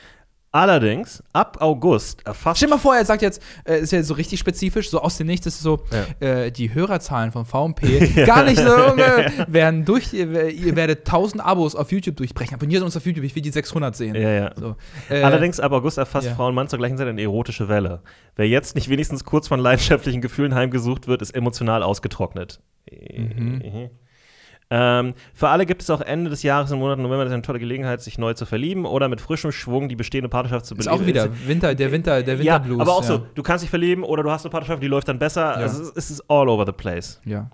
Allerdings, ab August erfasst. Stell mal vor, er sagt jetzt, äh, ist ja so richtig spezifisch, so aus dem Nichts ist so, Ja. äh, die Hörerzahlen von VMP gar nicht so, äh, werden durch, ihr, werdet 1000 Abos auf YouTube durchbrechen. Abonniert uns auf YouTube, ich will die 600 sehen. Ja, ja. So, äh, Allerdings ab August erfasst. Frau und Mann zur gleichen Zeit eine erotische Welle. Wer jetzt nicht wenigstens kurz von leidenschaftlichen Gefühlen heimgesucht wird, ist emotional ausgetrocknet. Mhm. Ähm, für alle gibt es auch Ende des Jahres im Monat November eine tolle Gelegenheit, sich neu zu verlieben oder mit frischem Schwung die bestehende Partnerschaft zu ist beleben. auch wieder Winter, der Winter, der ja, Winterblues. aber auch ja. so, du kannst dich verlieben oder du hast eine Partnerschaft, die läuft dann besser. Also es ist, ist all over the place. Ja.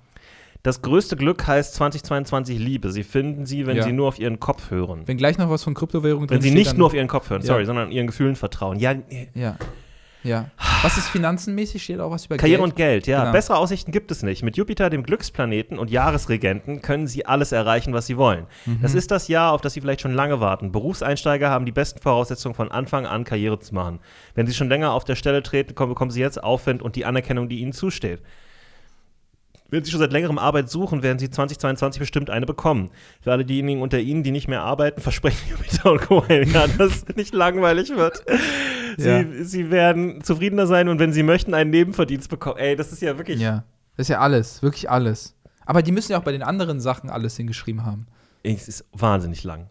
Das größte Glück heißt 2022 Liebe. Sie finden sie, wenn Ja. sie nur auf ihren Kopf hören. Wenn gleich noch was von Kryptowährungen Wenn drin sie steht, nicht nur auf ihren Kopf hören, Ja. sorry, sondern ihren Gefühlen vertrauen. Ja. Ja. Ja. Was ist finanzenmäßig? Steht auch was über Karriere Geld? und Geld, ja. Genau. Bessere Aussichten gibt es nicht. Mit Jupiter, dem Glücksplaneten und Jahresregenten, können Sie alles erreichen, was Sie wollen. Mhm. Das ist das Jahr, auf das Sie vielleicht schon lange warten. Berufseinsteiger haben die besten Voraussetzungen, von Anfang an Karriere zu machen. Wenn Sie schon länger auf der Stelle treten, kommen- bekommen Sie jetzt Aufwind und die Anerkennung, die Ihnen zusteht. Wenn Sie schon seit längerem Arbeit suchen, werden Sie 2022 bestimmt eine bekommen. Für alle diejenigen unter Ihnen, die nicht mehr arbeiten, versprechen Jupiter und Co. ja, dass es nicht langweilig wird. Sie, Ja. Sie werden zufriedener sein und wenn Sie möchten, einen Nebenverdienst bekommen. Ey, das ist ja wirklich. Ja. Das ist ja alles, wirklich alles. Aber die müssen ja auch bei den anderen Sachen alles hingeschrieben haben. Es ist wahnsinnig lang.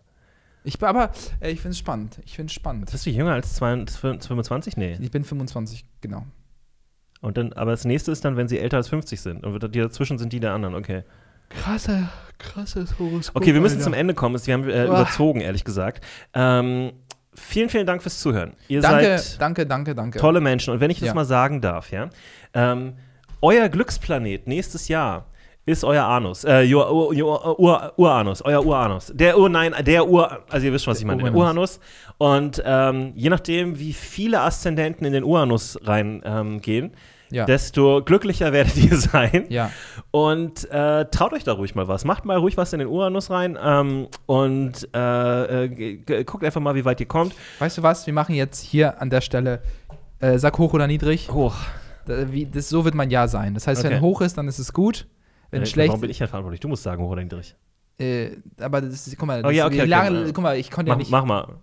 Ich, aber äh, ich finde es spannend. Ich finde es spannend. Bist du jünger als 22, 25? Nee. Ich bin 25, genau. Und dann, aber das nächste ist dann, wenn sie älter als 50 sind. Und die dazwischen sind die der anderen, okay. Krasser, krasses Horoskop. Okay, wir müssen Alter. zum Ende kommen. Wir haben äh, Uah. überzogen, ehrlich gesagt. Ähm, vielen, vielen Dank fürs Zuhören. Ihr Danke, seid danke, danke, danke. tolle Menschen. Und wenn ich das Ja. mal sagen darf, ja. Ähm, euer Glücksplanet nächstes Jahr ist euer Anus. Äh, Ur, Ur, Ur, Ur, Uranus. Euer Uranus. Der Ur, nein, der Ur, also ihr wisst schon, was ich meine. Der Uranus. Und ähm, je nachdem, wie viele Aszendenten in den Uranus reingehen, ähm, gehen, Ja. desto glücklicher werdet ihr sein. ja. Und äh, traut euch da ruhig mal was. Macht mal ruhig was in den Uranus rein ähm, und äh, äh, guckt einfach mal, wie weit ihr kommt. Weißt du was? Wir machen jetzt hier an der Stelle, äh, sag hoch oder niedrig. Hoch. Da, wie, das, so wird mein Ja sein. Das heißt, Okay. wenn hoch ist, dann ist es gut. Wenn Äh, schlecht. Warum bin ich ja verantwortlich? Du musst sagen, hoch oder niedrig. Äh, aber das ist, guck mal, Oh ja, das- okay, okay, lange, ja. guck mal, ich konnte ja Mach, nicht. mach mal.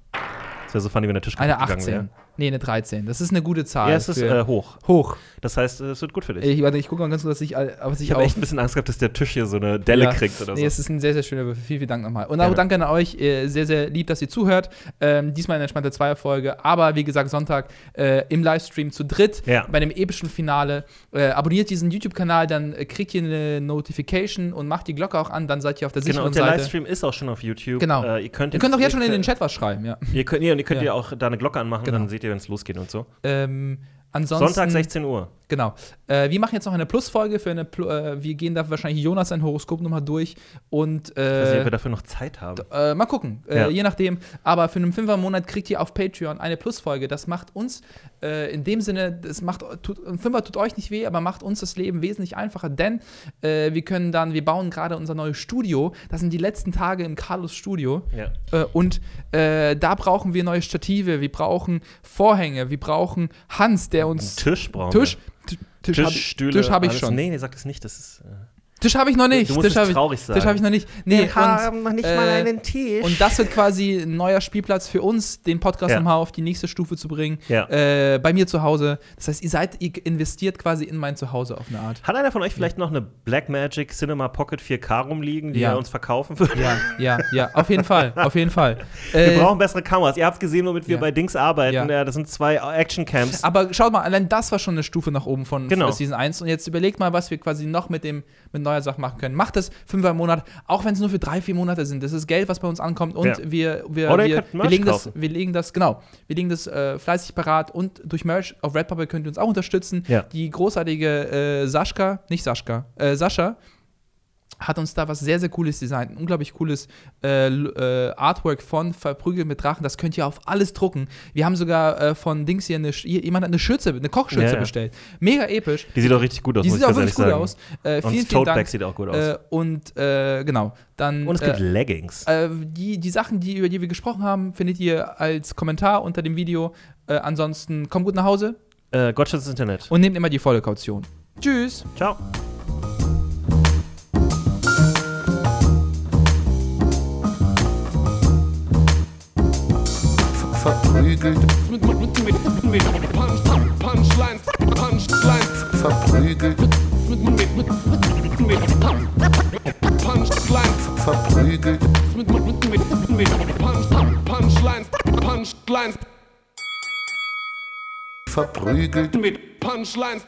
Das wäre so funny, wenn der Tisch Eine kaputt gegangen 18. wäre. Nee, eine 13. Das ist eine gute Zahl. Ja, es ist äh, hoch. hoch. Das heißt, es wird gut für dich. Ich, warte, ich gucke mal ganz kurz, dass ich, was ich, Ich habe echt ein bisschen Angst gehabt, dass der Tisch hier so eine Delle Ja. kriegt oder Nee, so. es ist ein sehr, sehr schöner Würfel. Vielen, vielen Dank nochmal. Und auch Gerne. danke an euch. Äh, sehr, sehr lieb, dass ihr zuhört. Ähm, diesmal eine entspannte Zweierfolge. Aber wie gesagt, Sonntag äh, im Livestream zu dritt Ja. bei dem epischen Finale. Äh, abonniert diesen YouTube-Kanal, dann äh, kriegt ihr eine Notification und macht die Glocke auch an. Dann seid ihr auf der Genau, sicheren und der. Livestream ist auch schon auf YouTube. Genau. Äh, ihr könnt Ihr könnt auch jetzt schon in den Chat. Was schreiben, ja. Ihr könnt, nee, und ihr könnt Ja. ja auch da eine Glocke anmachen, Genau. dann seht ihr, wenn es losgeht und so. Ähm, ansonsten. Sonntag 16 Uhr. Genau. Äh, wir machen jetzt noch eine Plusfolge für eine. Plu äh, wir gehen da wahrscheinlich Jonas sein Horoskop nochmal durch und. Ich weiß nicht, ob Äh, wir dafür noch Zeit haben. äh, mal gucken, äh, Ja. je nachdem. Aber für einen Fünfer im Monat kriegt ihr auf Patreon eine Plusfolge. Das macht uns äh, in dem Sinne, das macht, tut, ein Fünfer tut euch nicht weh, aber macht uns das Leben wesentlich einfacher, denn äh, wir können dann, wir bauen gerade unser neues Studio. Das sind die letzten Tage im Carlos Studio. Ja. Äh, und äh, da brauchen wir neue Stative, wir brauchen Vorhänge, wir brauchen Hans, der uns. Tisch brauchen Tisch, Tisch, hab Tisch, Stühle. Tisch habe ich alles. schon. Nee, nee, sag das nicht. Das ist. Äh, Tisch habe ich noch nicht. Du musst Tisch habe ich, traurig sagen. Tisch habe ich noch nicht. Nee, und, noch nicht äh, Tisch. und das wird quasi ein neuer Spielplatz für uns, den Podcast Ja. nochmal auf die nächste Stufe zu bringen. Ja. Äh, bei mir zu Hause. Das heißt, ihr seid, ihr investiert quasi in mein Zuhause auf eine Art. Hat einer von euch vielleicht noch eine Blackmagic Cinema Pocket 4K rumliegen, die Ja. er uns verkaufen würde? Ja, ja, ja, auf jeden Fall, auf jeden Fall. Wir Äh, brauchen bessere Kameras. Ihr habt gesehen, womit wir Ja. bei Dings arbeiten. Ja. Ja. das sind zwei Action-Camps. aber schaut mal, allein das war schon eine Stufe nach oben von Genau. von Season 1. Und jetzt überlegt mal, was wir quasi noch mit dem mit neuer Sachen machen können. Macht es fünfmal im Monat, auch wenn es nur für drei, vier Monate sind. Das ist Geld, was bei uns ankommt. Und Ja. wir, wir, Oder wir, wir legen das, wir legen das, genau, wir legen das äh, fleißig parat und durch Merch auf Redbubble könnt ihr uns auch unterstützen. Ja. Die großartige äh, Saschka, nicht Saschka, äh, Sascha hat uns da was sehr, sehr cooles designt. Ein unglaublich cooles äh, äh, Artwork von Verprügelt mit Drachen. Das könnt ihr auf alles drucken. Wir haben sogar äh, von Dings hier eine, jemand hat eine Schürze, eine Kochschürze Ja, ja. bestellt. Mega episch. Die sieht auch richtig gut aus, Die sieht auch wirklich gut sagen. aus. Äh, Und vielen, das vielen Dank. sieht auch gut aus. Äh, und äh, genau, dann Und es gibt äh, Leggings. die, die Sachen, die, über die wir gesprochen haben, findet ihr als Kommentar unter dem Video. Ansonsten kommt gut nach Hause Äh, Gottschalks Internet. und nehmt immer die volle Kaution. Tschüss. Ciao. Verprügelt, Punchlines, Punchlines, verprügelt, Punchlines, verprügelt, Punchlines, Punchlines, verprügelt. mit Punchlines.